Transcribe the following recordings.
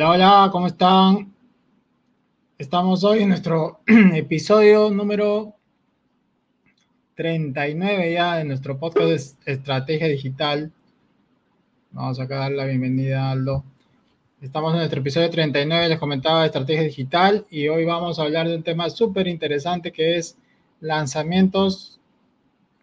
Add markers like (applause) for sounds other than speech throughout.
Hola, hola, ¿cómo están? Estamos hoy en nuestro (clears throat) episodio número 39 ya de nuestro podcast Estrategia Digital. Vamos a dar la bienvenida a Aldo. Estamos en nuestro episodio 39, les comentaba de Estrategia Digital y hoy vamos a hablar de un tema súper interesante que es lanzamientos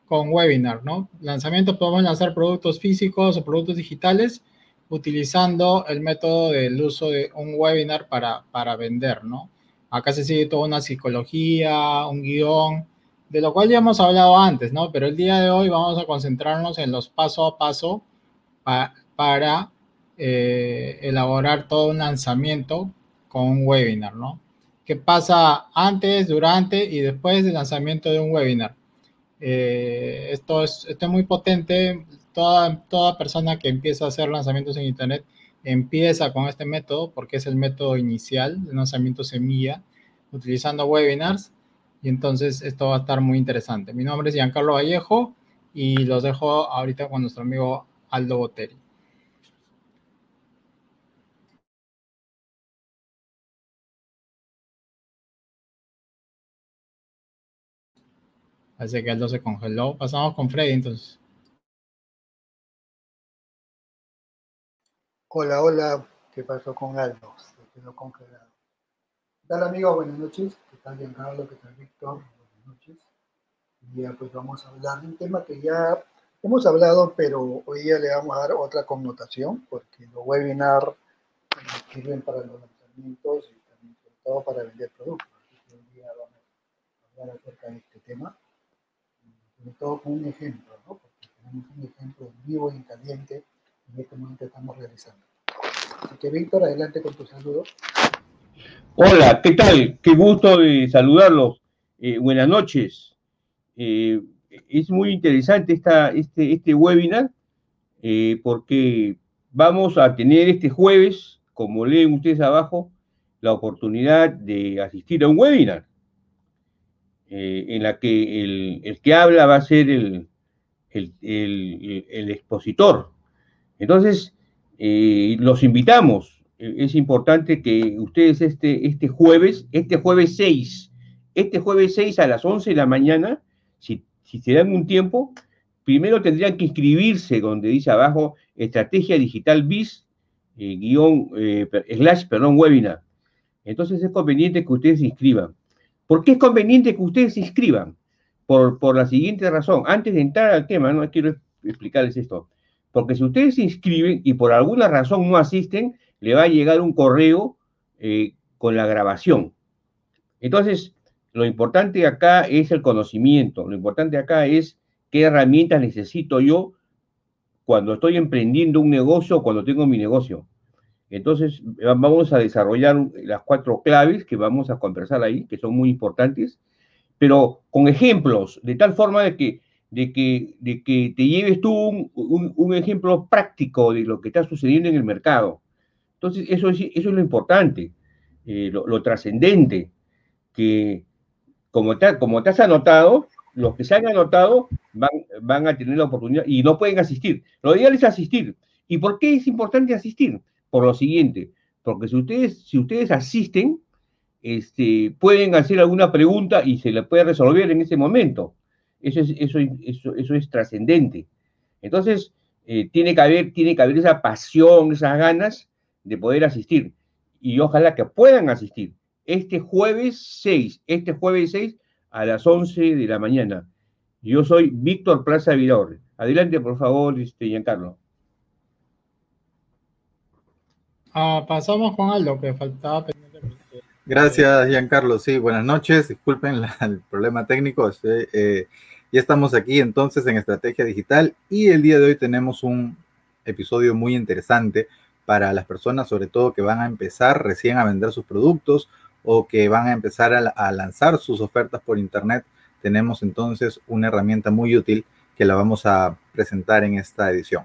con webinar, ¿no? Lanzamientos, podemos lanzar productos físicos o productos digitales utilizando el método del uso de un webinar para, para vender, ¿no? Acá se sigue toda una psicología, un guion, de lo cual ya hemos hablado antes, ¿no? Pero el día de hoy vamos a concentrarnos en los paso a paso para eh, elaborar todo un lanzamiento con un webinar, ¿no? ¿Qué pasa antes, durante y después del lanzamiento de un webinar? Eh, esto, es, esto es muy potente. Toda, toda persona que empieza a hacer lanzamientos en Internet empieza con este método porque es el método inicial de lanzamiento semilla, utilizando webinars. Y entonces esto va a estar muy interesante. Mi nombre es Giancarlo Vallejo y los dejo ahorita con nuestro amigo Aldo Boteri. Parece que Aldo se congeló. Pasamos con Freddy entonces. Hola, hola, ¿qué pasó con Aldo? Se quedó congelado. ¿Qué tal amigos? Buenas noches. ¿Qué tal Giancarlo? ¿Qué tal Víctor? Buenas noches. Y ya pues vamos a hablar de un tema que ya hemos hablado, pero hoy día le vamos a dar otra connotación, porque los webinars sirven para los lanzamientos y también sobre todo para vender productos. Así que hoy día vamos a hablar acerca de este tema, sobre todo con un ejemplo, ¿no? Porque tenemos un ejemplo vivo y caliente en este momento estamos realizando. Así que Víctor, adelante con tu saludo. Hola, ¿qué tal? Qué gusto de saludarlos. Eh, buenas noches. Eh, es muy interesante esta, este, este webinar eh, porque vamos a tener este jueves, como leen ustedes abajo, la oportunidad de asistir a un webinar en la que el, el, que habla va a ser el, el, el expositor, entonces, eh, los invitamos. Eh, es importante que ustedes este, este jueves, este jueves 6, este jueves 6 a las 11 de la mañana, si, si se dan un tiempo, primero tendrían que inscribirse donde dice abajo Estrategia Digital BIS, eh, guion, slash, perdón, webinar. Entonces es conveniente que ustedes se inscriban. ¿Por qué es conveniente que ustedes se inscriban? Por, por la siguiente razón. Antes de entrar al tema, no quiero explicarles esto. Porque si ustedes se inscriben y por alguna razón no asisten, le va a llegar un correo eh, con la grabación. Entonces, lo importante acá es el conocimiento, lo importante acá es qué herramientas necesito yo cuando estoy emprendiendo un negocio o cuando tengo mi negocio. Entonces, vamos a desarrollar las cuatro claves que vamos a conversar ahí, que son muy importantes, pero con ejemplos, de tal forma de que de que, de que te lleves tú un, ejemplo práctico de lo que está sucediendo en el mercado. Entonces, eso es, eso es lo importante, eh, lo, trascendente, que como te, como te has anotado, los que se han anotado van, van a tener la oportunidad y no pueden asistir. Lo ideal es asistir. ¿Y por qué es importante asistir? Por lo siguiente, porque si ustedes, si ustedes asisten, este, pueden hacer alguna pregunta y se la puede resolver en ese momento. Eso es, eso, eso, eso es trascendente. Entonces, eh, tiene, que haber, tiene que haber esa pasión, esas ganas de poder asistir. Y ojalá que puedan asistir este jueves 6, este jueves 6 a las 11 de la mañana. Yo soy Víctor Plaza Vidor. Adelante, por favor, este, Giancarlo. Ah, pasamos con algo que faltaba Gracias, Giancarlo. Sí, buenas noches. Disculpen el problema técnico. Este, eh, ya estamos aquí entonces en Estrategia Digital y el día de hoy tenemos un episodio muy interesante para las personas, sobre todo que van a empezar recién a vender sus productos o que van a empezar a, lanzar sus ofertas por Internet. Tenemos entonces una herramienta muy útil que la vamos a presentar en esta edición.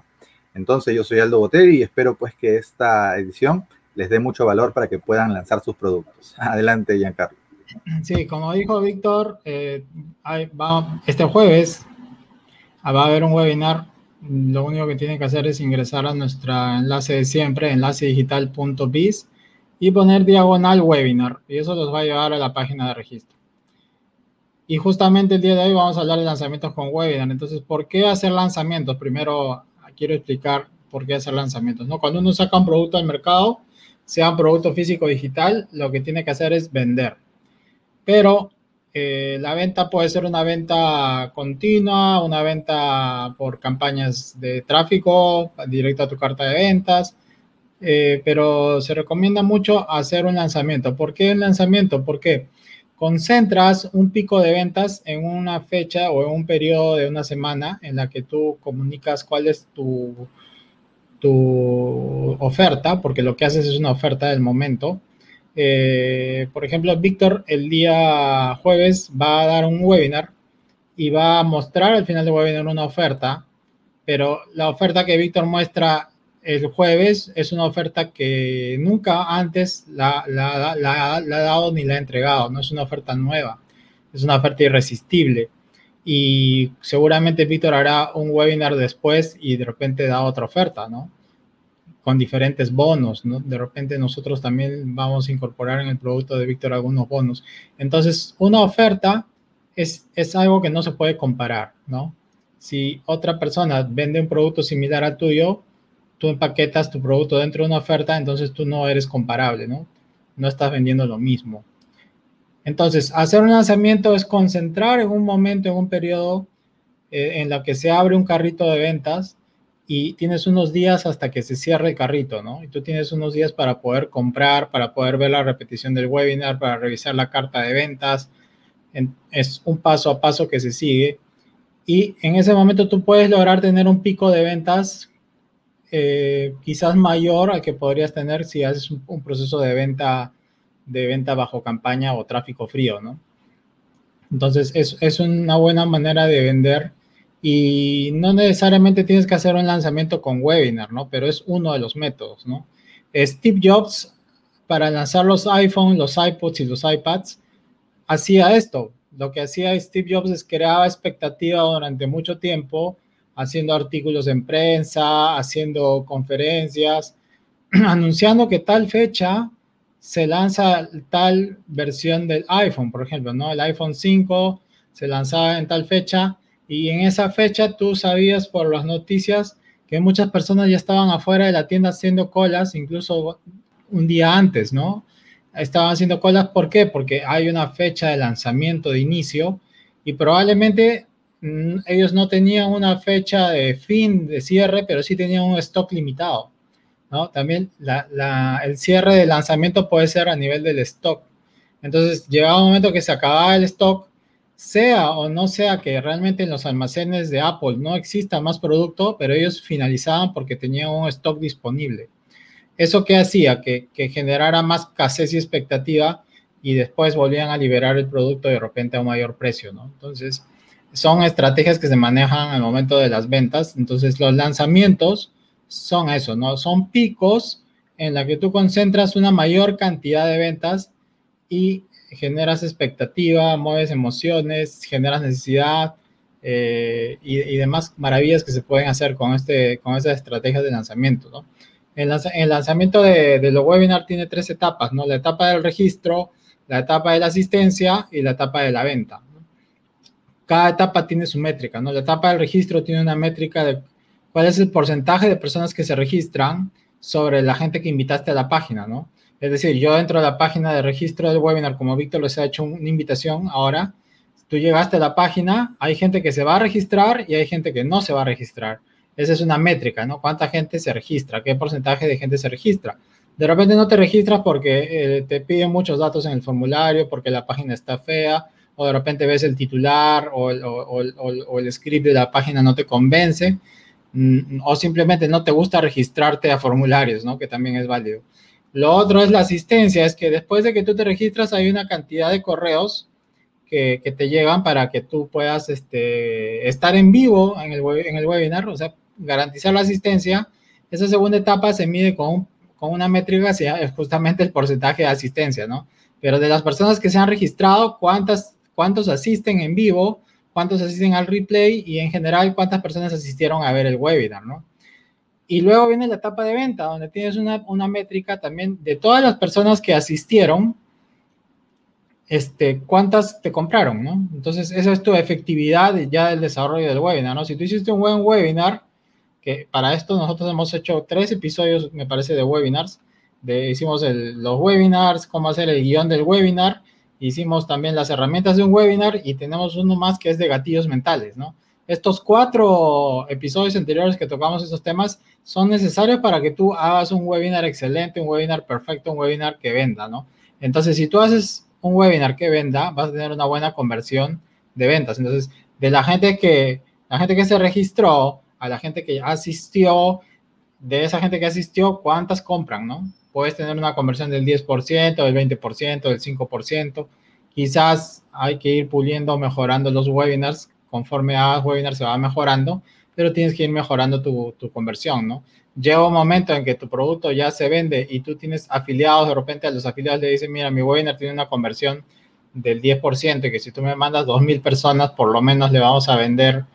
Entonces yo soy Aldo Boteri y espero pues que esta edición les dé mucho valor para que puedan lanzar sus productos. (laughs) Adelante, Giancarlo. Sí, como dijo Víctor, eh, este jueves va a haber un webinar. Lo único que tienen que hacer es ingresar a nuestro enlace de siempre, enlacedigital.biz. y poner diagonal webinar. Y eso los va a llevar a la página de registro. Y justamente el día de hoy vamos a hablar de lanzamientos con webinar. Entonces, ¿por qué hacer lanzamientos? Primero quiero explicar por qué hacer lanzamientos. ¿no? Cuando uno saca un producto al mercado, sea un producto físico o digital, lo que tiene que hacer es vender. Pero eh, la venta puede ser una venta continua, una venta por campañas de tráfico, directo a tu carta de ventas, eh, pero se recomienda mucho hacer un lanzamiento. ¿Por qué un lanzamiento? Porque concentras un pico de ventas en una fecha o en un periodo de una semana en la que tú comunicas cuál es tu, tu oferta, porque lo que haces es una oferta del momento eh, por ejemplo, Víctor el día jueves va a dar un webinar y va a mostrar al final del webinar una oferta, pero la oferta que Víctor muestra el jueves es una oferta que nunca antes la, la, la, ha dado ni la ha entregado, no es una oferta nueva, es una oferta irresistible. Y seguramente Víctor hará un webinar después y de repente da otra oferta, ¿no? Con diferentes bonos, ¿no? De repente nosotros también vamos a incorporar en el producto de Víctor algunos bonos. Entonces, una oferta es, es algo que no se puede comparar, ¿no? Si otra persona vende un producto similar al tuyo, tú empaquetas tu producto dentro de una oferta, entonces tú no eres comparable, ¿no? No estás vendiendo lo mismo. Entonces, hacer un lanzamiento es concentrar en un momento, en un periodo eh, en la que se abre un carrito de ventas y tienes unos días hasta que se cierre el carrito, ¿no? Y tú tienes unos días para poder comprar, para poder ver la repetición del webinar, para revisar la carta de ventas. es un paso a paso que se sigue. Y en ese momento tú puedes lograr tener un pico de ventas eh, quizás mayor al que podrías tener si haces un, proceso de venta, de venta bajo campaña o tráfico frío, ¿no? Entonces es, es una buena manera de vender y no necesariamente tienes que hacer un lanzamiento con webinar, ¿no? Pero es uno de los métodos, ¿no? Steve Jobs, para lanzar los iPhones, los iPods y los iPads, hacía esto. Lo que hacía Steve Jobs es creaba expectativa durante mucho tiempo, haciendo artículos en prensa, haciendo conferencias, (clears throat) anunciando que tal fecha se lanza tal versión del iPhone, por ejemplo, ¿no? El iPhone 5 se lanzaba en tal fecha y en esa fecha tú sabías por las noticias que muchas personas ya estaban afuera de la tienda haciendo colas, incluso un día antes, ¿no? Estaban haciendo colas, ¿por qué? Porque hay una fecha de lanzamiento de inicio y probablemente mm, ellos no tenían una fecha de fin, de cierre, pero sí tenían un stock limitado, ¿no? También el cierre de lanzamiento puede ser a nivel del stock. Entonces, llegaba un momento que se acababa el stock sea o no sea que realmente en los almacenes de Apple no exista más producto, pero ellos finalizaban porque tenían un stock disponible. ¿Eso qué hacía? Que, generara más escasez y expectativa y después volvían a liberar el producto de repente a un mayor precio, ¿no? Entonces, son estrategias que se manejan al momento de las ventas. Entonces, los lanzamientos son eso, ¿no? Son picos en la que tú concentras una mayor cantidad de ventas y generas expectativa, mueves emociones, generas necesidad eh, y, demás maravillas que se pueden hacer con, este, con estas estrategias de lanzamiento. ¿no? El, lanzamiento de, de los webinars tiene tres etapas, ¿no? La etapa del registro, la etapa de la asistencia y la etapa de la venta. Cada etapa tiene su métrica, ¿no? La etapa del registro tiene una métrica de cuál es el porcentaje de personas que se registran sobre la gente que invitaste a la página, ¿no? Es decir, yo entro a la página de registro del webinar, como Víctor les ha hecho una invitación ahora, tú llegaste a la página, hay gente que se va a registrar y hay gente que no se va a registrar. Esa es una métrica, ¿no? ¿Cuánta gente se registra? ¿Qué porcentaje de gente se registra? De repente no te registras porque eh, te piden muchos datos en el formulario, porque la página está fea, o de repente ves el titular o el, script de la página no te convence, mm, o simplemente no te gusta registrarte a formularios, ¿no? Que también es válido. Lo otro es la asistencia, es que después de que tú te registras hay una cantidad de correos que, te llegan para que tú puedas este, estar en vivo en el, webinar, o sea, garantizar la asistencia. Esa segunda etapa se mide con, con una métrica, es justamente el porcentaje de asistencia, ¿no? Pero de las personas que se han registrado, ¿cuántas, ¿cuántos asisten en vivo? ¿Cuántos asisten al replay? Y en general, ¿cuántas personas asistieron a ver el webinar, ¿no? Y luego viene la etapa de venta, donde tienes una, una métrica también de todas las personas que asistieron, este, cuántas te compraron, ¿no? Entonces, esa es tu efectividad ya del desarrollo del webinar, ¿no? Si tú hiciste un buen webinar, que para esto nosotros hemos hecho tres episodios, me parece, de webinars, de, hicimos los webinars, cómo hacer el guion del webinar, hicimos también las herramientas de un webinar y tenemos uno más que es de gatillos mentales, ¿no? Estos cuatro episodios anteriores que tocamos esos temas son necesarios para que tú hagas un webinar excelente, un webinar perfecto, un webinar que venda, ¿no? Entonces, si tú haces un webinar que venda, vas a tener una buena conversión de ventas. Entonces, de la gente que, la gente que se registró, a la gente que asistió, de esa gente que asistió, ¿cuántas compran, no? Puedes tener una conversión del 10%, del 20%, del 5%. Quizás hay que ir puliendo, mejorando los webinars. Conforme hagas webinars se va mejorando, pero tienes que ir mejorando tu, tu conversión, ¿no? llega un momento en que tu producto ya se vende y tú tienes afiliados, de repente a los afiliados le dicen, mira, mi webinar tiene una conversión del 10%, y que si tú me mandas 2.000 personas, por lo menos le vamos a vender,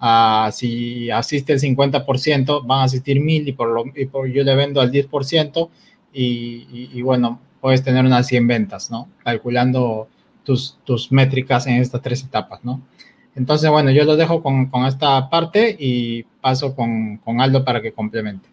a, si asiste el 50%, van a asistir 1.000 y, por lo, y por, yo le vendo al 10% y, y, bueno, puedes tener unas 100 ventas, ¿no? Calculando tus, tus métricas en estas tres etapas, ¿no? Entonces, bueno, yo lo dejo con, con esta parte y paso con, con, Aldo para que complemente.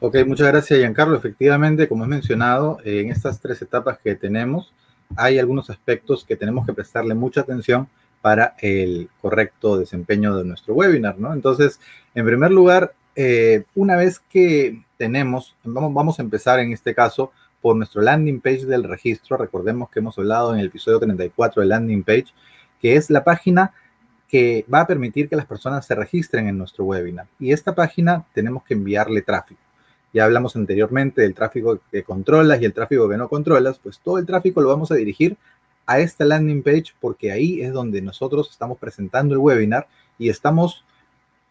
Ok, muchas gracias, Giancarlo. Efectivamente, como he mencionado, en estas tres etapas que tenemos, hay algunos aspectos que tenemos que prestarle mucha atención para el correcto desempeño de nuestro webinar, ¿no? Entonces, en primer lugar, eh, una vez que tenemos, vamos, vamos a empezar en este caso por nuestro landing page del registro. Recordemos que hemos hablado en el episodio 34 del landing page, que es la página que va a permitir que las personas se registren en nuestro webinar. Y esta página tenemos que enviarle tráfico. Ya hablamos anteriormente del tráfico que controlas y el tráfico que no controlas, pues todo el tráfico lo vamos a dirigir a esta landing page porque ahí es donde nosotros estamos presentando el webinar y estamos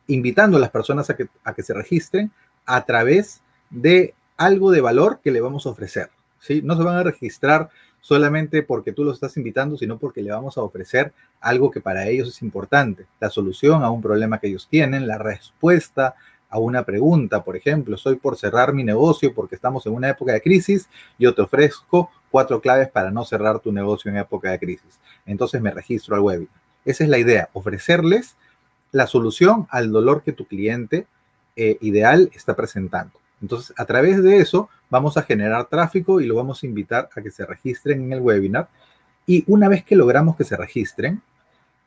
invitando a las personas a que, a que se registren a través de algo de valor que le vamos a ofrecer. ¿sí? No se van a registrar solamente porque tú los estás invitando, sino porque le vamos a ofrecer algo que para ellos es importante, la solución a un problema que ellos tienen, la respuesta a una pregunta, por ejemplo, soy por cerrar mi negocio porque estamos en una época de crisis, yo te ofrezco cuatro claves para no cerrar tu negocio en época de crisis. Entonces me registro al webinar. Esa es la idea, ofrecerles la solución al dolor que tu cliente eh, ideal está presentando. Entonces, a través de eso, vamos a generar tráfico y lo vamos a invitar a que se registren en el webinar. Y una vez que logramos que se registren,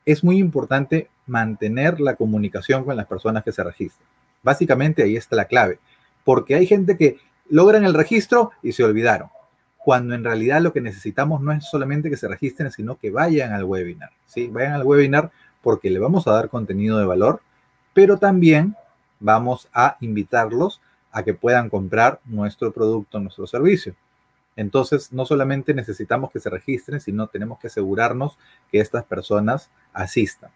es muy importante mantener la comunicación con las personas que se registran. Básicamente ahí está la clave, porque hay gente que logran el registro y se olvidaron, cuando en realidad lo que necesitamos no es solamente que se registren, sino que vayan al webinar, ¿sí? Vayan al webinar porque le vamos a dar contenido de valor, pero también vamos a invitarlos a que puedan comprar nuestro producto, nuestro servicio. Entonces, no solamente necesitamos que se registren, sino tenemos que asegurarnos que estas personas asistan.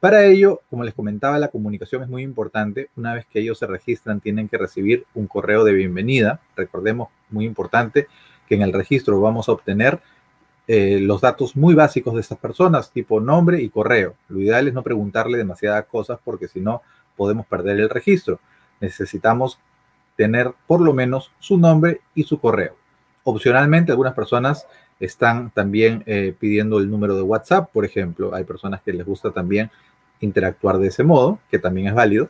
Para ello, como les comentaba, la comunicación es muy importante. Una vez que ellos se registran, tienen que recibir un correo de bienvenida. Recordemos, muy importante, que en el registro vamos a obtener eh, los datos muy básicos de estas personas, tipo nombre y correo. Lo ideal es no preguntarle demasiadas cosas porque si no podemos perder el registro. Necesitamos tener por lo menos su nombre y su correo. Opcionalmente, algunas personas están también eh, pidiendo el número de WhatsApp, por ejemplo. Hay personas que les gusta también interactuar de ese modo, que también es válido.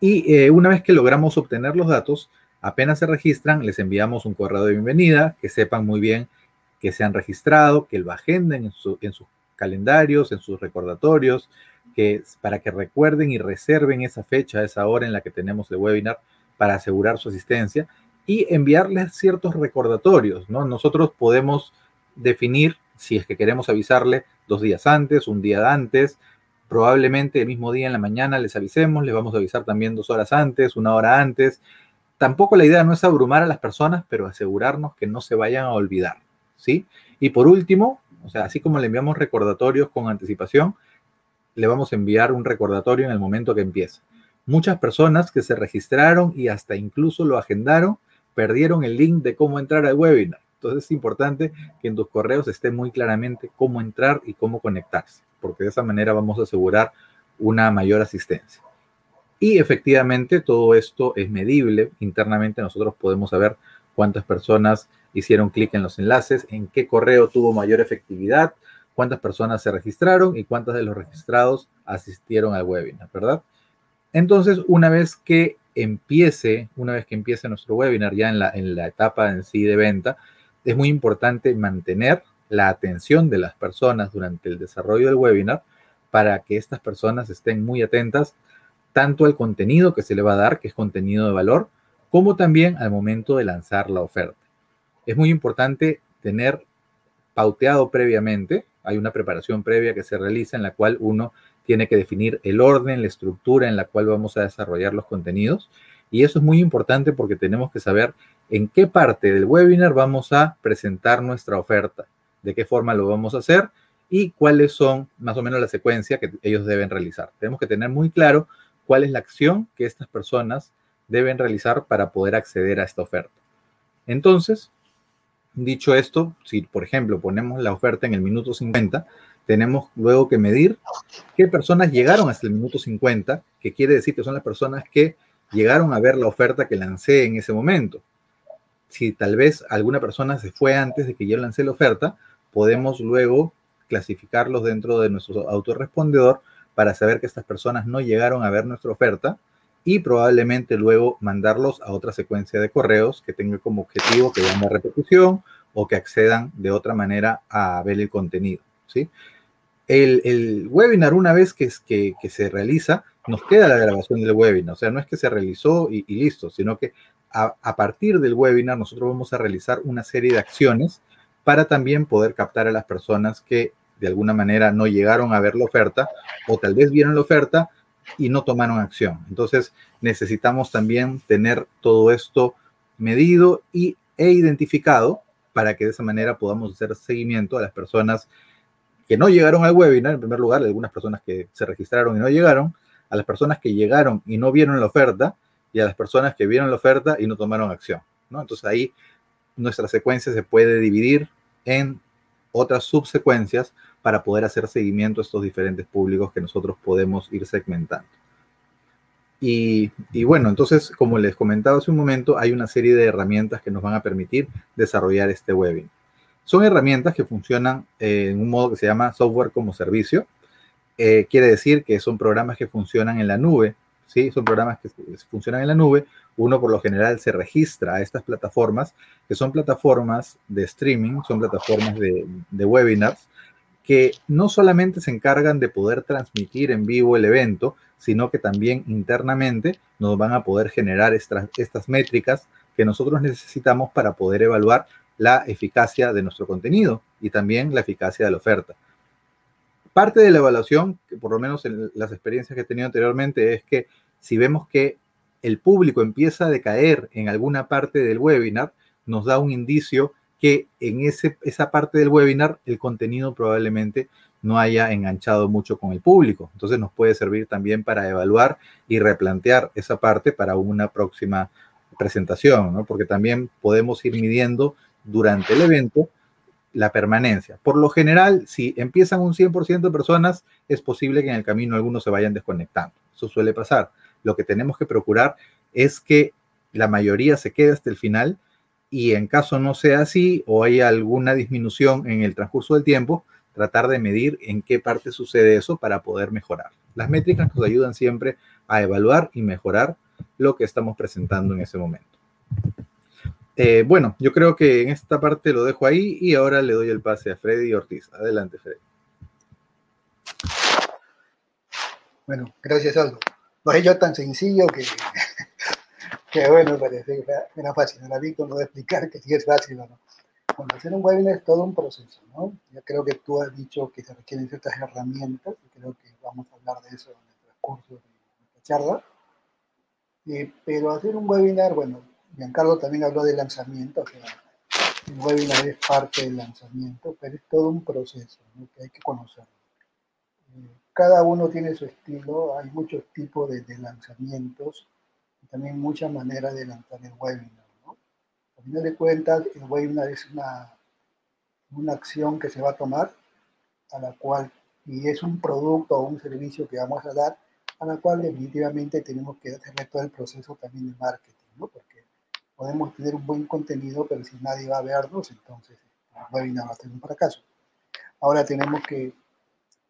Y eh, una vez que logramos obtener los datos, apenas se registran, les enviamos un correo de bienvenida, que sepan muy bien que se han registrado, que lo agenden en, en sus calendarios, en sus recordatorios, que para que recuerden y reserven esa fecha, esa hora en la que tenemos el webinar para asegurar su asistencia y enviarles ciertos recordatorios, ¿no? Nosotros podemos definir si es que queremos avisarle dos días antes, un día antes, probablemente el mismo día en la mañana les avisemos, les vamos a avisar también dos horas antes, una hora antes. Tampoco la idea no es abrumar a las personas, pero asegurarnos que no se vayan a olvidar, ¿sí? Y por último, o sea, así como le enviamos recordatorios con anticipación, le vamos a enviar un recordatorio en el momento que empiece. Muchas personas que se registraron y hasta incluso lo agendaron perdieron el link de cómo entrar al webinar. Entonces es importante que en tus correos esté muy claramente cómo entrar y cómo conectarse, porque de esa manera vamos a asegurar una mayor asistencia. Y efectivamente todo esto es medible. Internamente nosotros podemos saber cuántas personas hicieron clic en los enlaces, en qué correo tuvo mayor efectividad, cuántas personas se registraron y cuántas de los registrados asistieron al webinar, ¿verdad? Entonces, una vez que empiece, una vez que empiece nuestro webinar ya en la, en la etapa en sí de venta, es muy importante mantener la atención de las personas durante el desarrollo del webinar para que estas personas estén muy atentas tanto al contenido que se le va a dar, que es contenido de valor, como también al momento de lanzar la oferta. Es muy importante tener pauteado previamente, hay una preparación previa que se realiza en la cual uno tiene que definir el orden, la estructura en la cual vamos a desarrollar los contenidos. Y eso es muy importante porque tenemos que saber en qué parte del webinar vamos a presentar nuestra oferta, de qué forma lo vamos a hacer y cuáles son más o menos la secuencia que ellos deben realizar. Tenemos que tener muy claro cuál es la acción que estas personas deben realizar para poder acceder a esta oferta. Entonces, dicho esto, si por ejemplo ponemos la oferta en el minuto 50, tenemos luego que medir qué personas llegaron hasta el minuto 50, que quiere decir que son las personas que llegaron a ver la oferta que lancé en ese momento. Si tal vez alguna persona se fue antes de que yo lancé la oferta, podemos luego clasificarlos dentro de nuestro autorrespondedor para saber que estas personas no llegaron a ver nuestra oferta y probablemente luego mandarlos a otra secuencia de correos que tenga como objetivo que una repetición o que accedan de otra manera a ver el contenido. El, webinar, una vez que, se realiza, nos queda la grabación del webinar. O sea, no es que se realizó y, listo, sino que a, a, partir del webinar nosotros vamos a realizar una serie de acciones para también poder captar a las personas que de alguna manera no llegaron a ver la oferta o tal vez vieron la oferta y no tomaron acción. Entonces necesitamos también tener todo esto medido y, e identificado para que de esa manera podamos hacer seguimiento a las personas que no llegaron al webinar, en primer lugar, algunas personas que se registraron y no llegaron, a las personas que llegaron y no vieron la oferta y a las personas que vieron la oferta y no tomaron acción. ¿no? Entonces ahí nuestra secuencia se puede dividir en otras subsecuencias para poder hacer seguimiento a estos diferentes públicos que nosotros podemos ir segmentando. Y, bueno, entonces, como les comentaba hace un momento, hay una serie de herramientas que nos van a permitir desarrollar este webinar. Son herramientas que funcionan en un modo que se llama software como servicio. Eh, quiere decir que son programas que funcionan en la nube, ¿sí? Son programas que funcionan en la nube. Uno por lo general se registra a estas plataformas, que son plataformas de streaming, son plataformas de, de webinars, que no solamente se encargan de poder transmitir en vivo el evento, sino que también internamente nos van a poder generar estas, estas métricas que nosotros necesitamos para poder evaluar la eficacia de nuestro contenido y también la eficacia de la oferta. Parte de la evaluación, que por lo menos en las experiencias que he tenido anteriormente, es que si vemos que el público empieza a decaer en alguna parte del webinar, nos da un indicio que en ese, esa parte del webinar el contenido probablemente no haya enganchado mucho con el público. Entonces nos puede servir también para evaluar y replantear esa parte para una próxima presentación, ¿no? porque también podemos ir midiendo durante el evento la permanencia. Por lo general, si empiezan un 100% de personas, es posible que en el camino algunos se vayan desconectando. Eso suele pasar. Lo que tenemos que procurar es que la mayoría se quede hasta el final y en caso no sea así o hay alguna disminución en el transcurso del tiempo, tratar de medir en qué parte sucede eso para poder mejorar. Las métricas nos ayudan siempre a evaluar y mejorar lo que estamos presentando en ese momento. Eh, bueno, yo creo que en esta parte lo dejo ahí y ahora le doy el pase a Freddy Ortiz. Adelante, Freddy. Bueno, gracias, Aldo. No es yo tan sencillo que (laughs) que bueno, parece que era fácil. Ahora Víctor nos va a explicar que sí es fácil o no. Bueno, hacer un webinar es todo un proceso, ¿no? Yo creo que tú has dicho que se requieren ciertas herramientas y creo que vamos a hablar de eso en el transcurso de esta charla. Eh, pero hacer un webinar, bueno, Giancarlo también habló de lanzamiento, sea, el webinar es parte del lanzamiento, pero es todo un proceso ¿no? que hay que conocerlo. Eh, cada uno tiene su estilo, hay muchos tipos de, de lanzamientos también muchas maneras de lanzar el webinar. ¿no? A final de cuentas, el webinar es una, una acción que se va a tomar, a la cual, y es un producto o un servicio que vamos a dar, a la cual definitivamente tenemos que hacerle todo el proceso también de marketing, ¿no? Porque podemos tener un buen contenido, pero si nadie va a vernos, entonces el webinar va a ser un fracaso. Ahora tenemos que,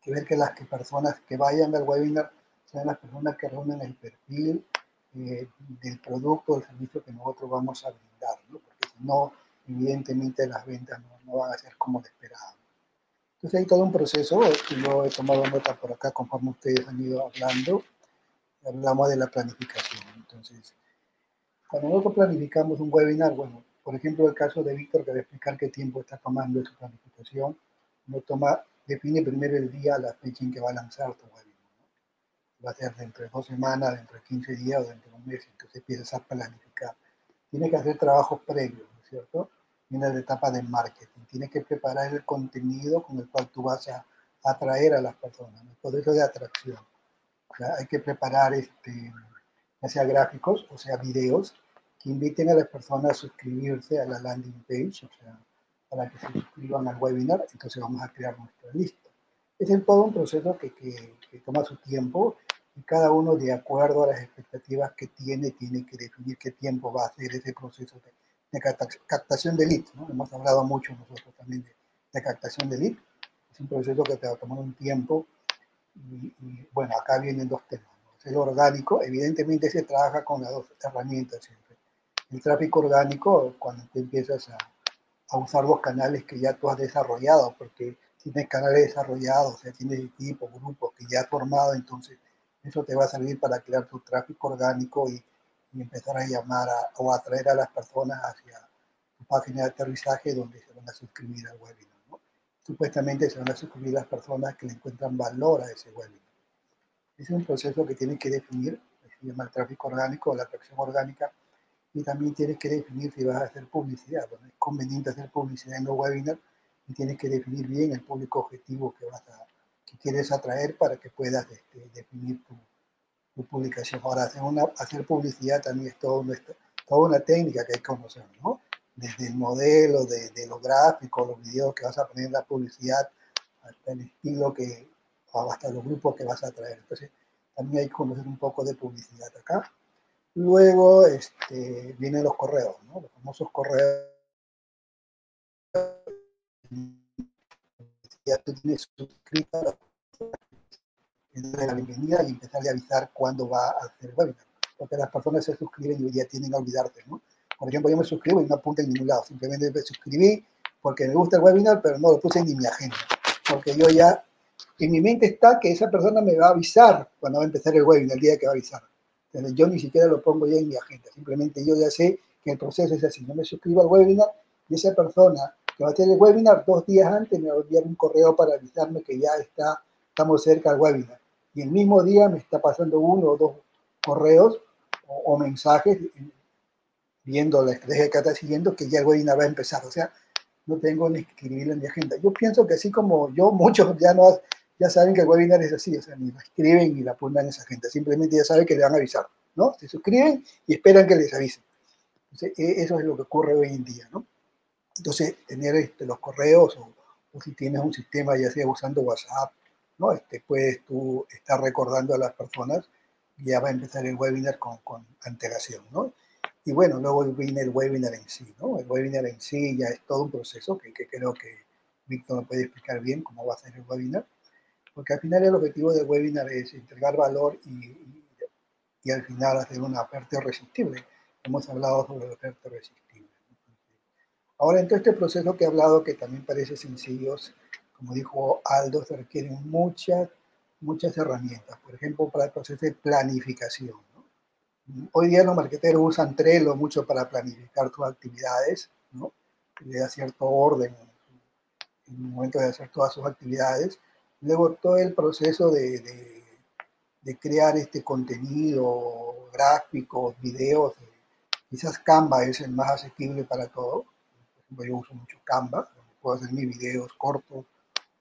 que ver que las que personas que vayan al webinar sean las personas que reúnen el perfil eh, del producto o del servicio que nosotros vamos a brindar, ¿no? porque si no, evidentemente las ventas no, no van a ser como de esperado. Entonces hay todo un proceso, que yo he tomado nota por acá conforme ustedes han ido hablando, hablamos de la planificación. Entonces, cuando nosotros planificamos un webinar, bueno, por ejemplo, el caso de Víctor, que va a explicar qué tiempo está tomando su planificación, no toma, define primero el día, la fecha en que va a lanzar tu webinar. ¿no? Va a ser dentro de dos semanas, dentro de 15 días o dentro de un mes, entonces empiezas a planificar. Tienes que hacer trabajos previos, ¿no es cierto? Viene la etapa de marketing. Tienes que preparar el contenido con el cual tú vas a atraer a las personas, ¿no? todo eso de atracción. O sea, hay que preparar, este, ya sea gráficos o sea videos, que inviten a las personas a suscribirse a la landing page, o sea, para que se suscriban al webinar, entonces vamos a crear nuestra lista. Es el todo un proceso que, toma su tiempo y cada uno de acuerdo a las expectativas que tiene, tiene que definir qué tiempo va a hacer ese proceso de, captación de lead. ¿no? Hemos hablado mucho nosotros también de, captación de lead. Es un proceso que te va a tomar un tiempo y bueno, acá vienen dos temas. El orgánico, evidentemente se trabaja con las dos herramientas siempre. El tráfico orgánico, cuando tú empiezas a, usar los canales que ya tú has desarrollado, porque tienes canales desarrollados, o sea, tienes equipos, grupos que ya has formado, entonces eso te va a servir para crear tu tráfico orgánico y, empezar a llamar a, o atraer a las personas hacia tu página de aterrizaje donde se van a suscribir al webinar. Supuestamente se van a suscribir las personas que le encuentran valor a ese webinar. Es un proceso que tienes que definir, se llama el tráfico orgánico o la atracción orgánica, y también tienes que definir si vas a hacer publicidad. Bueno, es conveniente hacer publicidad en los webinars y tienes que definir bien el público objetivo que, vas a, que quieres atraer para que puedas este, definir tu, tu, publicación. Ahora, hacer, una, hacer publicidad también es toda una, toda una técnica que hay que conocer, ¿no? Desde el modelo, de, de los gráficos, los videos que vas a poner en la publicidad, hasta el estilo que, o hasta los grupos que vas a atraer. Entonces, también hay que conocer un poco de publicidad acá. Luego este, vienen los correos, ¿no? los famosos correos. Ya tú tienes suscrita la bienvenida y empezar a avisar cuándo va a hacer webinar. Porque las personas se suscriben y día tienden a olvidarte, ¿no? Por ejemplo, yo me suscribo y no apunta en ningún lado. Simplemente me suscribí porque me gusta el webinar, pero no lo puse en mi agenda. Porque yo ya, en mi mente está que esa persona me va a avisar cuando va a empezar el webinar, el día que va a avisar. Entonces, yo ni siquiera lo pongo ya en mi agenda, simplemente yo ya sé que el proceso es así. Yo me suscribo al webinar y esa persona que va a hacer el webinar dos días antes me va a enviar un correo para avisarme que ya está, estamos cerca del webinar. Y el mismo día me está pasando uno o dos correos o, o mensajes viendo la estrategia que está siguiendo que ya el webinar va a empezar. O sea, no tengo ni que en mi agenda. Yo pienso que así como yo, (laughs) muchos ya no ya saben que el webinar es así, o sea, ni la escriben ni la ponen en esa agenda, simplemente ya saben que le van a avisar, ¿no? Se suscriben y esperan que les avisen. Entonces, eso es lo que ocurre hoy en día, ¿no? Entonces, tener este, los correos o, o, si tienes un sistema, ya sea usando WhatsApp, ¿no? Este, puedes tú estar recordando a las personas y ya va a empezar el webinar con, con antelación, ¿no? Y bueno, luego viene el webinar en sí, ¿no? El webinar en sí ya es todo un proceso que, que creo que Víctor puede explicar bien cómo va a ser el webinar porque al final el objetivo del webinar es entregar valor y, y, y al final hacer una oferta irresistible. Hemos hablado sobre la oferta irresistible. Ahora, en todo este proceso que he hablado, que también parece sencillo, como dijo Aldo, se requieren muchas, muchas herramientas. Por ejemplo, para el proceso de planificación. Hoy día los marqueteros usan Trello mucho para planificar sus actividades, ¿no? le da cierto orden en el momento de hacer todas sus actividades luego todo el proceso de, de, de crear este contenido, gráficos, videos, quizás Canva es el más asequible para todo. Por ejemplo, yo uso mucho Canva, puedo hacer mis videos cortos,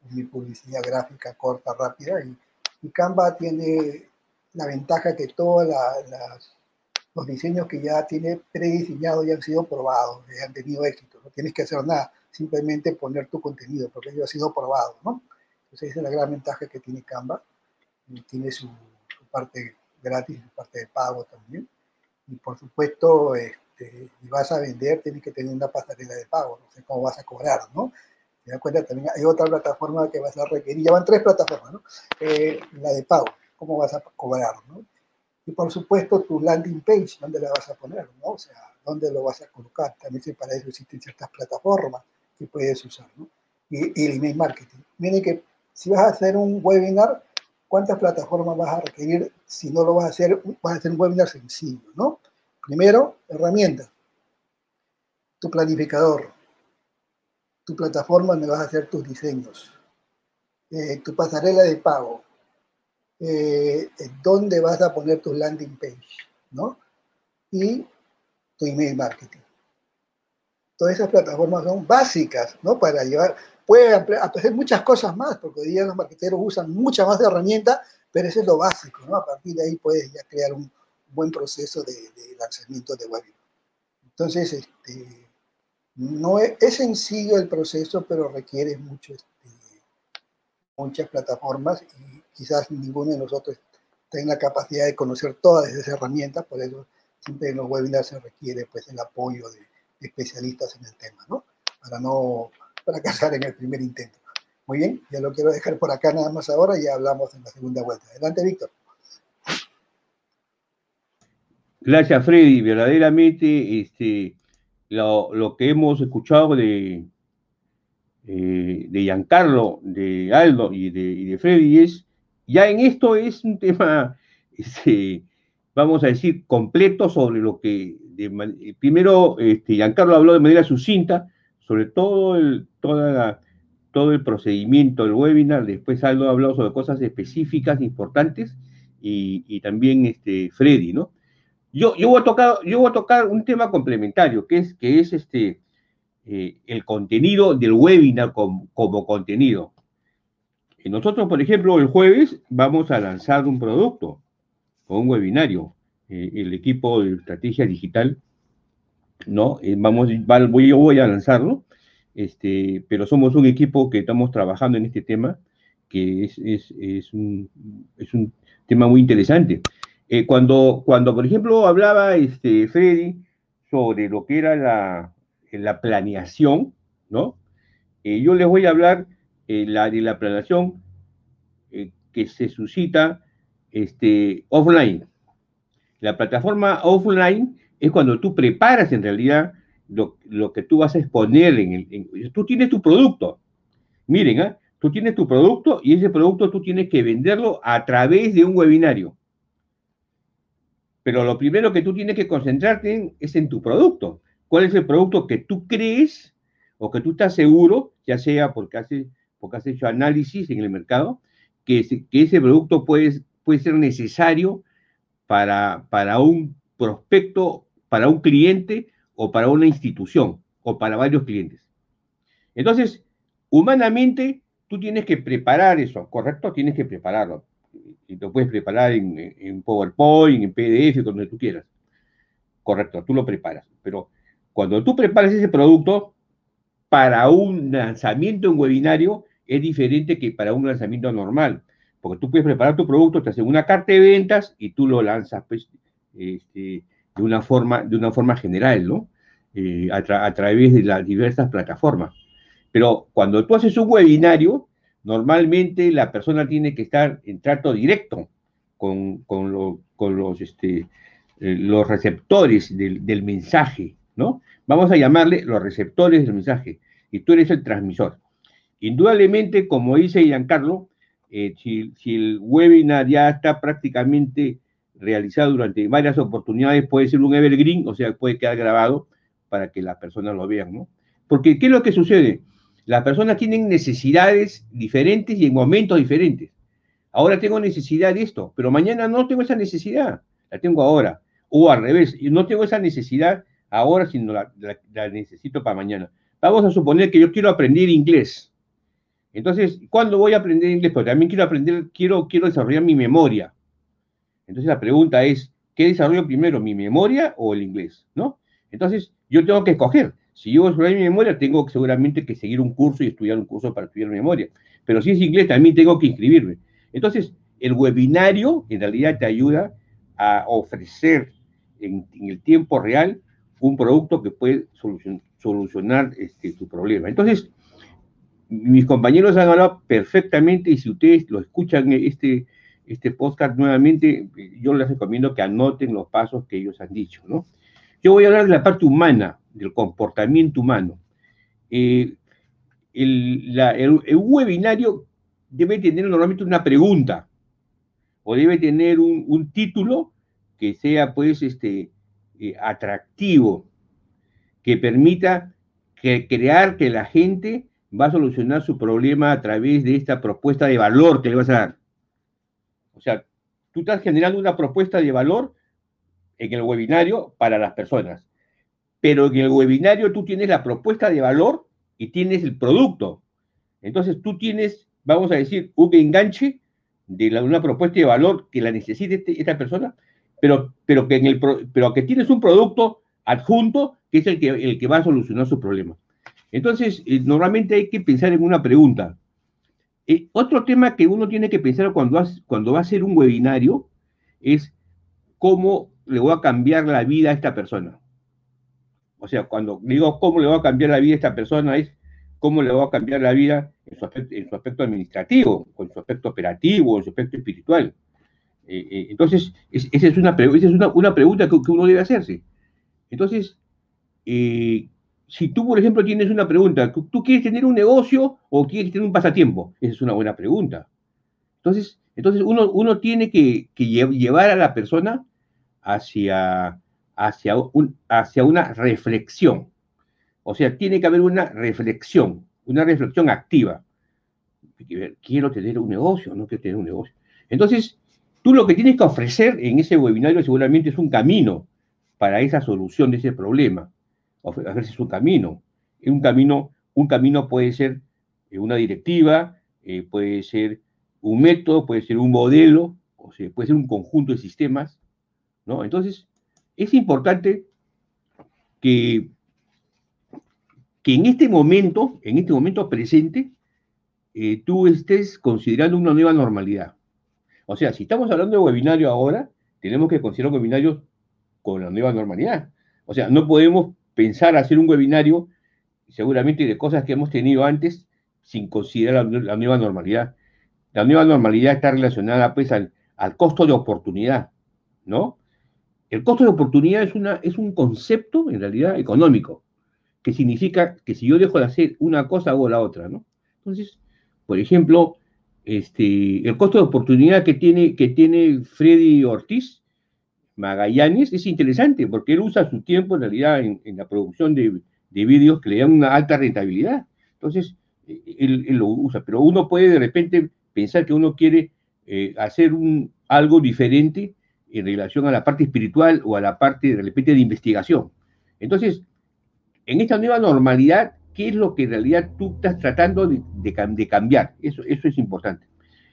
mi publicidad gráfica corta, rápida, y, y Canva tiene la ventaja que todos la, las, los diseños que ya tiene prediseñados ya han sido probados, ya han tenido éxito, no tienes que hacer nada, simplemente poner tu contenido, porque ello ha sido probado, ¿no? Entonces esa es la gran ventaja que tiene Canva. Y tiene su, su, parte gratis y parte de pago también. Y por supuesto, este, si vas a vender, tienes que tener una pasarela de pago, no sé cómo vas a cobrar, ¿no? Te das cuenta, también hay otra plataforma que vas a requerir, ya van tres plataformas, ¿no? Eh, la de pago, cómo vas a cobrar, ¿no? Y por supuesto, tu landing page, ¿dónde la vas a poner, ¿no? O sea, ¿dónde lo vas a colocar? También para eso existen ciertas plataformas que puedes usar, y el email marketing. Miren que si vas a hacer un webinar, ¿cuántas plataformas vas a requerir si no lo vas a hacer? Vas a hacer un webinar sencillo, ¿no? Primero, herramientas. Tu planificador. Tu plataforma donde vas a hacer tus diseños. Eh, tu pasarela de pago. Eh, dónde vas a poner tu landing page, ¿no? Y tu email marketing. Todas esas plataformas son básicas, ¿no? Para llevar, puede hacer muchas cosas más, porque hoy día los marqueteros usan muchas más herramientas, pero eso es lo básico, ¿no? A partir de ahí puedes ya crear un buen proceso de, lanzamiento de webinar. Entonces, este, no es, sencillo el proceso, pero requiere mucho, este, muchas plataformas y quizás ninguno de nosotros tenga la capacidad de conocer todas esas herramientas, por eso siempre en los webinars se requiere pues, el apoyo de, especialistas en el tema, ¿no? Para no fracasar en el primer intento. Muy bien, ya lo quiero dejar por acá nada más ahora y hablamos en la segunda vuelta. Adelante, Víctor. Gracias, Freddy. Verdaderamente, este, lo, que hemos escuchado de, eh, de Giancarlo, de Aldo y de, Freddy es, ya en esto es un tema, (laughs) este, vamos a decir, completo sobre lo que, primero, este, Giancarlo habló de manera sucinta sobre todo el, todo el procedimiento del webinar, después Aldo ha hablado sobre cosas específicas, importantes, y, también este, Freddy, ¿no? Yo, yo, voy a tocar, yo voy a tocar un tema complementario, que es, que es este, eh, el contenido del webinar como, contenido. Nosotros, por ejemplo, el jueves vamos a lanzar un producto o un webinario. Eh, el equipo de estrategia digital ¿no? Eh, vamos, voy, yo voy a lanzarlo, este, pero somos un equipo que estamos trabajando en este tema, que es, es, es, un, es un, tema muy interesante. Eh, cuando, cuando, por ejemplo, hablaba este, Freddy sobre lo que era la, la planeación, ¿no? Yo les voy a hablar la, de la planeación que se suscita este, offline. La plataforma offline es cuando tú preparas en realidad lo, que tú vas a exponer en el... tú tienes tu producto. Miren, ¿eh? tú tienes tu producto y ese producto tú tienes que venderlo a través de un webinario. Pero lo primero que tú tienes que concentrarte en, es en tu producto. ¿Cuál es el producto que tú crees o que tú estás seguro, ya sea porque has, porque has hecho análisis en el mercado, que, que ese producto puede, puede ser necesario para, para un prospecto para un cliente o para una institución o para varios clientes. Entonces, humanamente, tú tienes que preparar eso, ¿correcto? Tienes que prepararlo. Y lo puedes preparar en, PowerPoint, en PDF, donde tú quieras. Correcto, tú lo preparas. Pero cuando tú preparas ese producto para un lanzamiento en webinario, es diferente que para un lanzamiento normal. Porque tú puedes preparar tu producto, te hacen una carta de ventas y tú lo lanzas pues, este, de una forma, general, ¿no? Eh, a, través de las diversas plataformas. Pero cuando tú haces un webinario, normalmente la persona tiene que estar en trato directo con, este, eh, los receptores del, mensaje, ¿no? Vamos a llamarle los receptores del mensaje, y tú eres el transmisor. Indudablemente, como dice Giancarlo, eh, si, el webinar ya está prácticamente realizado durante varias oportunidades puede ser un evergreen, o sea, puede quedar grabado para que las personas lo vean, ¿no? Porque, ¿qué es lo que sucede? Las personas tienen necesidades diferentes y en momentos diferentes. Ahora tengo necesidad de esto, pero mañana no tengo esa necesidad, la tengo ahora. O al revés, no tengo esa necesidad ahora, sino la necesito para mañana. Vamos a suponer que yo quiero aprender inglés. Entonces, ¿cuándo voy a aprender inglés? Porque también quiero aprender, quiero, quiero desarrollar mi memoria. Entonces la pregunta es, ¿qué desarrollo primero, mi memoria o el inglés? ¿No? Entonces yo tengo que escoger. Si yo desarrollo mi memoria, tengo seguramente que seguir un curso y estudiar un curso para estudiar memoria. Pero si es inglés, también tengo que inscribirme. Entonces, el webinario en realidad te ayuda a ofrecer en, el tiempo real un producto que puede solucionar este, tu problema. Entonces, mis compañeros han hablado perfectamente y si ustedes lo escuchan este, este podcast nuevamente, yo les recomiendo que anoten los pasos que ellos han dicho, ¿no? Yo voy a hablar de la parte humana, del comportamiento humano. Eh, el, webinario debe tener normalmente una pregunta o debe tener un, título que sea pues este, eh, atractivo, que permita crear que la gente va a solucionar su problema a través de esta propuesta de valor que le vas a dar. O sea, tú estás generando una propuesta de valor en el webinario para las personas, pero en el webinario tú tienes la propuesta de valor y tienes el producto. Entonces tú tienes, vamos a decir, un enganche de una propuesta de valor que la necesite este, esta persona, pero, pero, que en el, pero que tienes un producto adjunto que es el que, el que va a solucionar su problema. Entonces, eh, normalmente hay que pensar en una pregunta. Eh, otro tema que uno tiene que pensar cuando, va a hacer un webinario es cómo le voy a cambiar la vida a esta persona. O sea, cuando digo cómo le voy a cambiar la vida a esta persona es cómo le voy a cambiar la vida en su aspecto, administrativo, en su aspecto operativo, en su aspecto espiritual. Eh, entonces, esa es una, pregunta que, uno debe hacerse. Entonces, si tú, por ejemplo, tienes una pregunta, ¿tú quieres tener un negocio o quieres tener un pasatiempo? Esa es una buena pregunta. Entonces, entonces uno, uno tiene que, llevar a la persona hacia, hacia, un, hacia una reflexión. O sea, tiene que haber una reflexión, una reflexión activa. Quiero tener un negocio, no quiero tener un negocio. Entonces, tú lo que tienes que ofrecer en ese webinario seguramente es un camino para esa solución de ese problema ofrecerse su camino. Un camino, un camino puede ser eh, una directiva, eh, puede ser un método, puede ser un modelo, o puede ser un conjunto de sistemas, ¿no? Entonces, es importante que, que en este momento, en este momento presente, eh, tú estés considerando una nueva normalidad. O sea, si estamos hablando de webinario ahora, tenemos que considerar webinarios con la nueva normalidad. O sea, no podemos pensar hacer un webinario seguramente de cosas que hemos tenido antes sin considerar la, nueva normalidad. La nueva normalidad está relacionada pues al, costo de oportunidad, ¿no? El costo de oportunidad es, una, es un concepto en realidad económico, que significa que si yo dejo de hacer una cosa hago la otra, ¿no? Entonces, por ejemplo, este, el costo de oportunidad que tiene, que tiene Freddy Ortiz Magallanes es interesante porque él usa su tiempo en realidad en, la producción de, vídeos que le dan una alta rentabilidad. Entonces, eh, él, lo usa, pero uno puede de repente pensar que uno quiere eh, hacer un, algo diferente en relación a la parte espiritual o a la parte de repente de investigación. Entonces, en esta nueva normalidad, ¿qué es lo que en realidad tú estás tratando de, de cambiar? Eso, eso es importante.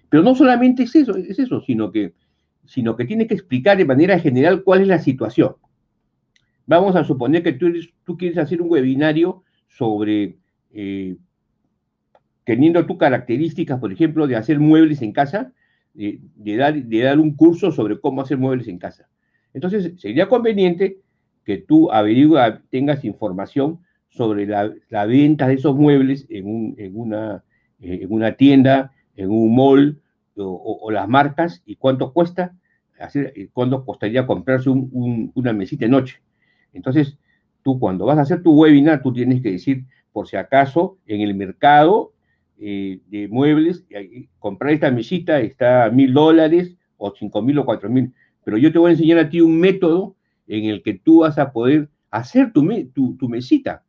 Pero no solamente es eso, es eso, sino que sino que tiene que explicar de manera general cuál es la situación. Vamos a suponer que tú, quieres hacer un webinario sobre, eh, teniendo tus características, por ejemplo, de hacer muebles en casa, de, dar, de dar un curso sobre cómo hacer muebles en casa. Entonces, sería conveniente que tú averigua, tengas información sobre la, venta de esos muebles en, una, eh, en una tienda, en un mall, o, las marcas y cuánto cuesta, hacer, eh, cuánto costaría comprarse una mesita de noche. Entonces, tú cuando vas a hacer tu webinar, tú tienes que decir, por si acaso, en el mercado eh, de muebles, comprar esta mesita está a mil dólares o cinco mil o cuatro mil. Pero yo te voy a enseñar a ti un método en el que tú vas a poder hacer tu, tu, mesita.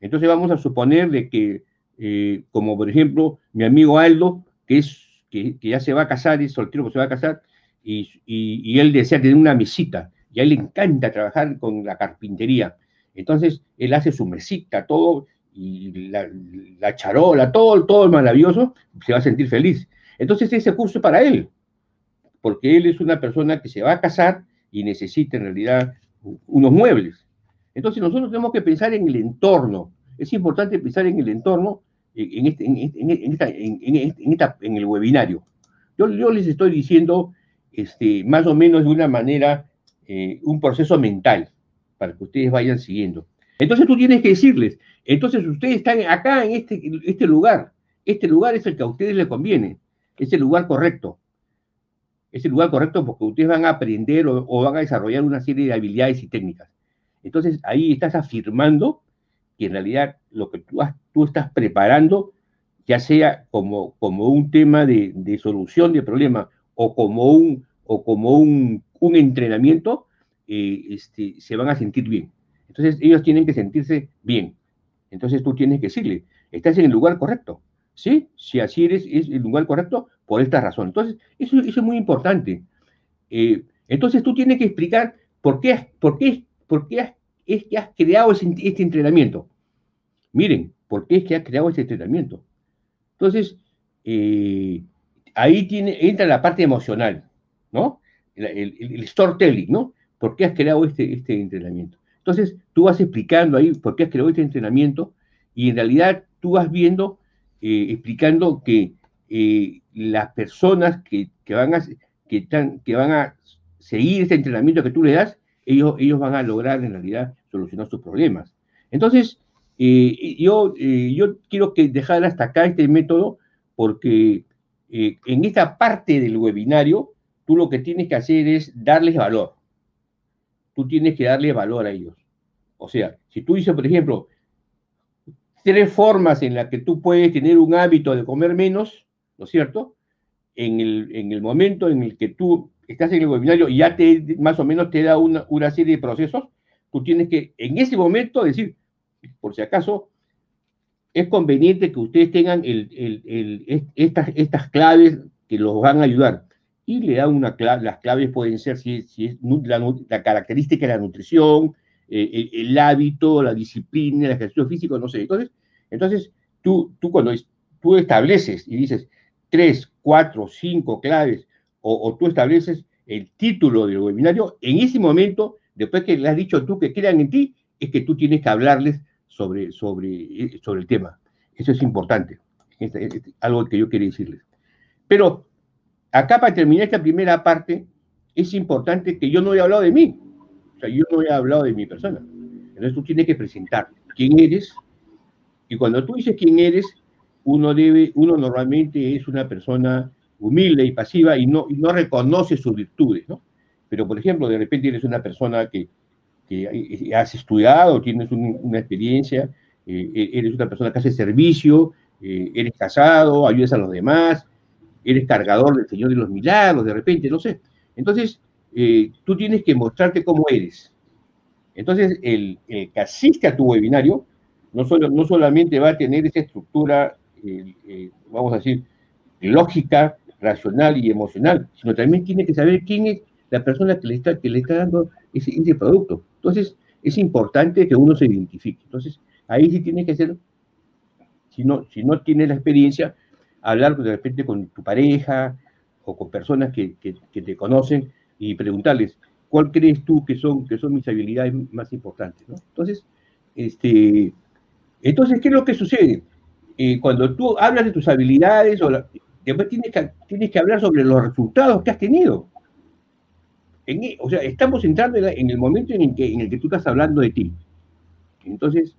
Entonces vamos a suponer de que, eh, como por ejemplo, mi amigo Aldo, que es que, ya se va a casar, es soltero que se va a casar, y, él desea tener una mesita, y a él le encanta trabajar con la carpintería. Entonces, él hace su mesita, todo, y la, charola, todo, todo maravilloso, se va a sentir feliz. Entonces, ese curso es para él, porque él es una persona que se va a casar y necesita en realidad unos muebles. Entonces, nosotros tenemos que pensar en el entorno. Es importante pensar en el entorno en, este, en, esta, en, el webinario. Yo, yo les estoy diciendo este, más o menos de una manera eh, un proceso mental para que ustedes vayan siguiendo. Entonces tú tienes que decirles, entonces ustedes están acá en este, este lugar, este lugar es el que a ustedes les conviene, es el lugar correcto. Es el lugar correcto porque ustedes van a aprender o, van a desarrollar una serie de habilidades y técnicas. Entonces ahí estás afirmando que en realidad lo que tú, tú estás preparando, ya sea como, como un tema de, de solución de problema o como un, o como un, un entrenamiento, eh, este, se van a sentir bien. Entonces ellos tienen que sentirse bien. Entonces tú tienes que decirle, estás en el lugar correcto. ¿Sí? Si así eres, es el lugar correcto por esta razón. Entonces, eso, eso es muy importante. Eh, entonces tú tienes que explicar por qué, por qué, por qué es que has creado este entrenamiento. Miren, ¿por qué es que has creado este entrenamiento? Entonces, eh, ahí entra la parte emocional, ¿no? El, storytelling, ¿no? ¿Por qué has creado este, este entrenamiento? Entonces, tú vas explicando ahí por qué has creado este entrenamiento y en realidad tú vas viendo, eh, explicando que eh, las personas que, van a, que, que van a seguir este entrenamiento que tú le das, ellos, ellos van a lograr en realidad solucionar sus problemas. Entonces, eh, yo, yo quiero que dejar hasta acá este método porque en esta parte del webinario, tú lo que tienes que hacer es darles valor tú tienes que darle valor a ellos. O sea, si tú dices, por ejemplo, tres formas en las que tú puedes tener un hábito de comer menos, ¿no es cierto? En el, en el momento en el que tú estás en el webinario y ya te, más o menos te da una, una serie de procesos, tú tienes que en ese momento decir, por si acaso, es conveniente que ustedes tengan estas, claves que los van a ayudar y le da una clave, las claves pueden ser si, es la, característica de la nutrición, eh, el, hábito, la disciplina, el ejercicio físico, no sé. Entonces, entonces tú, tú cuando tú estableces y dices tres, cuatro, cinco claves, o, tú estableces el título del webinario, en ese momento, después que le has dicho tú que crean en ti, es que tú tienes que hablarles sobre, sobre, eh, sobre el tema. Eso es importante. Algo que yo quería decirles. Pero acá para terminar esta primera parte, es importante que yo no he hablado de mí. O sea, yo no he hablado de mi persona. Entonces tú tienes que presentar quién eres. Y cuando tú dices quién eres, uno debe, uno normalmente es una persona humilde y pasiva y no, no reconoce sus virtudes, ¿no? Pero, por ejemplo, de repente eres una persona que, que has estudiado, tienes una experiencia, eh, eres una persona que hace servicio, eh, eres casado, ayudas a los demás, eres cargador del Señor de los Milagros, de repente, no sé. Entonces, eh, tú tienes que mostrarte cómo eres. Entonces, el, que asiste a tu webinario no, solo, no solamente va a tener esa estructura, eh, vamos a decir, lógica, racional y emocional, sino también tiene que saber quién es la persona que le está, que le está dando ese, producto. Entonces, es importante que uno se identifique. Entonces, ahí sí tiene que ser, si no, si no tiene la experiencia, hablar de repente con tu pareja o con personas que, que, te conocen y preguntarles, ¿cuál crees tú que son, que son mis habilidades más importantes? ¿no? Entonces, este, entonces, ¿qué es lo que sucede? Eh, cuando tú hablas de tus habilidades, o después tienes que, tienes que hablar sobre los resultados que has tenido. En, o sea, estamos entrando en, el momento en el, que, en el que tú estás hablando de ti. Entonces,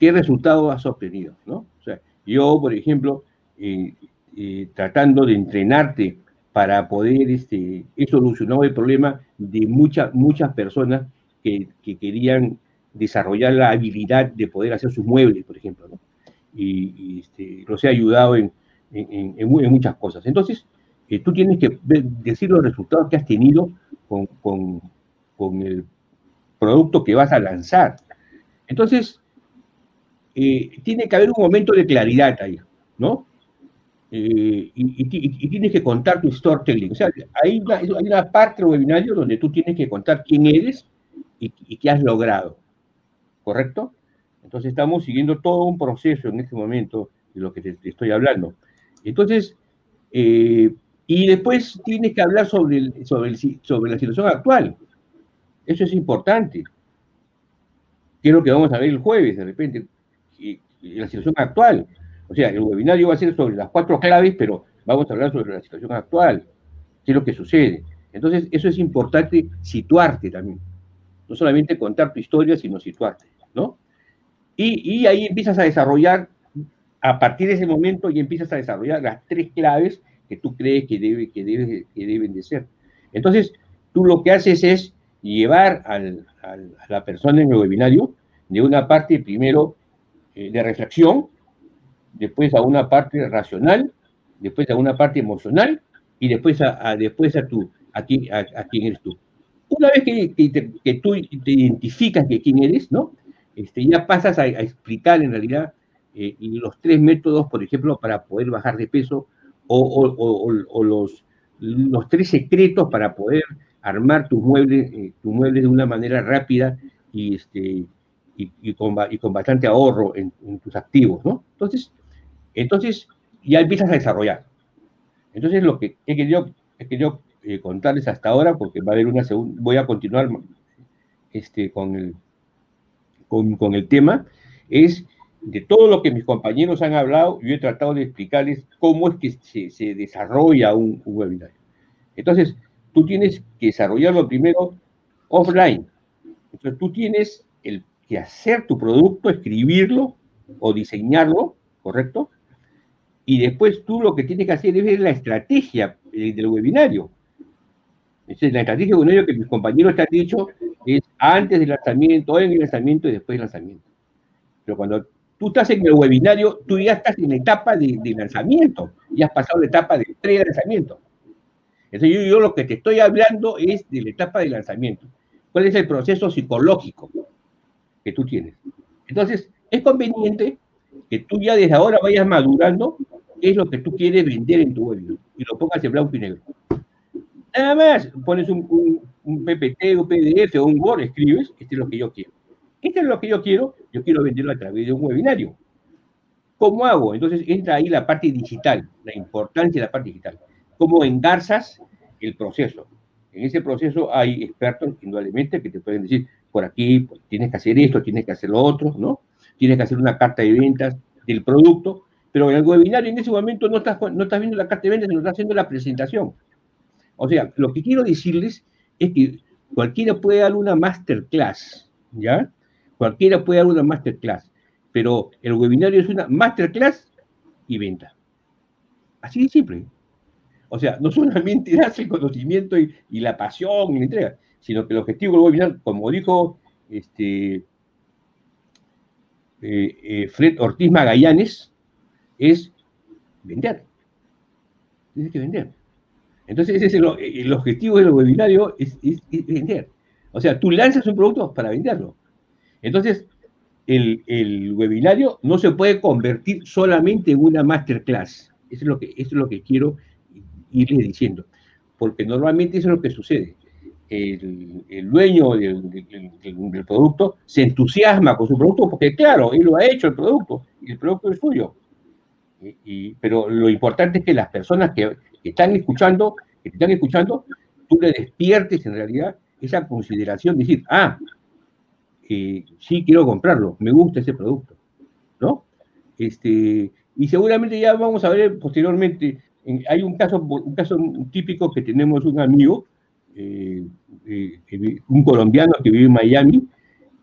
¿qué resultado has obtenido? ¿no? O sea, yo, por ejemplo, eh, eh, tratando de entrenarte para poder, este, he solucionado el problema de muchas, muchas personas que, querían desarrollar la habilidad de poder hacer sus muebles, por ejemplo, y, este, los he ayudado en, en, muchas cosas. Entonces, eh, tú tienes que decir los resultados que has tenido con, con, con, el producto que vas a lanzar. Entonces, tiene que haber un momento de claridad ahí, ¿no? Eh, y, tienes que contar tu storytelling. O sea, hay una, hay una parte del webinario donde tú tienes que contar quién eres y, qué has logrado. ¿Correcto? Entonces estamos siguiendo todo un proceso en este momento de lo que te, estoy hablando. Entonces, eh, y después tienes que hablar sobre, sobre, sobre la situación actual. Eso es importante. Que es lo que vamos a ver el jueves, de repente, la situación actual. O sea, el webinario va a ser sobre las cuatro claves, pero vamos a hablar sobre la situación actual, qué es lo que sucede. Entonces, eso es importante situarte también. No solamente contar tu historia, sino situarte, ¿no? Y, y ahí empiezas a desarrollar, a partir de ese momento, y empiezas a desarrollar las tres claves que tú crees que, debe, que, debe, que deben de ser. Entonces, tú lo que haces es llevar al, a la persona en el webinario de una parte primero eh, de reflexión, después a una parte racional, después a una parte emocional y después a, después a, tu, a, quién, a, quién eres tú. Una vez que, que, tú te identificas que quién eres, ¿no? Este, ya pasas a, explicar en realidad eh, los tres métodos, por ejemplo, para poder bajar de peso o, los, los tres secretos para poder armar tus muebles, eh, muebles de una manera rápida y, este, y, con, y con, bastante ahorro en, tus activos, ¿no? Entonces, entonces ya empiezas a desarrollar. Entonces lo que he querido, he querido eh, contarles hasta ahora, porque va a haber una segunda, voy a continuar este, con, el, con, con el tema, es de todo lo que mis compañeros han hablado, yo he tratado de explicarles cómo es que se, desarrolla un, un, webinario. Entonces, tú tienes que desarrollarlo primero offline. Entonces, tú tienes el, que hacer tu producto, escribirlo o diseñarlo, ¿correcto? Y después tú lo que tienes que hacer es ver la estrategia eh, del webinario. Entonces, la estrategia del webinario que mis compañeros te han dicho es antes del lanzamiento, en el lanzamiento y después del lanzamiento. Pero cuando tú estás en el webinario, tú ya estás en la etapa de, lanzamiento, ya has pasado la etapa de entrega de lanzamiento. Entonces yo, lo que te estoy hablando es de la etapa de lanzamiento. ¿Cuál es el proceso psicológico que tú tienes? Entonces, es conveniente que tú ya desde ahora vayas madurando qué es lo que tú quieres vender en tu webinar y lo pongas en blanco y negro. Nada más, pones un, PPT, un PDF o un Word, escribes, este es lo que yo quiero. Este es lo que yo quiero, yo quiero venderlo a través de un webinario. ¿Cómo hago? Entonces entra ahí la parte digital, la importancia de la parte digital. ¿Cómo engarzas el proceso? En ese proceso hay expertos, indudablemente, que te pueden decir, por aquí pues, tienes que hacer esto, tienes que hacer lo otro, ¿no? Tienes que hacer una carta de ventas del producto, pero en el webinario en ese momento no estás, no estás viendo la carta de ventas, sino estás haciendo la presentación. O sea, lo que quiero decirles es que cualquiera puede dar una masterclass, ¿ya? Cualquiera puede dar una masterclass, pero el webinario es una masterclass y venta. Así de simple. O sea, no solamente (laughs) das el conocimiento y, la pasión y la entrega, sino que el objetivo del webinar, como dijo este, eh, eh, Fred Ortiz Magallanes, es vender. Tienes que vender. Entonces, ese es el, objetivo del webinario, es, es, vender. O sea, tú lanzas un producto para venderlo. Entonces, el, webinario no se puede convertir solamente en una masterclass. Eso es lo que, es lo que quiero irle diciendo. Porque normalmente eso es lo que sucede. El, dueño del, producto se entusiasma con su producto porque, claro, él lo ha hecho el producto y el producto es suyo. pero lo importante es que las personas que, están escuchando, que están escuchando, tú le despiertes en realidad esa consideración, decir, ah, sí quiero comprarlo, me gusta ese producto, ¿no? Este, y seguramente ya vamos a ver posteriormente, hay un caso, un caso típico que tenemos un amigo, eh, eh, un colombiano que vive en Miami,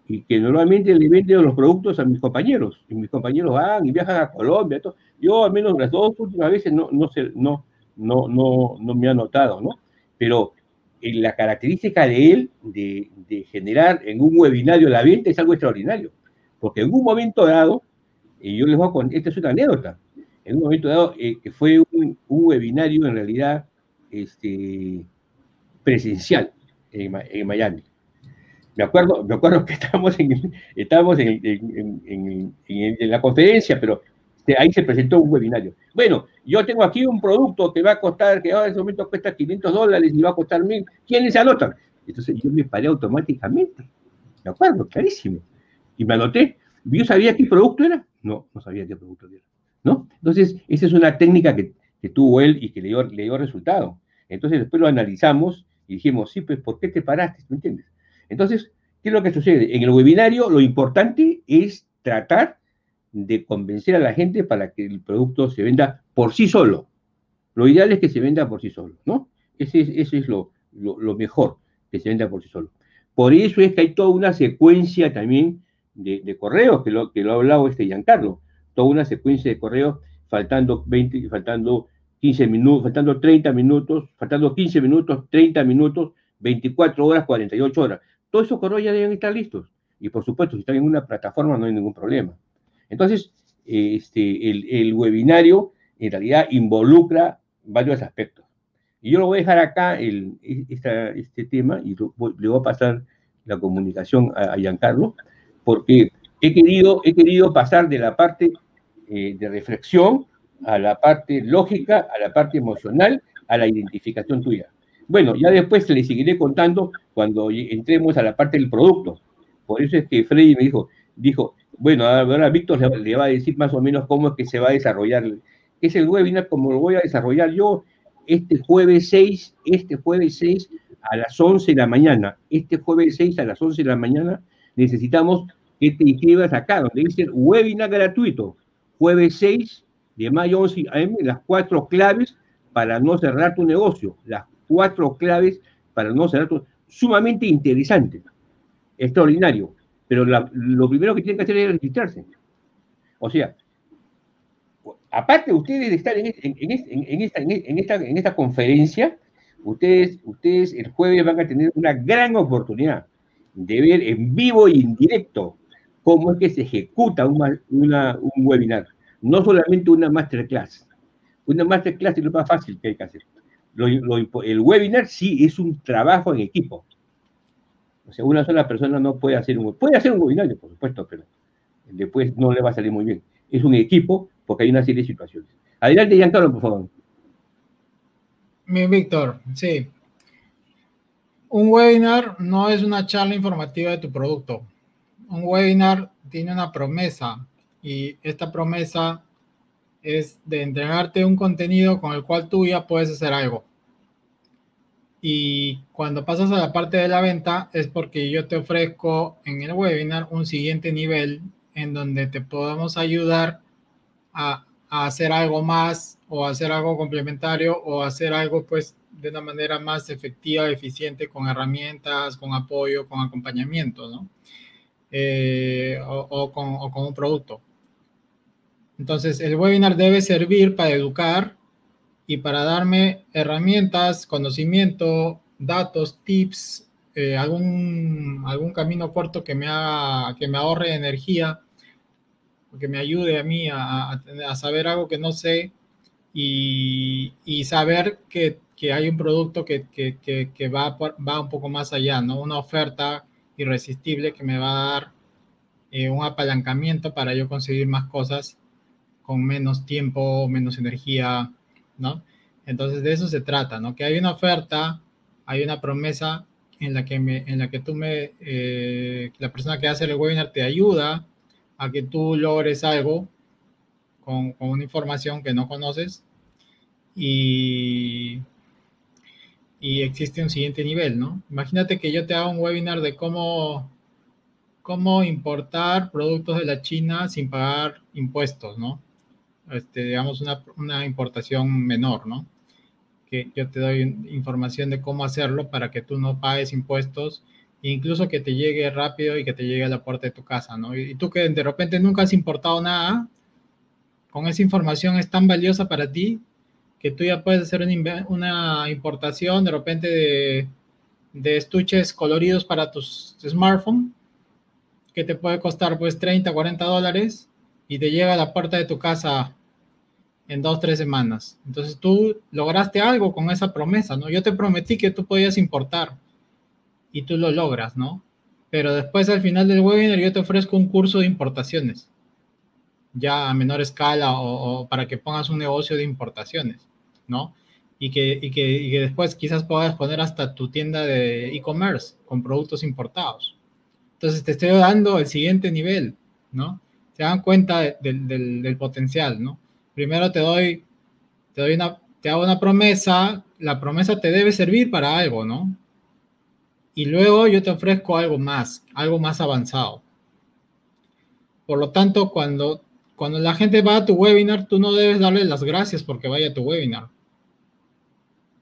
y que normalmente le vende los productos a mis compañeros, y mis compañeros van y viajan a Colombia, yo al menos las dos últimas veces no, no, sé, no, no, no, no me ha notado, ¿no? Pero la característica de él de, generar en un webinario la venta es algo extraordinario. Porque en un momento dado, y yo les voy a contar, esta es una anécdota, en un momento dado eh, fue un, webinario en realidad este, presencial en, Miami. Me acuerdo, me acuerdo que (laughs) estábamos en, estábamos en, en la conferencia, pero ahí se presentó un webinario. Bueno, yo tengo aquí un producto que va a costar, que en ese momento cuesta 500 dólares y va a costar 1000. ¿Quiénes se anotan? Entonces yo me paré automáticamente. ¿De acuerdo? Clarísimo. Y me anoté. ¿Yo sabía qué producto era? No, no sabía qué producto era. ¿No? Entonces, esa es una técnica que, tuvo él y que le dio, le dio resultado. Entonces, después lo analizamos y dijimos, sí, pues, ¿por qué te paraste? ¿Me entiendes? Entonces, ¿qué es lo que sucede? En el webinario, lo importante es tratar de convencer a la gente para que el producto se venda por sí solo. Lo ideal es que se venda por sí solo, ¿no? Ese, es lo, mejor, que se venda por sí solo. Por eso es que hay toda una secuencia también de, correos, que lo, que lo ha hablado este Giancarlo, toda una secuencia de correos faltando 20, faltando 15 minutos, faltando 30 minutos, faltando 15 minutos, 30 minutos, 24 horas, 48 horas. Todos esos correos ya deben estar listos. Y por supuesto, si están en una plataforma no hay ningún problema. Entonces, este, el, webinario en realidad involucra varios aspectos. Y yo lo voy a dejar acá, el, este tema, y le voy a pasar la comunicación a, Giancarlo, porque he querido, he querido pasar de la parte eh, de reflexión a la parte lógica, a la parte emocional, a la identificación tuya. Bueno, ya después le seguiré contando cuando entremos a la parte del producto. Por eso es que Freddy me dijo, dijo, bueno, ahora Víctor le, va a decir más o menos cómo es que se va a desarrollar. Es el webinar como lo voy a desarrollar yo este jueves 6, este jueves 6 a las 11 de la mañana. Este jueves 6 a las 11 de la mañana necesitamos que te inscribas acá, donde dice webinar gratuito. Jueves 6 de mayo 11 AM, las cuatro claves para no cerrar tu negocio. Las cuatro claves para no cerrar tu Sumamente interesante, extraordinario. Pero lo primero que tienen que hacer es registrarse. O sea, aparte ustedes de estar en, esta, en, esta, conferencia, ustedes, el jueves van a tener una gran oportunidad de ver en vivo y en directo cómo es que se ejecuta un webinar no solamente una masterclass. Una masterclass es lo más fácil que hay que hacer. el webinar sí es un trabajo en equipo. O sea, una sola persona no puede hacer un puede hacer un webinar, por supuesto, pero después no le va a salir muy bien. Es un equipo porque hay una serie de situaciones. Adelante, Giancarlo, por favor. Mi Víctor, sí. Un webinar no es una charla informativa de tu producto. Un webinar tiene una promesa, y esta promesa es de entregarte un contenido con el cual tú ya puedes hacer algo. Y cuando pasas a la parte de la venta es porque yo te ofrezco en el webinar un siguiente nivel en donde te podamos ayudar a, hacer algo más o hacer algo complementario o hacer algo pues de una manera más efectiva, eficiente, con herramientas, con apoyo, con acompañamiento, ¿no? Eh, o, con, o con un producto. Entonces, el webinar debe servir para educar y para darme herramientas, conocimiento, datos, tips, eh, algún, algún camino corto que me, haga, que me ahorre energía, que me ayude a mí a, saber algo que no sé y, saber que, hay un producto que, va, va un poco más allá, ¿no? Una oferta irresistible que me va a dar eh, un apalancamiento para yo conseguir más cosas con menos tiempo, menos energía, ¿no? Entonces de eso se trata, ¿no? Que hay una oferta, hay una promesa en la que, me, en la que tú me, eh, la persona que hace el webinar te ayuda a que tú logres algo con, con una información que no conoces y, existe un siguiente nivel, ¿no? Imagínate que yo te haga un webinar de cómo, cómo importar productos de la China sin pagar impuestos, ¿no? Este, digamos, una, una, importación menor, ¿no? Que yo te doy información de cómo hacerlo para que tú no pagues impuestos, incluso que te llegue rápido y que te llegue a la puerta de tu casa, ¿no? Y, tú que de repente nunca has importado nada, con esa información es tan valiosa para ti que tú ya puedes hacer una, una importación de repente de, de estuches coloridos para tus smartphone que te puede costar pues 30, 40 dólares y te llega a la puerta de tu casa en dos, tres semanas. Entonces tú lograste algo con esa promesa, ¿no? Yo te prometí que tú podías importar y tú lo logras, ¿no? Pero después al final del webinar yo te ofrezco un curso de importaciones, ya a menor escala o, para que pongas un negocio de importaciones, ¿no? Y que, y que, y que después quizás puedas poner hasta tu tienda de e-commerce con productos importados. Entonces te estoy dando el siguiente nivel, ¿no? se dan cuenta del, potencial, ¿no? Primero te doy, te doy una, te hago una promesa, la promesa te debe servir para algo, ¿no? Y luego yo te ofrezco algo más, algo más avanzado. Por lo tanto, cuando, cuando la gente va a tu webinar, tú no debes darle las gracias porque vaya a tu webinar.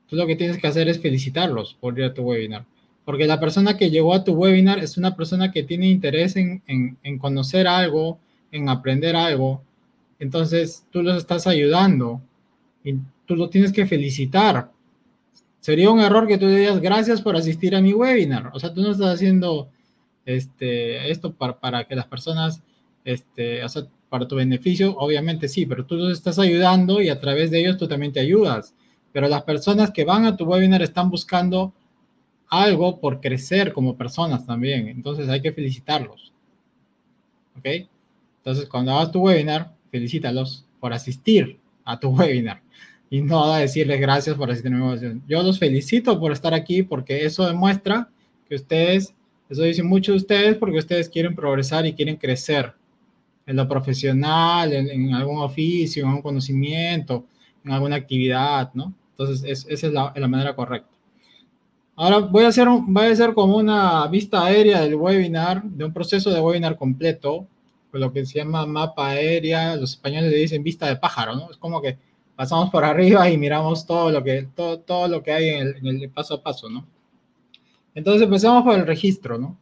tú lo que tienes que hacer es felicitarlos por ir a tu webinar. Porque la persona que llegó a tu webinar es una persona que tiene interés en, en conocer algo, en aprender algo. Entonces, tú los estás ayudando y tú lo tienes que felicitar. Sería un error que tú digas gracias por asistir a mi webinar. O sea, tú no estás haciendo este, esto para, para que las personas, este, o sea, para tu beneficio, obviamente sí, pero tú los estás ayudando y a través de ellos tú también te ayudas. Pero las personas que van a tu webinar están buscando algo por crecer como personas también. Entonces hay que felicitarlos. ¿Ok? Entonces cuando hagas tu webinar, felicítalos por asistir a tu (laughs) webinar y no a decirles gracias por asistir a mi webinar. Yo los felicito por estar aquí porque eso demuestra que ustedes, eso dicen muchos de ustedes porque ustedes quieren progresar y quieren crecer en lo profesional, en, algún oficio, en algún conocimiento, en alguna actividad, ¿no? Entonces, esa es la, manera correcta. Ahora voy a, hacer voy a hacer como una vista aérea del webinar, de un proceso de webinar completo, lo que se llama mapa aérea, los españoles le dicen vista de pájaro, ¿no? Es como que pasamos por arriba y miramos todo lo que, todo, todo lo que hay en el, paso a paso, ¿no? Entonces empezamos por el registro, ¿no?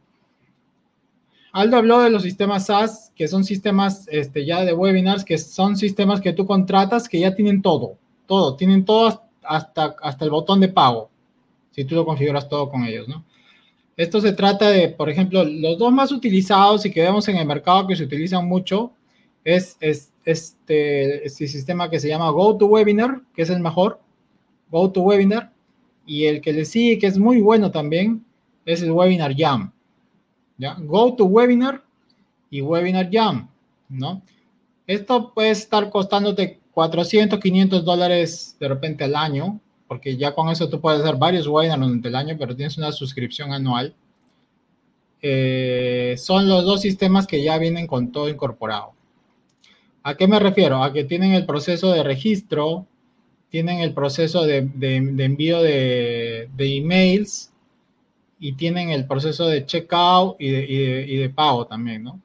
Aldo habló de los sistemas SaaS, que son sistemas este, ya de webinars, que son sistemas que tú contratas que ya tienen todo, todo, tienen todo hasta, hasta el botón de pago, si tú lo configuras todo con ellos, ¿no? Esto se trata de, por ejemplo, los dos más utilizados y que vemos en el mercado que se utilizan mucho es, es este, este sistema que se llama GoToWebinar, que es el mejor, GoToWebinar, y el que le sigue, que es muy bueno también, es el Webinar Jam. ¿ya? Go to Webinar y Webinar Jam, ¿no? Esto puede estar costándote 400, 500 dólares de repente al año, porque ya con eso tú puedes hacer varios webinars durante el año, pero tienes una suscripción anual. Eh, son los dos sistemas que ya vienen con todo incorporado. ¿A qué me refiero? A que tienen el proceso de registro, tienen el proceso de, envío de, emails, y tienen el proceso de checkout y y de, pago también, ¿no?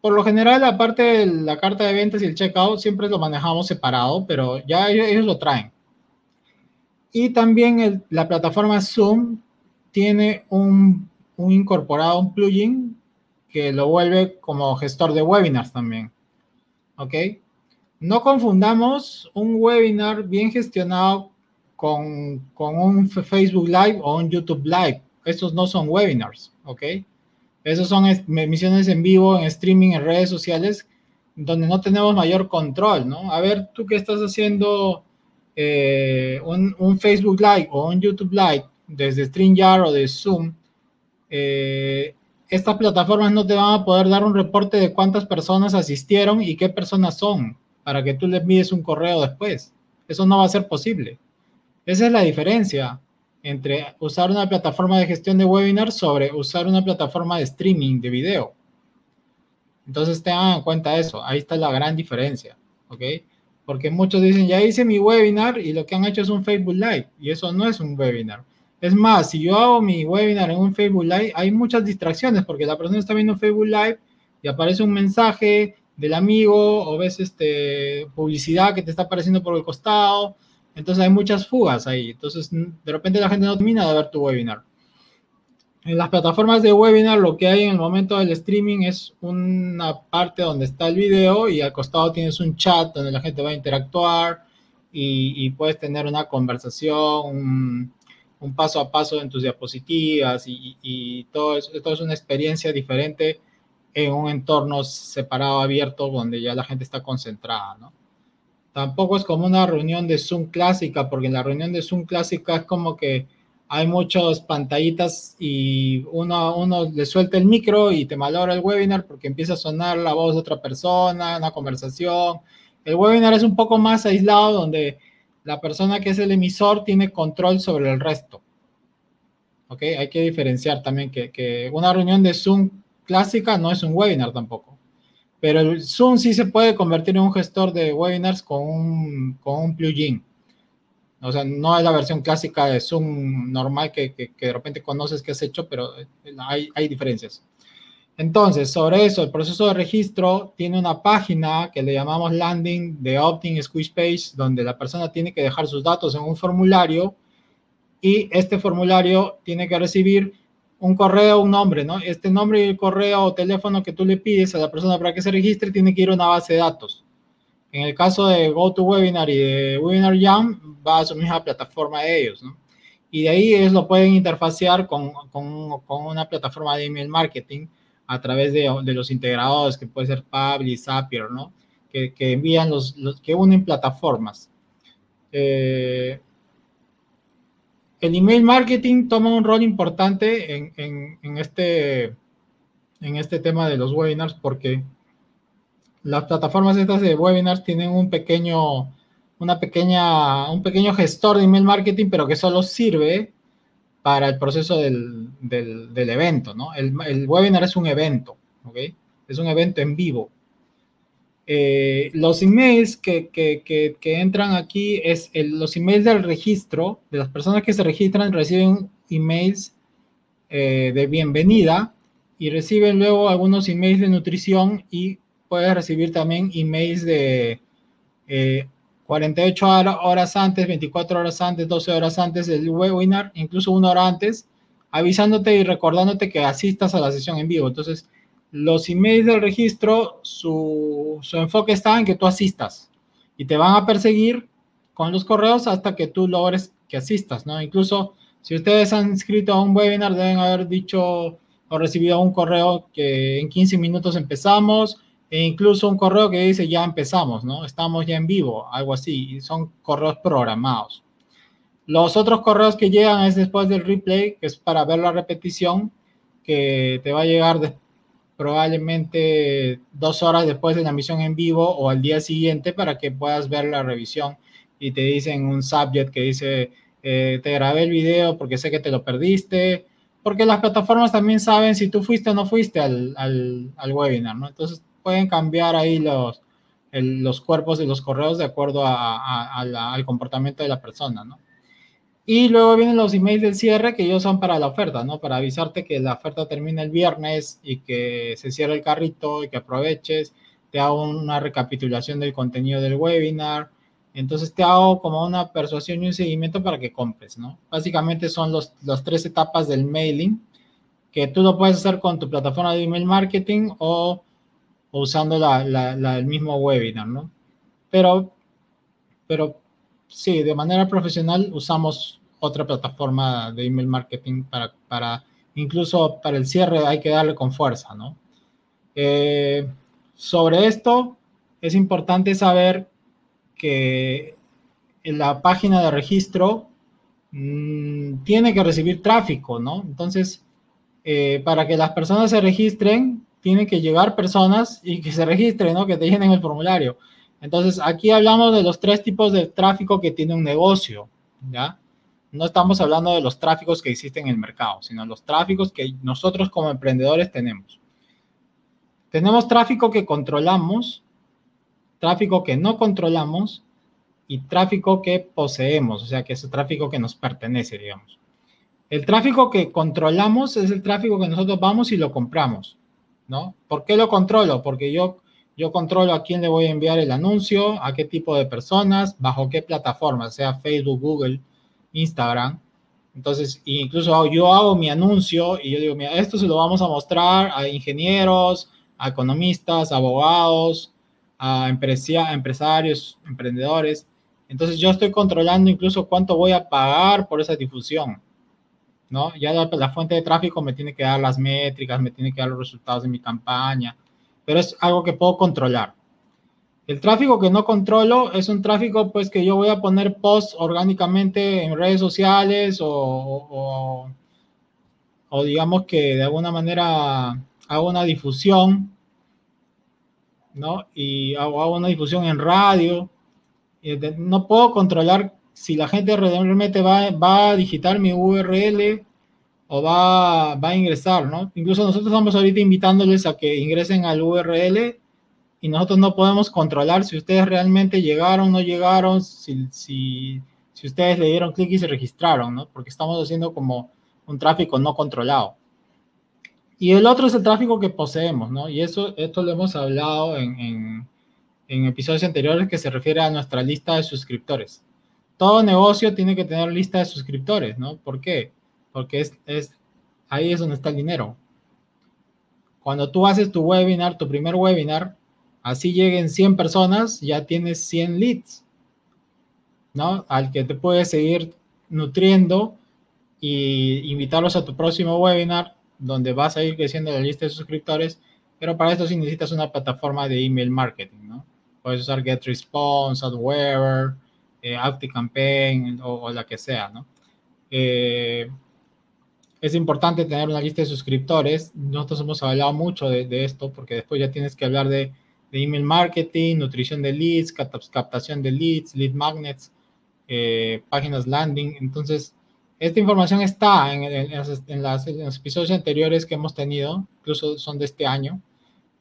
Por lo general, aparte de la carta de ventas y el checkout, siempre lo manejamos separado, pero ya ellos, lo traen. Y también la plataforma Zoom tiene un, un, incorporado, un plugin que lo vuelve como gestor de webinars también. ¿Ok? No confundamos un webinar bien gestionado con, con, un Facebook Live o un YouTube Live. Estos no son webinars, ¿ok? Esos son emisiones en vivo, en streaming, en redes sociales, donde no tenemos mayor control, ¿no? A ver, tú que estás haciendo eh, un, un, Facebook Live o un YouTube Live desde StreamYard o de Zoom, eh, estas plataformas no te van a poder dar un reporte de cuántas personas asistieron y qué personas son, para que tú les mides un correo después. Eso no va a ser posible. Esa es la diferencia entre usar una plataforma de gestión de webinars sobre usar una plataforma de streaming de video. Entonces tengan en cuenta eso, ahí está la gran diferencia, ¿ok? Porque muchos dicen, ya hice mi webinar y lo que han hecho es un Facebook Live y eso no es un webinar. Es más, si yo hago mi webinar en un Facebook Live, hay muchas distracciones porque la persona está viendo Facebook Live y aparece un mensaje del amigo o ves este, publicidad que te está apareciendo por el costado entonces hay muchas fugas ahí. Entonces de repente la gente no termina de ver tu webinar. En las plataformas de webinar lo que hay en el momento del streaming es una parte donde está el video y al costado tienes un chat donde la gente va a interactuar y, puedes tener una conversación, un, paso a paso en tus diapositivas y, y todo, es, todo es una experiencia diferente en un entorno separado, abierto, donde ya la gente está concentrada, ¿no? Tampoco es como una reunión de Zoom clásica, porque en la reunión de Zoom clásica es como que hay muchas pantallitas y uno, uno le suelta el micro y te malora el webinar porque empieza a sonar la voz de otra persona, una conversación. El webinar es un poco más aislado donde la persona que es el emisor tiene control sobre el resto. ¿Ok? Hay que diferenciar también que, que una reunión de Zoom clásica no es un webinar tampoco. Pero el Zoom sí se puede convertir en un gestor de webinars con un, con un plugin. O sea, no es la versión clásica de Zoom normal que, que, de repente conoces que has hecho, pero hay, hay diferencias. Entonces, sobre eso, el proceso de registro tiene una página que le llamamos landing de Squish Page, donde la persona tiene que dejar sus datos en un formulario y este formulario tiene que recibir un correo, un nombre, ¿no? Este nombre y el correo o teléfono que tú le pides a la persona para que se registre tiene que ir a una base de datos. En el caso de GoToWebinar y de Webinar Jam, va a su misma plataforma de ellos, ¿no? Y de ahí ellos lo pueden interfacear con, con, con una plataforma de email marketing a través de, de, los integradores, que puede ser Pabli, Zapier, ¿no? Que, que envían los, los, que unen plataformas. Eh, el email marketing toma un rol importante en, en, en, este, en este tema de los webinars porque las plataformas estas de webinars tienen un pequeño, una pequeña, un pequeño gestor de email marketing, pero que solo sirve para el proceso del, del, evento, ¿no? El, el, webinar es un evento, ¿ok? Es un evento en vivo. Eh, los emails que, que, que, entran aquí es los emails del registro, de las personas que se registran reciben emails eh, de bienvenida y reciben luego algunos emails de nutrición y puedes recibir también emails de eh, 48 horas antes, 24 horas antes, 12 horas antes del webinar, incluso una hora antes, avisándote y recordándote que asistas a la sesión en vivo. Entonces, los emails del registro, su, su enfoque está en que tú asistas y te van a perseguir con los correos hasta que tú logres que asistas, ¿no? Incluso si ustedes han inscrito a un webinar, deben haber dicho o recibido un correo que en 15 minutos empezamos, e incluso un correo que dice ya empezamos, ¿no? Estamos ya en vivo, algo así, y son correos programados. Los otros correos que llegan es después del replay, que es para ver la repetición, que te va a llegar de, probablemente dos horas después de la emisión en vivo o al día siguiente para que puedas ver la revisión y te dicen un subject que dice, eh, te grabé el video porque sé que te lo perdiste, porque las plataformas también saben si tú fuiste o no fuiste al, al, al webinar, ¿no? Entonces pueden cambiar ahí los, el, los cuerpos de los correos de acuerdo a, a, a la, al comportamiento de la persona, ¿no? Y luego vienen los emails del cierre que ellos son para la oferta, ¿no? Para avisarte que la oferta termina el viernes y que se cierra el carrito y que aproveches. Te hago una recapitulación del contenido del webinar. Entonces te hago como una persuasión y un seguimiento para que compres, ¿no? Básicamente son los, las tres etapas del mailing que tú lo puedes hacer con tu plataforma de email marketing o o usando el mismo webinar, ¿no? Pero, pero sí, de manera profesional usamos otra plataforma de email marketing para, para incluso para el cierre hay que darle con fuerza, ¿no? Eh, sobre esto es importante saber que la página de registro mmm, tiene que recibir tráfico, ¿no? Entonces, eh, para que las personas se registren, tienen que llegar personas y que se registren, ¿no? Que te llenen el formulario. Entonces, aquí hablamos de los tres tipos de tráfico que tiene un negocio, ¿ya? No estamos hablando de los tráficos que existen en el mercado, sino los tráficos que nosotros como emprendedores tenemos. Tenemos tráfico que controlamos, tráfico que no controlamos y tráfico que poseemos, o sea, que es el tráfico que nos pertenece, digamos. El tráfico que controlamos es el tráfico que nosotros vamos y lo compramos. ¿No? ¿Por qué lo controlo? Porque yo, yo controlo a quién le voy a enviar el anuncio, a qué tipo de personas, bajo qué plataforma, sea Facebook, Google, Instagram. Entonces, incluso yo hago mi anuncio y yo digo, mira, esto se lo vamos a mostrar a ingenieros, a economistas, abogados, a empresarios, emprendedores. Entonces, yo estoy controlando incluso cuánto voy a pagar por esa difusión. ¿No? Ya la, la, fuente de tráfico me tiene que dar las métricas, me tiene que dar los resultados de mi campaña, pero es algo que puedo controlar. El tráfico que no controlo es un tráfico pues que yo voy a poner posts orgánicamente en redes sociales o, o, digamos que de alguna manera hago una difusión, ¿no? Y hago, hago una difusión en radio. No puedo controlar si la gente realmente va, va a digitar mi URL o va, va a ingresar, ¿no? Incluso nosotros estamos ahorita invitándoles a que ingresen al URL y nosotros no podemos controlar si ustedes realmente llegaron, no llegaron, si, si, si ustedes le dieron clic y se registraron, ¿no? Porque estamos haciendo como un tráfico no controlado. Y el otro es el tráfico que poseemos, ¿no? Y eso, esto lo hemos hablado en, en, episodios anteriores que se refiere a nuestra lista de suscriptores. Todo negocio tiene que tener lista de suscriptores, ¿no? ¿Por qué? Porque es, es ahí es donde está el dinero. Cuando tú haces tu webinar, tu primer webinar, así lleguen 100 personas, ya tienes 100 leads, ¿no? Al que te puedes seguir nutriendo y invitarlos a tu próximo webinar donde vas a ir creciendo la lista de suscriptores, pero para esto sí necesitas una plataforma de email marketing, ¿no? Puedes usar GetResponse, AdWeaver, eh, ActiveCampaign o, o, la que sea, ¿no? Eh, es importante tener una lista de suscriptores. Nosotros hemos hablado mucho de, esto porque después ya tienes que hablar de, email marketing, nutrición de leads, captación de leads, lead magnets, eh, páginas landing. Entonces, esta información está en, en, los episodios anteriores que hemos tenido, incluso son de este año,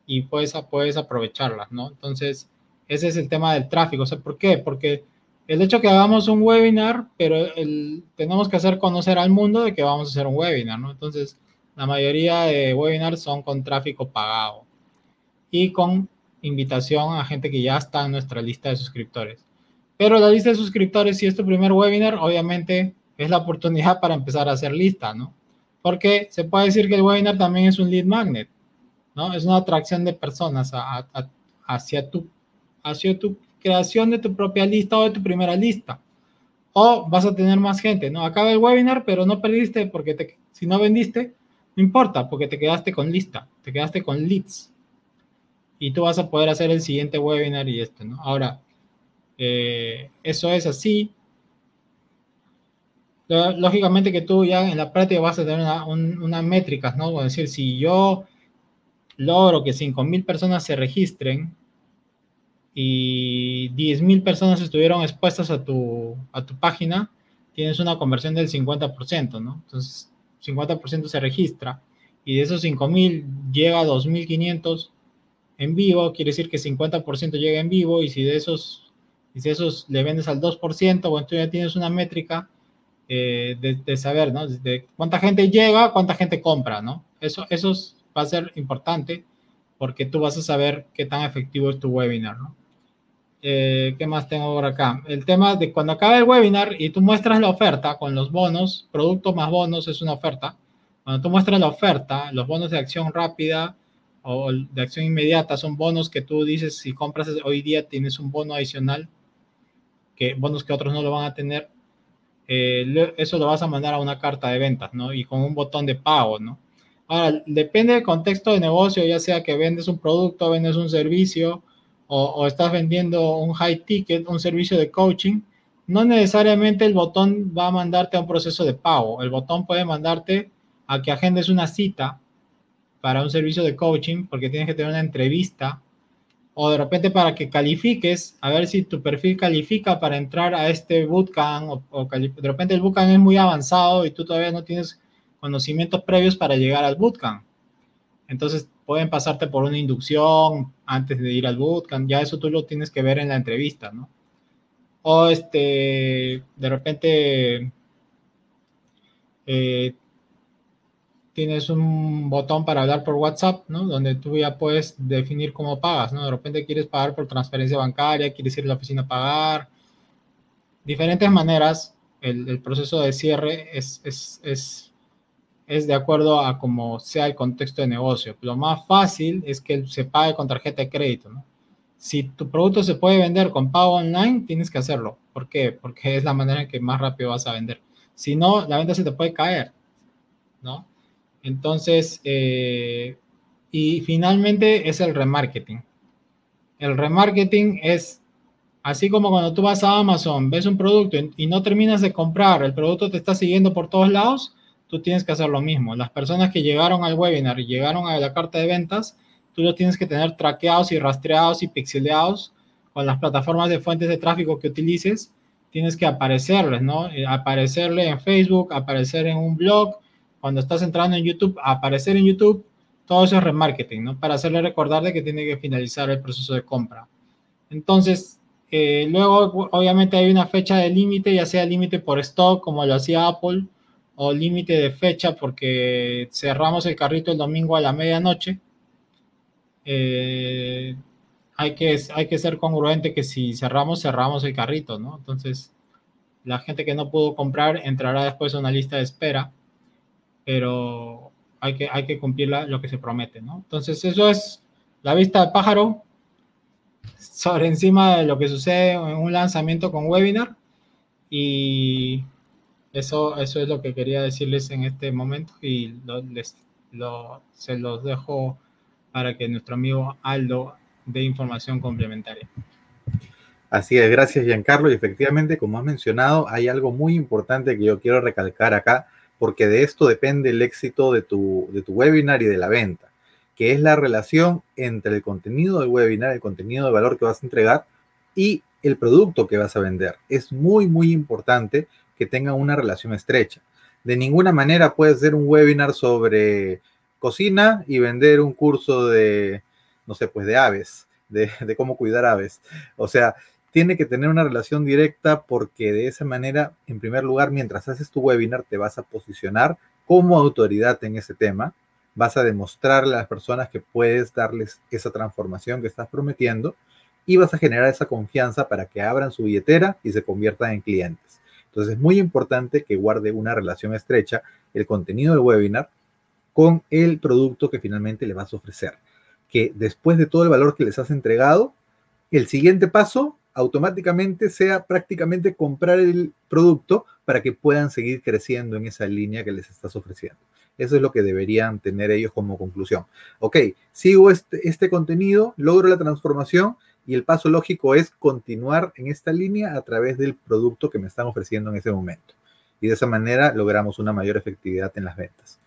y puedes, puedes aprovecharlas, ¿no? Entonces, ese es el tema del tráfico. O sea, ¿por qué? Porque el hecho que hagamos un webinar, pero el, tenemos que hacer conocer al mundo de que vamos a hacer un webinar, ¿no? Entonces, la mayoría de webinars son con tráfico pagado y con invitación a gente que ya está en nuestra lista de suscriptores. Pero la lista de suscriptores, si es tu primer webinar, obviamente es la oportunidad para empezar a hacer lista, ¿no? Porque se puede decir que el webinar también es un lead magnet, ¿no? Es una atracción de personas hacia, tu, hacia tu creación de tu propia lista o de tu primera lista. O vas a tener más gente, ¿no? Acaba el webinar, pero no perdiste porque si no vendiste, no importa, porque te quedaste con lista, te quedaste con leads. Y tú vas a poder hacer el siguiente webinar y esto, ¿no? Ahora, eh, eso es así lógicamente que tú ya en la práctica vas a tener una, una métricas, ¿no? Es decir, si yo logro que 5.000 personas se registren y 10.000 personas estuvieron expuestas a tu, a tu página, tienes una conversión del 50%, ¿no? Entonces, 50% se registra y de esos 5.000 llega a 2.500 en vivo, quiere decir que 50% llega en vivo y si de esos, y si esos le vendes al 2%, bueno, tú ya tienes una métrica eh, de, saber, ¿no? De cuánta gente llega, cuánta gente compra, ¿no? Eso, eso va a ser importante porque tú vas a saber qué tan efectivo es tu webinar, ¿no? Eh, ¿Qué más tengo por acá? El tema de cuando acaba el webinar y tú muestras la oferta con los bonos, producto más bonos es una oferta. Cuando tú muestras la oferta, los bonos de acción rápida o de acción inmediata son bonos que tú dices, si compras hoy día tienes un bono adicional, que bonos que otros no lo van a tener, eh, eso lo vas a mandar a una carta de ventas, ¿no? Y con un botón de pago, ¿no? Ahora, depende del contexto de negocio, ya sea que vendes un producto, vendes un servicio o, estás vendiendo un high ticket, un servicio de coaching, no necesariamente el botón va a mandarte a un proceso de pago. El botón puede mandarte a que agendes una cita para un servicio de coaching porque tienes que tener una entrevista o de repente para que califiques, a ver si tu perfil califica para entrar a este bootcamp, o, de repente el bootcamp es muy avanzado y tú todavía no tienes conocimientos previos para llegar al bootcamp. Entonces pueden pasarte por una inducción antes de ir al bootcamp, ya eso tú lo tienes que ver en la entrevista, ¿no? O este, de repente eh, tienes un botón para hablar por WhatsApp, ¿no? Donde tú ya puedes definir cómo pagas, ¿no? De repente quieres pagar por transferencia bancaria, quieres ir a la oficina a pagar. Diferentes maneras, el, proceso de cierre es, es, es, es, de acuerdo a cómo sea el contexto de negocio. Lo más fácil es que se pague con tarjeta de crédito, ¿no? Si tu producto se puede vender con pago online, tienes que hacerlo. ¿Por qué? Porque es la manera en que más rápido vas a vender. Si no, la venta se te puede caer, ¿no? Entonces, eh, y finalmente es el remarketing. El remarketing es así como cuando tú vas a Amazon, ves un producto y no terminas de comprar, el producto te está siguiendo por todos lados, tú tienes que hacer lo mismo. Las personas que llegaron al webinar y llegaron a la carta de ventas, tú los tienes que tener traqueados y rastreados y pixeleados con las plataformas de fuentes de tráfico que utilices. Tienes que aparecerles, ¿no? Eh, aparecerle en Facebook, aparecer en un blog, cuando estás entrando en YouTube, aparecer en YouTube, todo eso es remarketing, ¿no? Para hacerle recordar de que tiene que finalizar el proceso de compra. Entonces, eh, luego, obviamente hay una fecha de límite, ya sea límite por stock, como lo hacía Apple, o límite de fecha porque cerramos el carrito el domingo a la medianoche, eh, hay, que, hay que ser congruente que si cerramos, cerramos el carrito, ¿no? Entonces, la gente que no pudo comprar entrará después a una lista de espera, pero hay que, hay que cumplir lo que se promete, ¿no? Entonces, eso es la vista de pájaro sobre encima de lo que sucede en un lanzamiento con webinar y eso, eso es lo que quería decirles en este momento y les, se los dejo para que nuestro amigo Aldo dé información complementaria. Así es, gracias Giancarlo. Y efectivamente, como has mencionado, hay algo muy importante que yo quiero recalcar acá, porque de esto depende el éxito de tu, de tu webinar y de la venta, que es la relación entre el contenido del webinar, el contenido de valor que vas a entregar y el producto que vas a vender. Es muy, muy importante que tengan una relación estrecha. De ninguna manera puedes hacer un webinar sobre cocina y vender un curso de, no sé, pues de aves, de, de cómo cuidar aves. O sea, tiene que tener una relación directa porque de esa manera, en primer lugar, mientras haces tu webinar, te vas a posicionar como autoridad en ese tema, vas a demostrarle a las personas que puedes darles esa transformación que estás prometiendo y vas a generar esa confianza para que abran su billetera y se conviertan en clientes. Entonces es muy importante que guarde una relación estrecha el contenido del webinar con el producto que finalmente le vas a ofrecer. Que después de todo el valor que les has entregado, el siguiente paso automáticamente sea prácticamente comprar el producto para que puedan seguir creciendo en esa línea que les estás ofreciendo. Eso es lo que deberían tener ellos como conclusión. Ok, sigo este, este contenido, logro la transformación y el paso lógico es continuar en esta línea a través del producto que me están ofreciendo en ese momento. Y de esa manera logramos una mayor efectividad en las ventas.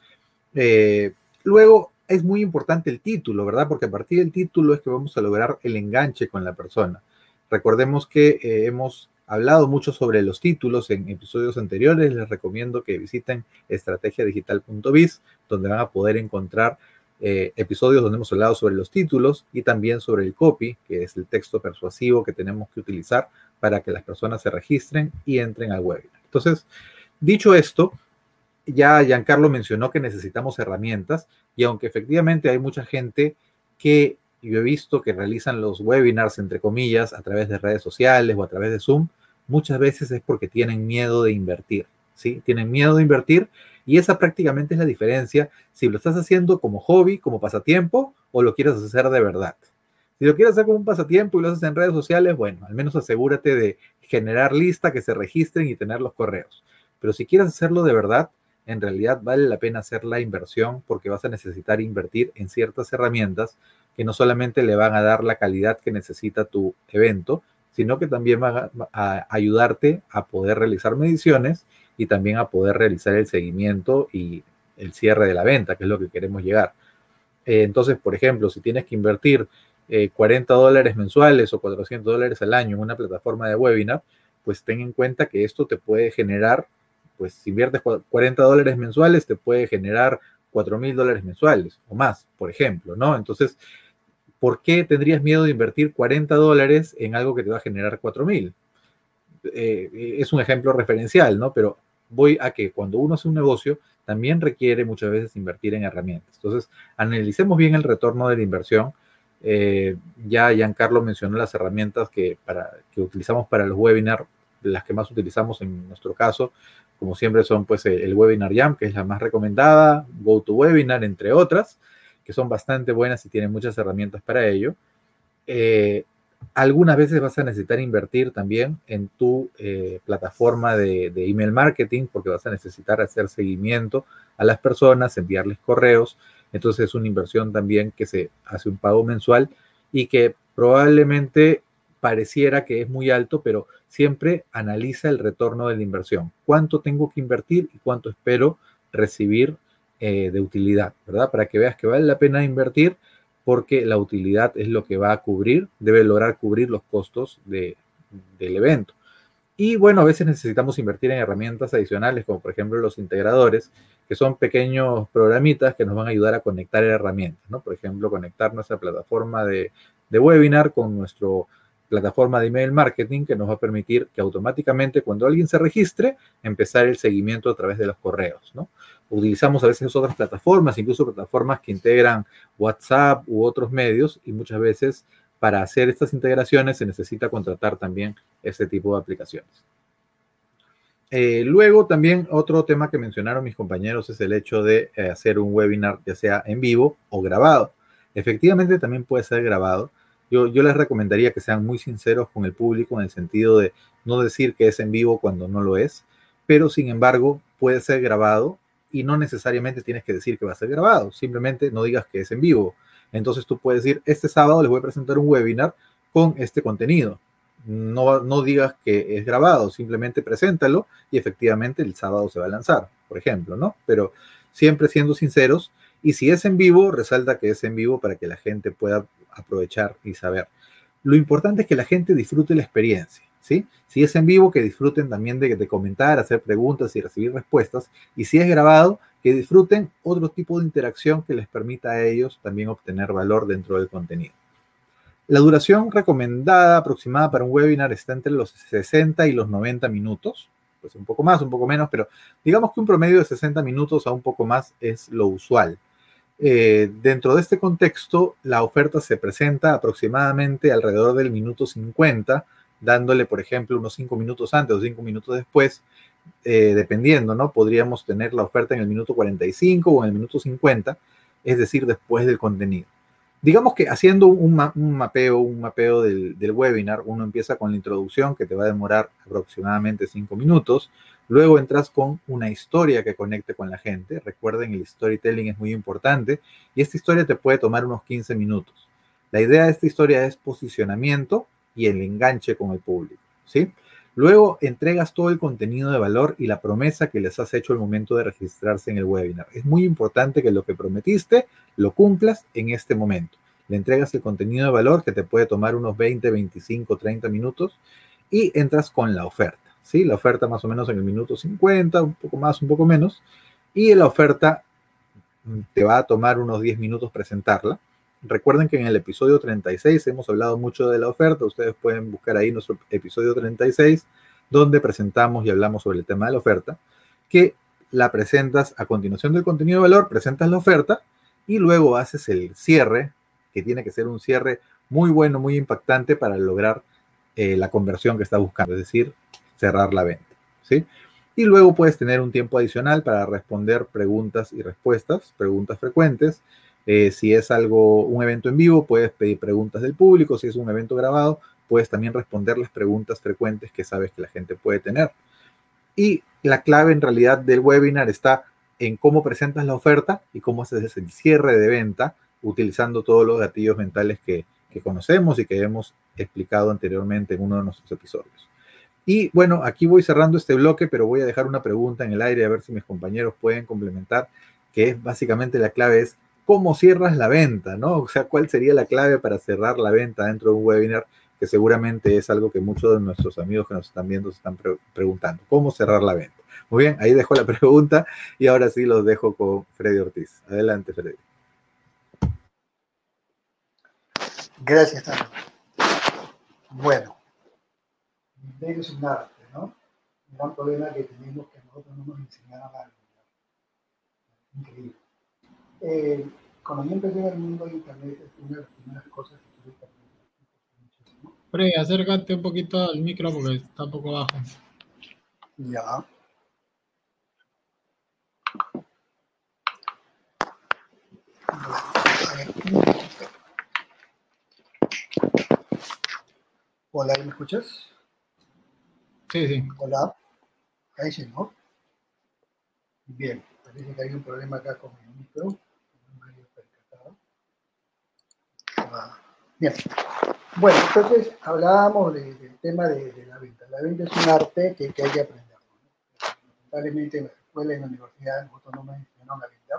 Eh, luego, es muy importante el título, ¿verdad? Porque a partir del título es que vamos a lograr el enganche con la persona. Recordemos que eh, hemos hablado mucho sobre los títulos en episodios anteriores. Les recomiendo que visiten estrategiadigital.biz, donde van a poder encontrar eh, episodios donde hemos hablado sobre los títulos y también sobre el copy, que es el texto persuasivo que tenemos que utilizar para que las personas se registren y entren al webinar. Entonces, dicho esto, ya Giancarlo mencionó que necesitamos herramientas y aunque efectivamente hay mucha gente que yo he visto que realizan los webinars, entre comillas, a través de redes sociales o a través de Zoom, muchas veces es porque tienen miedo de invertir, ¿sí? Tienen miedo de invertir y esa prácticamente es la diferencia si lo estás haciendo como hobby, como pasatiempo o lo quieres hacer de verdad. Si lo quieres hacer como un pasatiempo y lo haces en redes sociales, bueno, al menos asegúrate de generar lista, que se registren y tener los correos. Pero si quieres hacerlo de verdad, en realidad vale la pena hacer la inversión porque vas a necesitar invertir en ciertas herramientas que no solamente le van a dar la calidad que necesita tu evento, sino que también van a, ayudarte a poder realizar mediciones y también a poder realizar el seguimiento y el cierre de la venta, que es lo que queremos llegar. Eh, entonces, por ejemplo, si tienes que invertir 40 eh, dólares mensuales o 400 dólares al año en una plataforma de webinar, pues ten en cuenta que esto te puede generar, pues si inviertes 40 dólares mensuales, te puede generar 4 mil dólares mensuales o más, por ejemplo, ¿no? Entonces, ¿por qué tendrías miedo de invertir 40 dólares en algo que te va a generar 4 mil? Eh, es un ejemplo referencial, ¿no? Pero voy a que cuando uno hace un negocio, también requiere muchas veces invertir en herramientas. Entonces, analicemos bien el retorno de la inversión. Eh, ya Giancarlo mencionó las herramientas que, para, que utilizamos para los webinars, las que más utilizamos en nuestro caso, como siempre son pues el Webinar Jam, que es la más recomendada, GoToWebinar, entre otras que son bastante buenas y tienen muchas herramientas para ello. Eh, algunas veces vas a necesitar invertir también en tu eh, plataforma de, email marketing porque vas a necesitar hacer seguimiento a las personas, enviarles correos. Entonces es una inversión también que se hace un pago mensual y que probablemente pareciera que es muy alto, pero siempre analiza el retorno de la inversión. ¿Cuánto tengo que invertir y cuánto espero recibir eh, de utilidad, ¿verdad? Para que veas que vale la pena invertir porque la utilidad es lo que va a cubrir, debe lograr cubrir los costos de, del evento. Y bueno, a veces necesitamos invertir en herramientas adicionales, como por ejemplo los integradores, que son pequeños programitas que nos van a ayudar a conectar herramientas, ¿no? Por ejemplo, conectar nuestra plataforma de, de webinar con nuestro plataforma de email marketing que nos va a permitir que automáticamente cuando alguien se registre, empezar el seguimiento a través de los correos, ¿no? Utilizamos a veces otras plataformas, incluso plataformas que integran WhatsApp u otros medios y muchas veces para hacer estas integraciones se necesita contratar también este tipo de aplicaciones. Eh, luego también otro tema que mencionaron mis compañeros es el hecho de eh, hacer un webinar ya sea en vivo o grabado. Efectivamente también puede ser grabado. Yo, les recomendaría que sean muy sinceros con el público en el sentido de no decir que es en vivo cuando no lo es, pero sin embargo puede ser grabado y no necesariamente tienes que decir que va a ser grabado, simplemente no digas que es en vivo. Entonces tú puedes decir, este sábado les voy a presentar un webinar con este contenido no, no digas que es grabado, simplemente preséntalo y efectivamente el sábado se va a lanzar, por ejemplo, ¿no? Pero siempre siendo sinceros y si es en vivo, resalta que es en vivo para que la gente pueda aprovechar y saber. Lo importante es que la gente disfrute la experiencia, ¿sí? Si es en vivo, que disfruten también de, de comentar, hacer preguntas y recibir respuestas. Y si es grabado, que disfruten otro tipo de interacción que les permita a ellos también obtener valor dentro del contenido. La duración recomendada aproximada para un webinar está entre los 60 y los 90 minutos, pues un poco más, un poco menos, pero digamos que un promedio de 60 minutos a un poco más es lo usual. Eh, dentro de este contexto, la oferta se presenta aproximadamente alrededor del minuto 50, dándole, por ejemplo, unos 5 minutos antes o 5 minutos después, eh, dependiendo, ¿no? Podríamos tener la oferta en el minuto 45 o en el minuto 50, es decir, después del contenido digamos que haciendo un, mapeo, un mapeo del, webinar, uno empieza con la introducción que te va a demorar aproximadamente cinco minutos. Luego entras con una historia que conecte con la gente. Recuerden, el storytelling es muy importante y esta historia te puede tomar unos 15 minutos. La idea de esta historia es posicionamiento y el enganche con el público, ¿sí? Luego entregas todo el contenido de valor y la promesa que les has hecho al momento de registrarse en el webinar. Es muy importante que lo que prometiste lo cumplas en este momento. Le entregas el contenido de valor que te puede tomar unos 20, 25, 30 minutos y entras con la oferta. La oferta más o menos en el minuto 50, un poco más, un poco menos. Y la oferta mm, te va a tomar unos 10 minutos presentarla Recuerden que en el episodio 36 hemos hablado mucho de la oferta. Ustedes pueden buscar ahí nuestro episodio 36, donde presentamos y hablamos sobre el tema de la oferta, que la presentas a continuación del contenido de valor, presentas la oferta y luego haces el cierre, que tiene que ser un cierre muy bueno, muy impactante para lograr eh, la conversión que estás buscando, es decir, cerrar la venta. ¿sí? Y luego puedes tener un tiempo adicional para responder preguntas y respuestas, preguntas frecuentes, eh, si es algo, un evento en vivo, puedes pedir preguntas del público. Si es un evento grabado, puedes también responder las preguntas frecuentes que sabes que la gente puede tener. Y la clave en realidad del webinar está en cómo presentas la oferta y cómo haces el cierre de venta utilizando todos los gatillos mentales que, que conocemos y que hemos explicado anteriormente en uno de nuestros episodios. Y bueno, aquí voy cerrando este bloque, pero voy a dejar una pregunta en el aire a ver si mis compañeros pueden complementar, que es básicamente la clave es cómo cierras la venta, ¿no? O sea, cuál sería la clave para cerrar la venta dentro de un webinar, que seguramente es algo que muchos de nuestros amigos que nos están viendo se están preguntando, ¿cómo cerrar la venta? Muy bien, ahí dejo la (laughs) pregunta y ahora sí los dejo con Freddy Ortiz. Adelante, Freddy. Gracias, Tano. Bueno, es un arte, ¿no? Un gran problema que tenemos que nosotros no nos enseñaron a Increíble. Eh, cuando yo empecé en el mundo de Internet, es una de las primeras cosas que tuve que aprender Freddy, acércate un poquito al micro porque está un poco bajo. Ya. Hola, ¿me escuchas? Sí, sí. Hola. Sí, ¿no? Bien, parece que hay un problema acá con el micro. Bien. Bueno, entonces hablábamos del tema de, la venta. La venta es un arte que, hay que aprender. Lamentablemente en la escuela en la universidad nosotros no nos enseñaron a vender.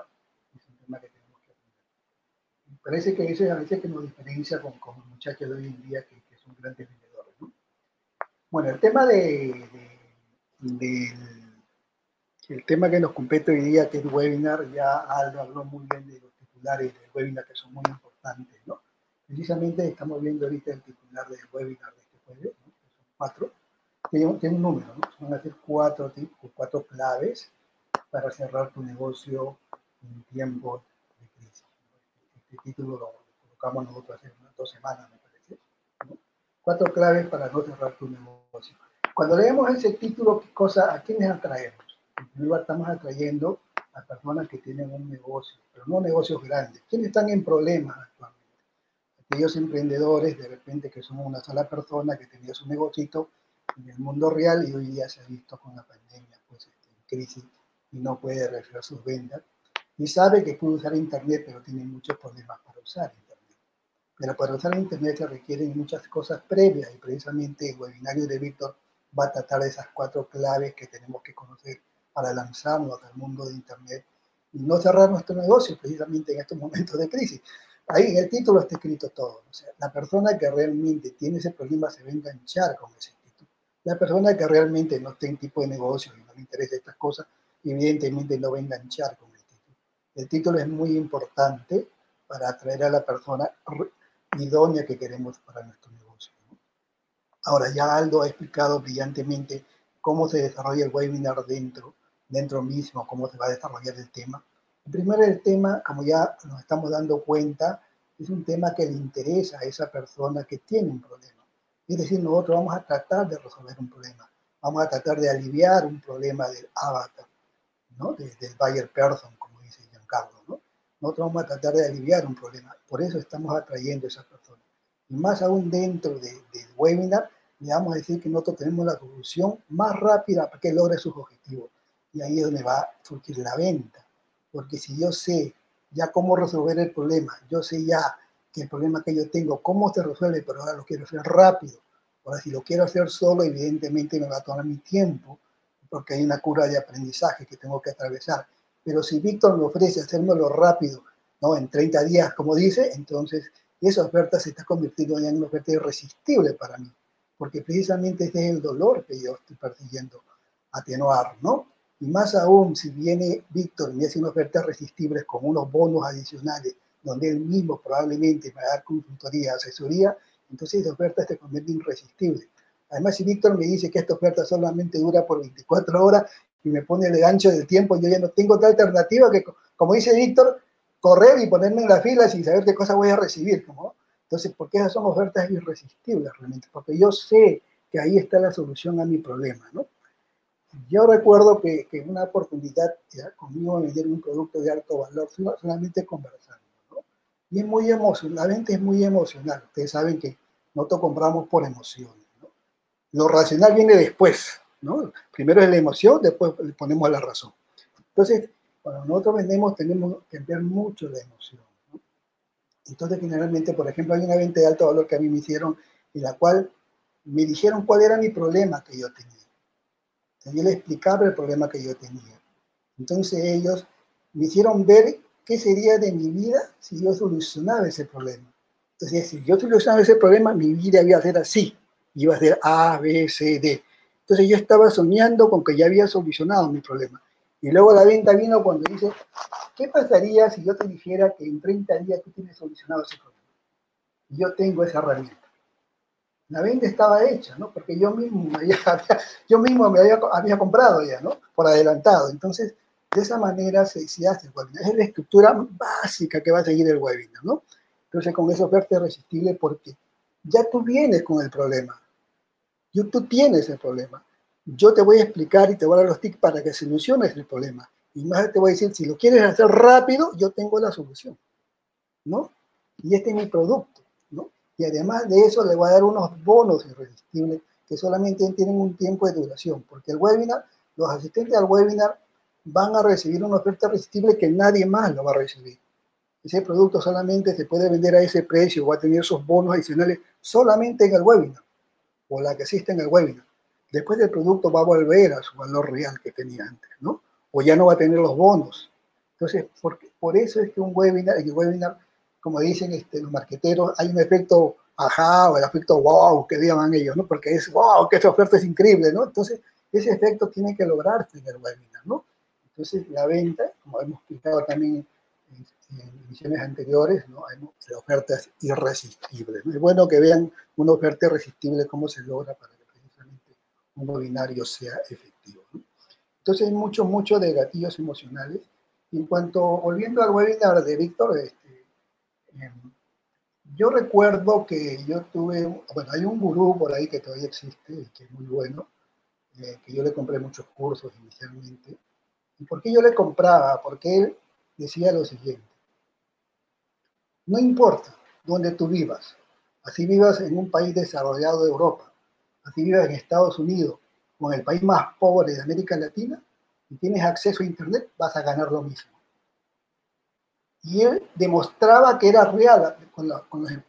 Es un tema que tenemos que aprender. Me parece que eso es a veces que nos diferencia con, con muchachos de hoy en día que, que son grandes vendedores. ¿No? Bueno, el tema de, de, el tema que nos compete hoy día, que es webinar, ya Aldo habló muy bien de los titulares del webinar que son muy importantes, ¿no? Precisamente estamos viendo ahorita el titular del webinar de tiene, un número, ¿no? Van a ser cuatro, cuatro claves para cerrar tu negocio en tiempo de crisis. Este título lo colocamos nosotros hace unas dos semanas, parece. Cuatro claves para no cerrar tu negocio. Cuando leemos ese título, ¿qué cosa, ¿a quiénes atraemos? En primer lugar, estamos atrayendo a personas que tienen un negocio, pero no negocios grandes. ¿Quiénes están en problemas actualmente? Aquellos emprendedores, de repente, que son una sola persona que tenía su negocito en el mundo real y hoy día se ha visto con la pandemia, pues este, en crisis y no puede realizar sus ventas. Y sabe que puede usar Internet, pero tiene muchos problemas para usar Internet. Pero para usar Internet se requieren muchas cosas previas y precisamente el webinario de Víctor va a tratar de esas cuatro claves que tenemos que conocer para lanzarnos al mundo de Internet y no cerrar nuestro negocio precisamente en estos momentos de crisis. Ahí en el título está escrito todo. O sea, la persona que realmente tiene ese problema se va a enganchar con ese título. La persona que realmente no tiene tipo de negocio y no le interesa estas cosas, evidentemente no va a enganchar con el título. El título es muy importante para atraer a la persona idónea que queremos para nuestro negocio. Ahora ya Aldo ha explicado brillantemente cómo se desarrolla el webinar dentro dentro mismo, cómo se va a desarrollar el tema. Primero, el tema, como ya nos estamos dando cuenta, es un tema que le interesa a esa persona que tiene un problema. Es decir, nosotros vamos a tratar de resolver un problema, vamos a tratar de aliviar un problema del avatar, ¿no? del buyer person, como dice Giancarlo. ¿no? Nosotros vamos a tratar de aliviar un problema, por eso estamos atrayendo a esa persona. Y más aún dentro del webinar, le vamos a decir que nosotros tenemos la solución más rápida para que logre sus objetivos y ahí es donde va a surgir la venta. Porque si yo sé ya cómo resolver el problema, yo sé ya que el problema que yo tengo, cómo se resuelve, pero ahora lo quiero hacer rápido. Ahora, si lo quiero hacer solo, evidentemente me va a tomar mi tiempo, porque hay una cura de aprendizaje que tengo que atravesar. Pero si Víctor me ofrece hacérmelo rápido, ¿no? en 30 días, como dice, entonces esa oferta se está convirtiendo en una oferta irresistible para mí, porque precisamente es el dolor que yo estoy persiguiendo atenuar, ¿no? Y más aún, si viene Víctor y me hace una oferta irresistible con unos bonos adicionales, donde él mismo probablemente me va a dar consultoría, asesoría, entonces esa oferta se convierte irresistible. Además, si Víctor me dice que esta oferta solamente dura por 24 horas y me pone el gancho del tiempo, yo ya no tengo otra alternativa que, como dice Víctor, correr y ponerme en la fila sin saber qué cosa voy a recibir. ¿no? Entonces, porque esas son ofertas irresistibles realmente, porque yo sé que ahí está la solución a mi problema, ¿no? Yo recuerdo que, en una oportunidad ya, conmigo me dieron un producto de alto valor solamente conversando. ¿no? Y es muy emocional, la venta es muy emocional. Ustedes saben que nosotros compramos por emociones. ¿no? Lo racional viene después. ¿No? Primero es la emoción, después le ponemos la razón. Entonces, cuando nosotros vendemos tenemos que ver mucho la emoción. ¿no? Entonces, generalmente, por ejemplo, hay una venta de alto valor que a mí me hicieron en la cual me dijeron cuál era mi problema que yo tenía. Yo les explicaba el problema que yo tenía. Entonces ellos me hicieron ver qué sería de mi vida si yo solucionaba ese problema. Entonces, si yo solucionaba ese problema, mi vida iba a ser así. Iba a ser A, B, C, D. Entonces yo estaba soñando con que ya había solucionado mi problema. Y luego la venta vino cuando dice, ¿qué pasaría si yo te dijera que en 30 días tú tienes solucionado ese problema? Yo tengo esa herramienta la venta estaba hecha, ¿no? Porque yo mismo, me había, (laughs) yo mismo había, había, comprado ya, ¿no? Por adelantado. Entonces, de esa manera se, se, hace el webinar. Es la estructura básica que va a seguir el webinar, ¿no? Entonces, con esa oferta irresistible, porque ya tú vienes con el problema. Yo, tú tienes el problema. Yo te voy a explicar y te voy a dar los tips para que soluciones el problema. Y más te voy a decir, si lo quieres hacer rápido, yo tengo la solución, ¿no? Y este es mi producto y además de eso le voy a dar unos bonos irresistibles que solamente tienen un tiempo de duración, porque el webinar, los asistentes al webinar van a recibir una oferta irresistible que nadie más lo va a recibir. Ese producto solamente se puede vender a ese precio, va a tener esos bonos adicionales solamente en el webinar, o la que existe en el webinar. Después el producto va a volver a su valor real que tenía antes, ¿no? O ya no va a tener los bonos. Entonces, por, por eso es que un webinar, en el webinar como dicen este, los marqueteros, hay un efecto ajá o el efecto wow que llaman ellos, ¿no? Porque es wow, que esta oferta es increíble, ¿no? Entonces, ese efecto tiene que lograrse en el webinar, ¿no? Entonces, la venta, como hemos explicado también en, emisiones anteriores, ¿no? La oferta es. Es bueno que vean una oferta irresistible, cómo se logra para que precisamente un webinario sea efectivo. Entonces hay mucho, mucho de gatillos emocionales. en cuanto, volviendo al webinar de Víctor, este, em, yo recuerdo que yo tuve, bueno, hay un gurú por ahí que todavía existe y que es muy bueno, eh, que yo le compré muchos cursos inicialmente. ¿Y por qué yo le compraba? Porque él decía lo siguiente, no importa dónde tú vivas, así vivas en un país desarrollado de Europa, así vivas en Estados Unidos o en el país más pobre de América Latina, y tienes acceso a Internet, vas a ganar lo mismo. Y él demostraba que era real con, los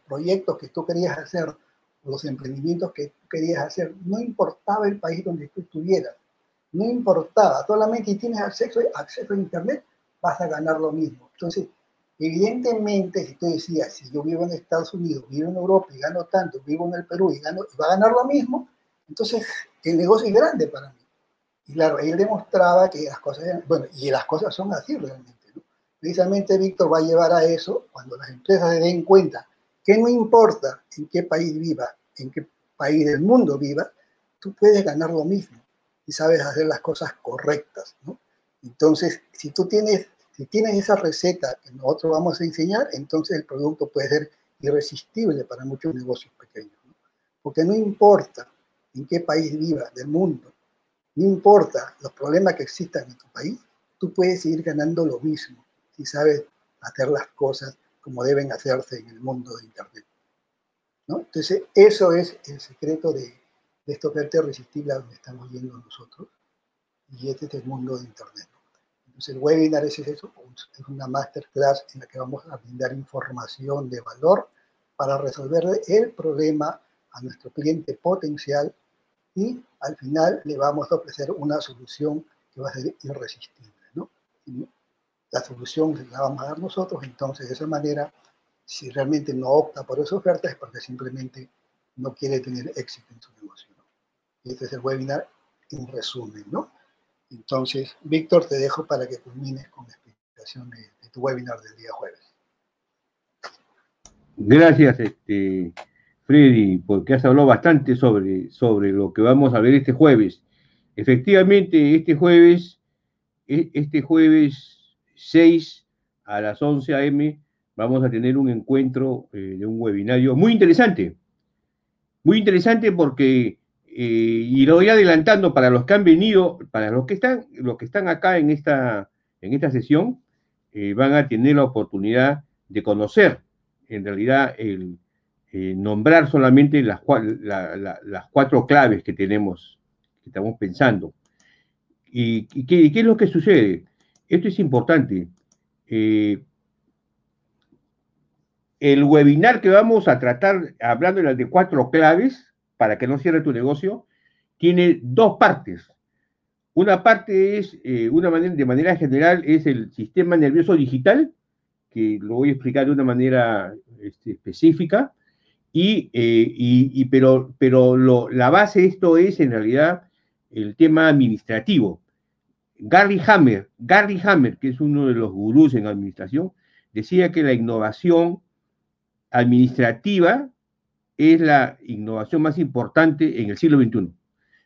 proyectos que tú querías hacer, los emprendimientos que tú querías hacer. No importaba el país donde tú estuvieras, no importaba, solamente si tienes acceso, acceso a Internet, vas a ganar lo mismo. Entonces, evidentemente, si tú decías, si yo vivo en Estados Unidos, vivo en Europa y gano tanto, vivo en el Perú y, gano, y va a ganar lo mismo, entonces el negocio es grande para mí. Y claro, él demostraba que las cosas, bueno, y las cosas son así realmente. Precisamente Víctor va a llevar a eso cuando las empresas se den cuenta que no importa en qué país viva, en qué país del mundo viva, tú puedes ganar lo mismo y sabes hacer las cosas correctas. ¿no? Entonces, si tú tienes, si tienes esa receta que nosotros vamos a enseñar, entonces el producto puede ser irresistible para muchos negocios pequeños. Porque no importa en qué país vivas del mundo, no importa los problemas que existan en tu país, tú puedes seguir ganando lo mismo si sabes hacer las cosas como deben hacerse en el mundo de Internet. Entonces, eso es el secreto de, de esta oferta irresistible a donde estamos yendo nosotros. Y este es el mundo de Internet. Entonces, el webinar es eso, es una masterclass en la que vamos a brindar información de valor para resolver el problema a nuestro cliente potencial y al final le vamos a ofrecer una solución que va a ser irresistible. ¿no? La solución la vamos a dar nosotros, entonces de esa manera, si realmente no opta por esa oferta es porque simplemente no quiere tener éxito en su negocio. ¿no? Este es el webinar en resumen. ¿no? Entonces, Víctor, te dejo para que culmines con la explicación de, tu webinar del día jueves. Gracias, este, Freddy, porque has hablado bastante sobre, sobre lo que vamos a ver este jueves. Efectivamente, este jueves, e, este jueves 6 a las 11 a.m. vamos a tener un encuentro eh, de un webinario muy interesante. Muy interesante porque, y lo voy adelantando para los que han venido, para los que están, los que están acá en esta, en esta sesión, eh, van a tener la oportunidad de conocer en realidad el, eh, nombrar solamente las, la, la, las, cuatro claves que tenemos, que estamos pensando. ¿Y, qué, es lo que sucede? Esto es importante. Eh, el webinar que vamos a tratar, hablando de las de cuatro claves, para que no cierre tu negocio, tiene dos partes. Una parte es, eh, de manera general, es el sistema nervioso digital, que lo voy a explicar de una manera este, específica, y, eh, pero, la base de esto es en realidad el tema administrativo. Gary Hammer, Gary Hammer, que es uno de los gurús en administración, decía que la innovación administrativa es la innovación más importante en el siglo XXI.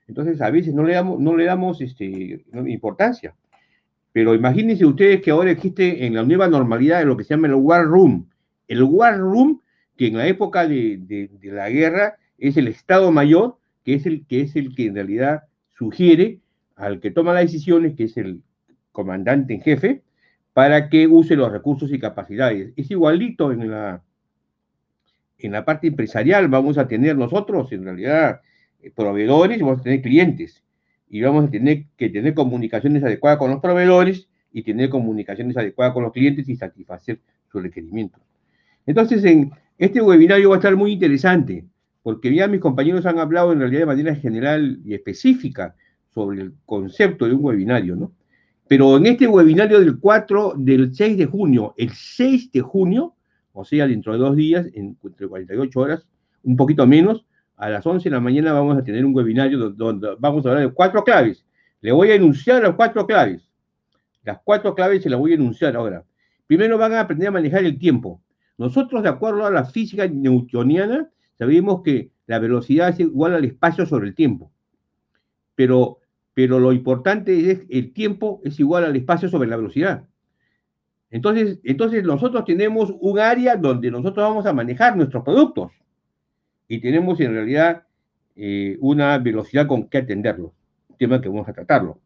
Entonces, a veces no le damos, no le damos este, importancia. Pero imagínense ustedes que ahora existe en la nueva normalidad lo que se llama el War Room. El War Room que en la época de, de, la guerra es el Estado Mayor, que es el que es el que en realidad sugiere al que toma las decisiones, que es el comandante en jefe, para que use los recursos y capacidades. Es igualito en la, en la parte empresarial, vamos a tener nosotros en realidad proveedores y vamos a tener clientes. Y vamos a tener que tener comunicaciones adecuadas con los proveedores y tener comunicaciones adecuadas con los clientes y satisfacer sus requerimientos. Entonces, en, este webinario va a estar muy interesante, porque ya mis compañeros han hablado en realidad de manera general y específica sobre el concepto de un webinario, ¿no? Pero en este webinario del 4, del 6 de junio, el 6 de junio, o sea, dentro de dos días, entre 48 horas, un poquito menos, a las 11 de la mañana vamos a tener un webinario donde vamos a hablar de cuatro claves. Le voy a enunciar las cuatro claves. Las cuatro claves se las voy a enunciar ahora. Primero van a aprender a manejar el tiempo. Nosotros, de acuerdo a la física newtoniana, sabemos que la velocidad es igual al espacio sobre el tiempo. pero, pero lo importante es el tiempo es igual al espacio sobre la velocidad. Entonces, entonces nosotros tenemos un área donde nosotros vamos a manejar nuestros productos y tenemos en realidad eh, una velocidad con que atenderlo, tema que vamos a tratarlo.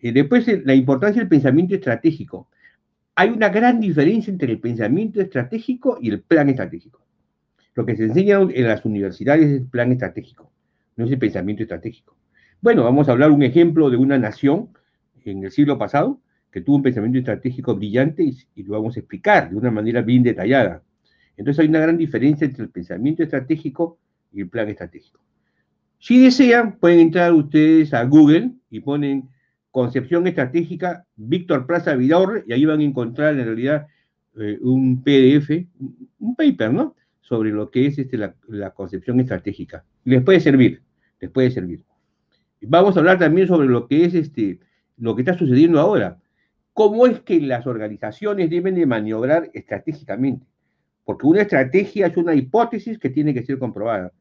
Eh, después, la importancia del pensamiento estratégico. Hay una gran diferencia entre el pensamiento estratégico y el plan estratégico. Lo que se enseña en las universidades es el plan estratégico, no es el pensamiento estratégico. Bueno, vamos a hablar un ejemplo de una nación en el siglo pasado que tuvo un pensamiento estratégico brillante y, lo vamos a explicar de una manera bien detallada. Entonces hay una gran diferencia entre el pensamiento estratégico y el plan estratégico. Si desean, pueden entrar ustedes a Google y ponen concepción estratégica Víctor Plaza Vidaurre y ahí van a encontrar en realidad eh, un PDF, un paper, ¿no? Sobre lo que es este, la, concepción estratégica. Les puede servir, les puede servir. Vamos a hablar también sobre lo que es este, lo que está sucediendo ahora. ¿Cómo es que las organizaciones deben de maniobrar estratégicamente? Porque una estrategia es una hipótesis que tiene que ser comprobada.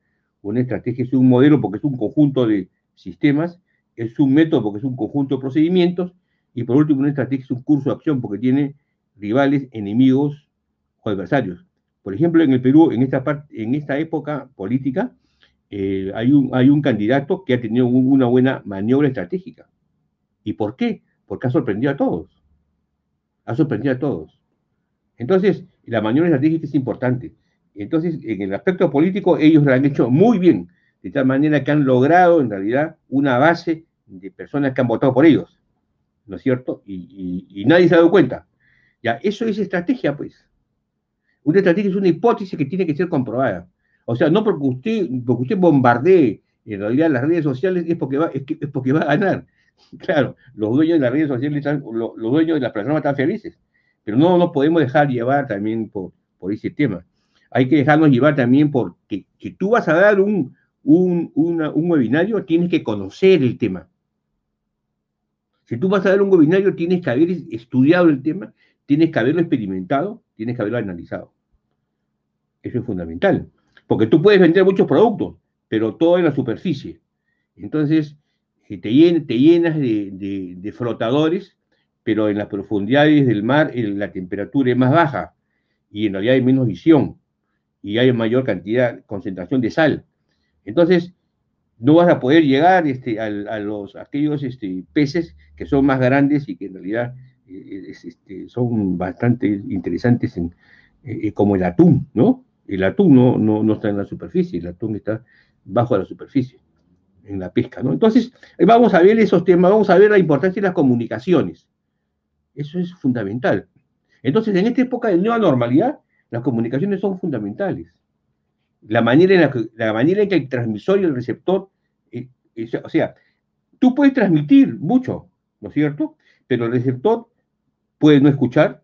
Una estrategia es un modelo porque es un conjunto de sistemas, es un método porque es un conjunto de procedimientos, y por último una estrategia es un curso de acción porque tiene rivales, enemigos o adversarios. Por ejemplo, en el Perú, en esta, época política, eh, hay un candidato que ha tenido una buena maniobra estratégica. ¿Y por qué? Porque ha sorprendido a todos. Ha sorprendido a todos. Entonces, la maniobra estratégica es importante. Entonces, en el aspecto político, ellos lo han hecho muy bien, de tal manera que han logrado, en realidad, una base de personas que han votado por ellos. ¿No es cierto? Y, nadie se ha dado cuenta. Ya, eso es estrategia, pues. Una estrategia es una hipótesis que tiene que ser comprobada. O sea, no porque usted, porque usted bombardee en realidad las redes sociales es porque va, es, porque va a ganar. (laughs) Claro, los dueños de las redes sociales, están, los, dueños de las plataformas están felices, pero no nos podemos dejar llevar también por, ese tema. Hay que dejarnos llevar también porque que tú vas a dar un, un, un webinario, tienes que conocer el tema. Si tú vas a dar un webinario, tienes que haber estudiado el tema, tienes que haberlo experimentado, tienes que haberlo analizado. Eso es fundamental. Porque tú puedes vender muchos productos, pero todo en la superficie. Entonces, eh, te, llenas, de, flotadores, pero en las profundidades del mar la temperatura es más baja y en realidad hay menos visión y hay mayor cantidad, concentración de sal. Entonces, no vas a poder llegar este, a, los, aquellos este, peces que son más grandes y que en realidad eh, este, son bastante interesantes en, eh, como el atún, ¿no? El atún no, no, está en la superficie, el atún está bajo la superficie, en la pesca, ¿no? Entonces, eh, vamos a ver esos temas, vamos a ver la importancia de las comunicaciones. Eso es fundamental. Entonces, en esta época de nueva normalidad, las comunicaciones son fundamentales. La manera en, la que, la manera en que el transmisor y el receptor, eh, o sea, tú puedes transmitir mucho, ¿no es cierto? Pero el receptor puede no escuchar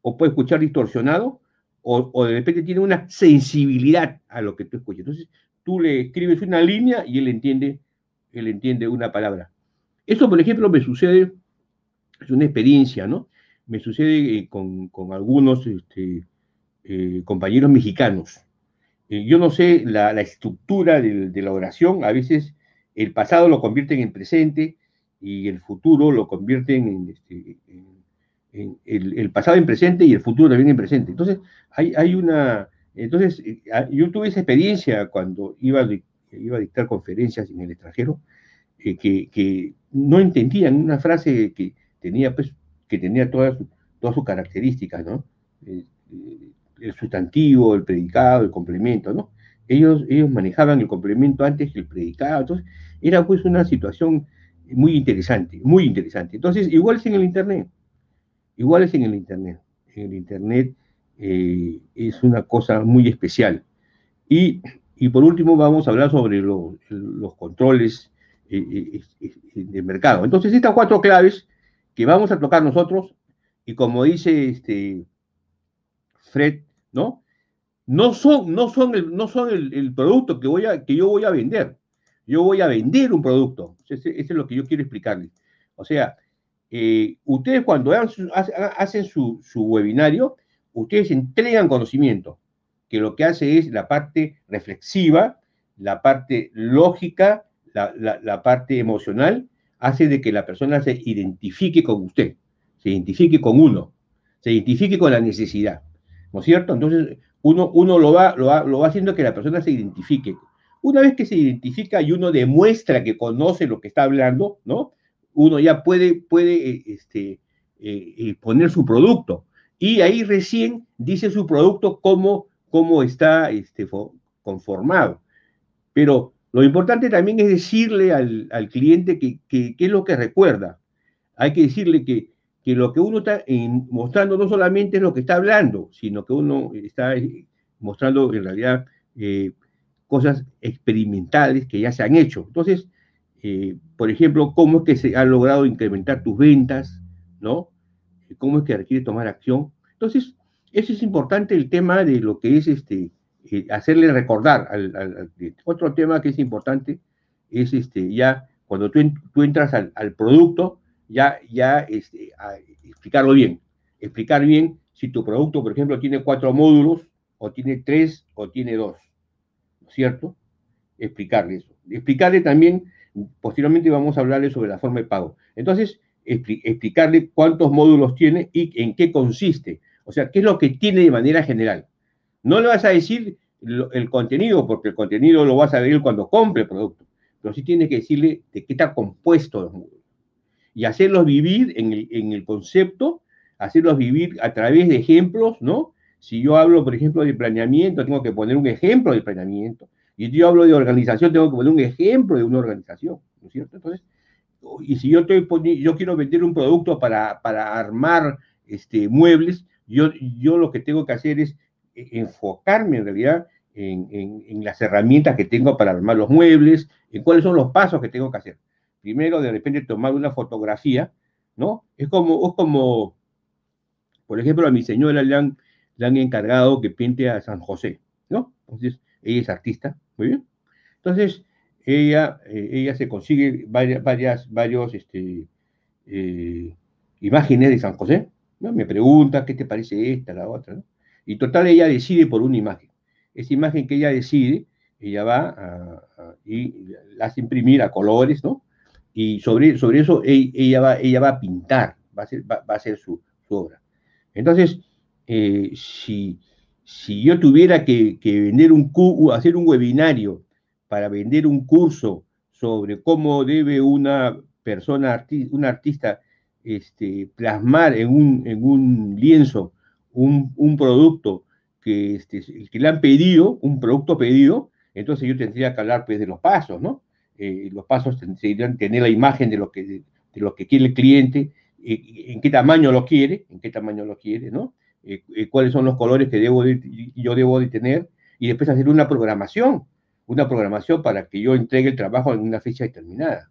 o puede escuchar distorsionado o, de repente tiene una sensibilidad a lo que tú escuchas. Entonces, tú le escribes una línea y él entiende, él entiende una palabra. Eso, por ejemplo, me sucede, es una experiencia, ¿no? Me sucede eh, con, algunos este, eh, compañeros mexicanos. Eh, yo no sé la, estructura de, la oración, a veces el pasado lo convierten en presente y el futuro lo convierten en, este, el, pasado en presente y el futuro también en presente. Entonces, hay una... Entonces, eh, yo tuve esa experiencia cuando iba a, iba a dictar conferencias en el extranjero, eh, que, no entendían una frase que tenía, pues, que tenía todas todas sus características, ¿no? Eh, el sustantivo, el predicado, el complemento, ¿no? Ellos, ellos manejaban el complemento antes que el predicado, entonces era pues una situación muy interesante, muy interesante. Entonces, igual es en el Internet. Igual es el Internet. En el Internet eh, es una cosa muy especial. Y, por último vamos a hablar sobre los controles eh, eh, de mercado. Entonces, estas cuatro claves que vamos a tocar nosotros, y como dice este Fred, ¿no? No son, no son, el, no son el, producto que, voy a, que yo voy a vender. Yo voy a vender un producto. Eso es lo que yo quiero explicarles. O sea, ustedes cuando hacen su, webinario, ustedes entregan conocimiento, que lo que hace es la parte reflexiva, la parte lógica, la, parte emocional hace de que la persona se identifique con usted, se identifique con uno, se identifique con la necesidad, ¿no es cierto? Entonces, uno, uno lo, va, lo, va, lo va haciendo que la persona se identifique. Una vez que se identifica y uno demuestra que conoce lo que está hablando, ¿no? Uno ya puede, puede eh, este, eh, eh, poner su producto. Y ahí recién dice su producto cómo, cómo está este, conformado. Pero lo importante también es decirle al, cliente qué que, es lo que recuerda. Hay que decirle que, que lo que uno está mostrando no solamente es lo que está hablando, sino que uno está eh, mostrando en realidad eh, cosas experimentales que ya se han hecho. Entonces, eh, por ejemplo, cómo es que se ha logrado incrementar tus ventas, ¿no? Cómo es que requiere tomar acción. Entonces, eso es importante el tema de lo que es este, eh, hacerle recordar al, cliente. Otro tema que es importante es este, ya cuando tú, tú entras al, producto, ya, ya este, explicarlo bien. Explicar bien si tu producto, por ejemplo, tiene cuatro módulos, o tiene tres, o tiene dos. ¿No es cierto? Explicarle eso. Explicarle también, posteriormente vamos a hablarle sobre la forma de pago. Entonces, explicarle cuántos módulos tiene y en qué consiste. O sea, qué es lo que tiene de manera general. No le vas a decir el contenido, porque el contenido lo vas a ver cuando compre el producto, pero sí tienes que decirle de qué está compuesto los módulos. Y hacerlos vivir en el, concepto, hacerlos vivir a través de ejemplos, ¿no? Si yo hablo, por ejemplo, de planeamiento, tengo que poner un ejemplo de planeamiento. Y yo hablo de organización, tengo que poner un ejemplo de una organización, ¿no es cierto? Entonces, y si yo, estoy yo quiero vender un producto para, para armar este, muebles, yo, yo lo que tengo que hacer es enfocarme en realidad en, las herramientas que tengo para armar los muebles, en cuáles son los pasos que tengo que hacer. Primero, de repente, tomar una fotografía, ¿no? Es como, es como por ejemplo, a mi señora le han, le han encargado que pinte a San José, ¿no? Entonces, ella es artista, muy bien. Entonces, ella, eh, ella se consigue varias, varias varios, este, eh, imágenes de San José, ¿no? Me pregunta, ¿qué te parece esta, la otra. Y total, ella decide por una imagen. Esa imagen que ella decide, ella va y la hace imprimir a colores, ¿no? Y sobre, sobre eso ella va, ella va a pintar, va a ser, va, a ser su, obra. Entonces, eh, si, si yo tuviera que, vender un, hacer un webinario para vender un curso sobre cómo debe una persona, un artista, este, plasmar en un, en un lienzo un, producto que, este, que le han pedido, un producto pedido, entonces yo tendría que hablar pues, de los pasos, ¿no? Eh, los pasos tendrían tener la imagen de lo que, de, lo que quiere el cliente, eh, en qué tamaño lo quiere, en qué tamaño lo quiere, ¿no? Eh, cuáles son los colores que debo yo debo de tener, y después hacer una programación, una programación para que yo entregue el trabajo en una fecha determinada.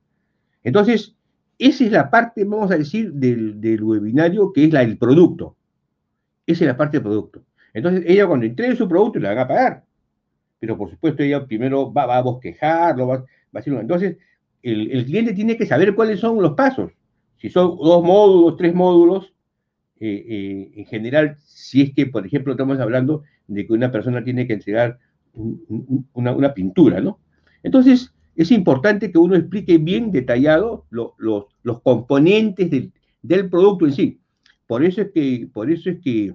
Entonces, esa es la parte, vamos a decir, del, webinario, que es la del producto. Esa es la parte del producto. Entonces, ella cuando entregue su producto le van a pagar. Pero por supuesto, ella primero va, a bosquejarlo, va, a hacerlo. Entonces, el, cliente tiene que saber cuáles son los pasos. Si son dos módulos, tres módulos, eh, eh, en general, si es que, por ejemplo, estamos hablando de que una persona tiene que entregar una, pintura, ¿no? Entonces, es importante que uno explique bien detallado los componentes del, del producto en sí. Por eso es que, por eso es que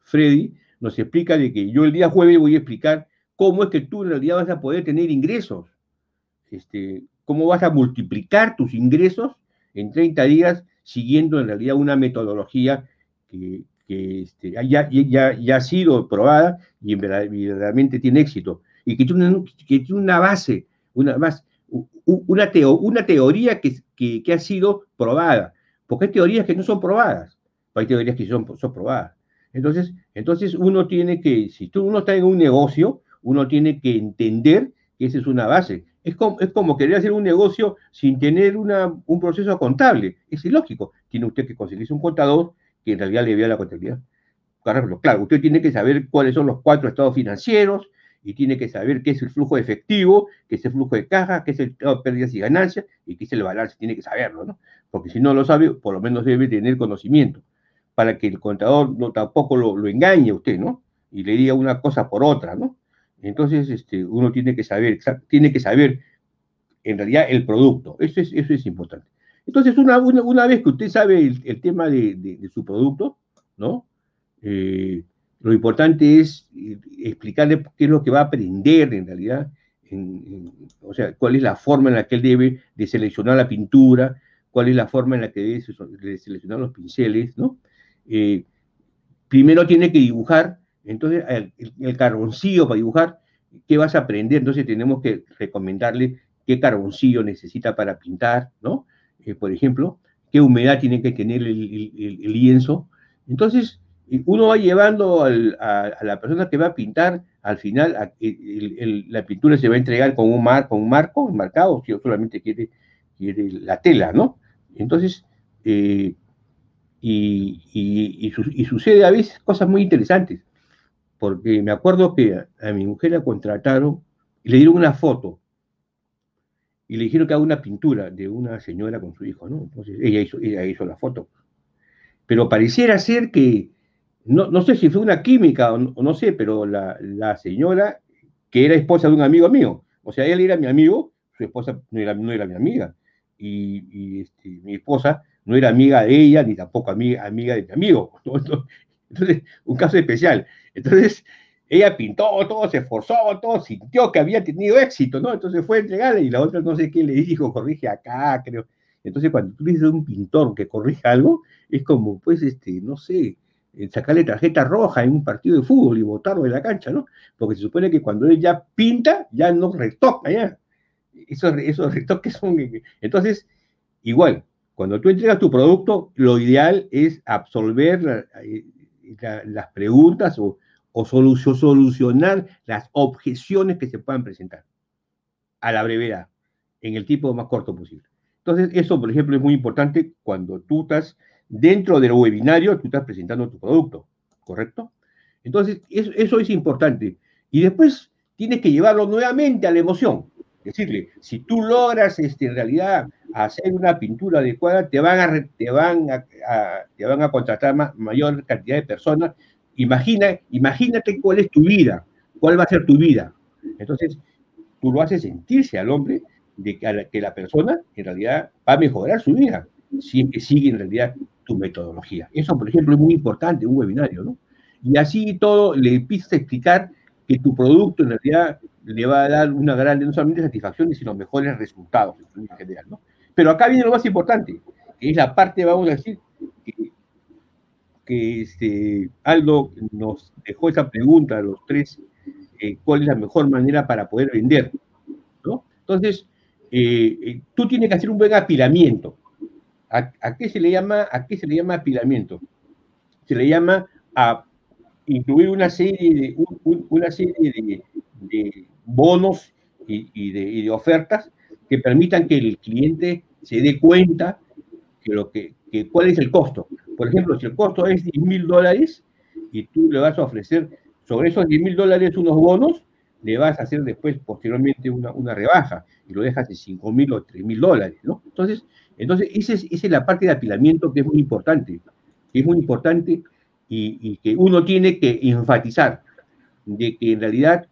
Freddy nos explica de que yo el día jueves voy a explicar cómo es que tú en realidad vas a poder tener ingresos. Este, cómo vas a multiplicar tus ingresos en 30 días siguiendo en realidad una metodología que, este, ya, ya, ha sido probada y verdaderamente tiene éxito. Y que tiene, que tiene una base, una, más, una, una teoría que, que, ha sido probada. Porque hay teorías que no son probadas hay teorías que son, son probadas. Entonces, entonces uno tiene que, si tú, uno está en un negocio, uno tiene que entender que esa es una base. Es como, es como querer hacer un negocio sin tener una, un proceso contable. Es ilógico. Tiene usted que conseguirse un contador que en realidad le vea la contabilidad. Claro, usted tiene que saber cuáles son los cuatro estados financieros y tiene que saber qué es el flujo efectivo, qué es el flujo de caja, qué es el estado de pérdidas y ganancias y qué es el balance. Tiene que saberlo, ¿no? Porque si no lo sabe, por lo menos debe tener conocimiento para que el contador no, tampoco lo, engañe a usted, ¿no? Y le diga una cosa por otra, ¿no? Entonces, este, uno tiene que saber, tiene que saber en realidad el producto. Eso es, eso es importante. Entonces, una, una, vez que usted sabe el, tema de, su producto, ¿no? Eh, lo importante es eh, explicarle qué es lo que va a aprender en realidad, o sea, cuál es la forma en la que él debe de seleccionar la pintura, cuál es la forma en la que debe seleccionar los pinceles, ¿no? Eh, primero tiene que dibujar, entonces el, el, carboncillo para dibujar, ¿qué vas a aprender? Entonces tenemos que recomendarle qué carboncillo necesita para pintar, ¿no? Eh, por ejemplo, qué humedad tiene que tener el, lienzo. Entonces, uno va llevando a, la persona que va a pintar, al final la pintura se va a entregar con un, mar, un marco, un marcado, si solamente quiere, la tela, ¿no? Entonces, eh, y, sucede a veces cosas muy interesantes, porque me acuerdo que a, mi mujer la contrataron y le dieron una foto y le dijeron que haga una pintura de una señora con su hijo, ¿no? Entonces ella hizo, ella hizo la foto. Pero pareciera ser que, no, no sé si fue una química o no, sé, pero la, la, señora, que era esposa de un amigo mío, o sea, él era mi amigo, su esposa no era, no era mi amiga, y, y este, mi esposa no era amiga de ella, ni tampoco amiga, amiga de mi amigo. (laughs) Entonces, un caso especial. Entonces, ella pintó todo, se esforzó, todo, sintió que había tenido éxito, ¿no? Entonces fue a y la otra no sé qué le dijo, corrige acá, creo. Entonces cuando tú dices a un pintor que corrige algo, es como, pues, este, no sé, eh, sacarle tarjeta roja en un partido de fútbol y botarlo de la cancha, ¿no? Porque se supone que cuando él ya pinta, ya no retoca, ya. Esos, esos retoques son... Entonces, igual, cuando tú entregas tu producto, lo ideal es absolver eh, las preguntas o o solucionar las objeciones que se puedan presentar a la brevedad, en el tiempo más corto posible. Entonces, eso, por ejemplo, es muy importante cuando tú estás dentro del webinario, tú estás presentando tu producto, ¿correcto? Entonces, eso, es importante. Y después tienes que llevarlo nuevamente a la emoción. Decirle, si tú logras este, en realidad hacer una pintura adecuada, te van a, te van a, te van a contratar mayor cantidad de personas Imagina, imagínate cuál es tu vida, cuál va a ser tu vida. Entonces, tú lo haces sentirse al hombre de que, la, persona en realidad va a mejorar su vida si es que sigue en realidad tu metodología. Eso, por ejemplo, es muy importante un webinario, ¿no? Y así todo le empiezas a explicar que tu producto en realidad le va a dar una gran, no solamente satisfacción, sino mejores resultados en general, ¿no? Pero acá viene lo más importante, que es la parte, vamos a decir, que este, Aldo nos dejó esa pregunta a los tres, eh, ¿cuál es la mejor manera para poder vender? ¿no? Entonces, eh, eh, tú tienes que hacer un buen apilamiento. ¿A, qué se le llama, ¿A qué se le llama apilamiento? Se le llama a incluir una serie de, una serie de, bonos y, de, y, de, ofertas que permitan que el cliente se dé cuenta que lo que, que cuál es el costo. Por ejemplo, si el costo es 10 mil dólares y tú le vas a ofrecer sobre esos 10 mil dólares unos bonos, le vas a hacer después, posteriormente, una, una rebaja y lo dejas en 5 mil o 3 mil dólares, ¿no? Entonces, entonces esa, es, la parte de apilamiento que es muy importante, que es muy importante y, y que uno tiene que enfatizar de que en realidad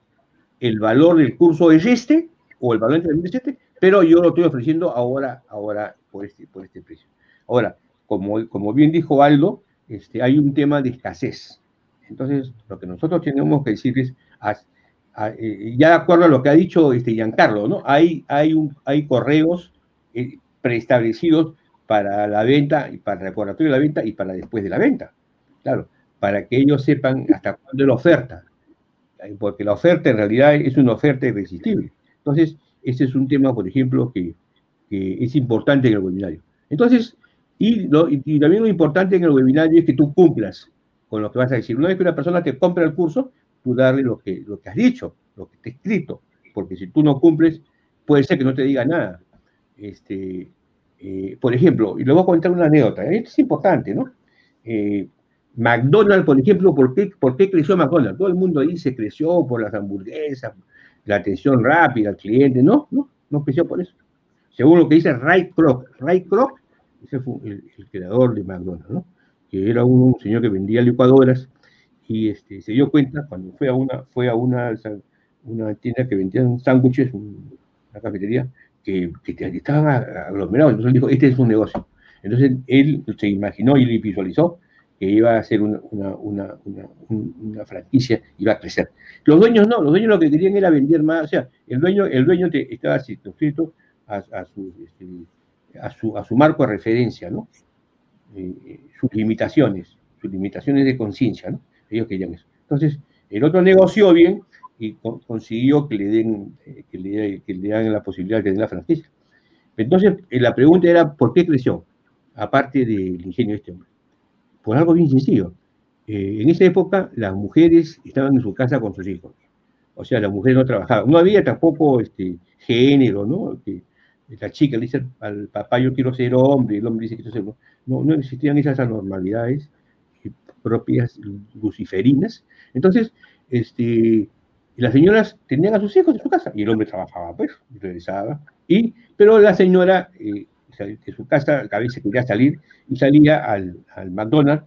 el valor del curso es este, o el valor del es este, pero yo lo estoy ofreciendo ahora, ahora por este, por este precio. Ahora, como, como bien dijo Aldo, este, hay un tema de escasez. Entonces, lo que nosotros tenemos que decir es, eh, ya de acuerdo a lo que ha dicho este Giancarlo, ¿no? Hay, hay, un, hay correos eh, preestablecidos para la venta y para el recordatorio de la venta y para después de la venta. Claro, para que ellos sepan hasta (laughs) cuándo es la oferta. Eh, porque la oferta en realidad es una oferta irresistible. Entonces, ese es un tema, por ejemplo, que, que es importante en el webinario. Entonces, y, también lo importante en el webinario es que tú cumplas con lo que vas a decir. Una vez que una persona te compra el curso, tú darle lo que, lo que has dicho, lo que te ha escrito, porque si tú no cumples, puede ser que no te diga nada. Este, eh, por ejemplo, y le voy a contar una anécdota, esto es importante, ¿no? Eh, McDonald's, por ejemplo, ¿por qué, ¿por qué creció McDonald's? Todo el mundo dice creció por las hamburguesas, la atención rápida al cliente, no, no, no creció por eso. Según lo que dice Ray Kroc, Ray Kroc ese fue el, creador de McDonald's, ¿no? Que era un, señor que vendía licuadoras y este, se dio cuenta cuando fue a una, fue a una, una tienda que vendían sándwiches, una cafetería, que, estaban aglomerados. Entonces dijo, este es un negocio. Entonces él se imaginó y visualizó que iba a ser una, una, franquicia, iba a crecer. Los dueños no, los dueños lo que querían era vender más, o sea, el dueño, el dueño te, estaba suscrito a, a, su, este, a, su, a su marco de referencia, ¿no? Eh, eh, sus limitaciones, sus limitaciones de conciencia, ¿no? Ellos querían eso. Entonces, el otro negoció bien y consiguió que le den, eh, que le, que le la posibilidad de tener la franquicia. Entonces, la pregunta era, ¿por qué creció? Aparte del ingenio de este hombre por algo bien sencillo. En esa época las mujeres estaban en su casa con sus hijos. O sea, las mujeres no trabajaban. No había tampoco este, género, ¿no? Que la chica le dice al papá, yo quiero ser hombre, y el hombre dice que quiero ser hombre. No, no existían esas anormalidades propias luciferinas. Entonces, este, las señoras tenían a sus hijos en su casa y el hombre trabajaba, pues, regresaba. Y, pero la señora eh, de su casa, a veces quería salir y salía al, al McDonald's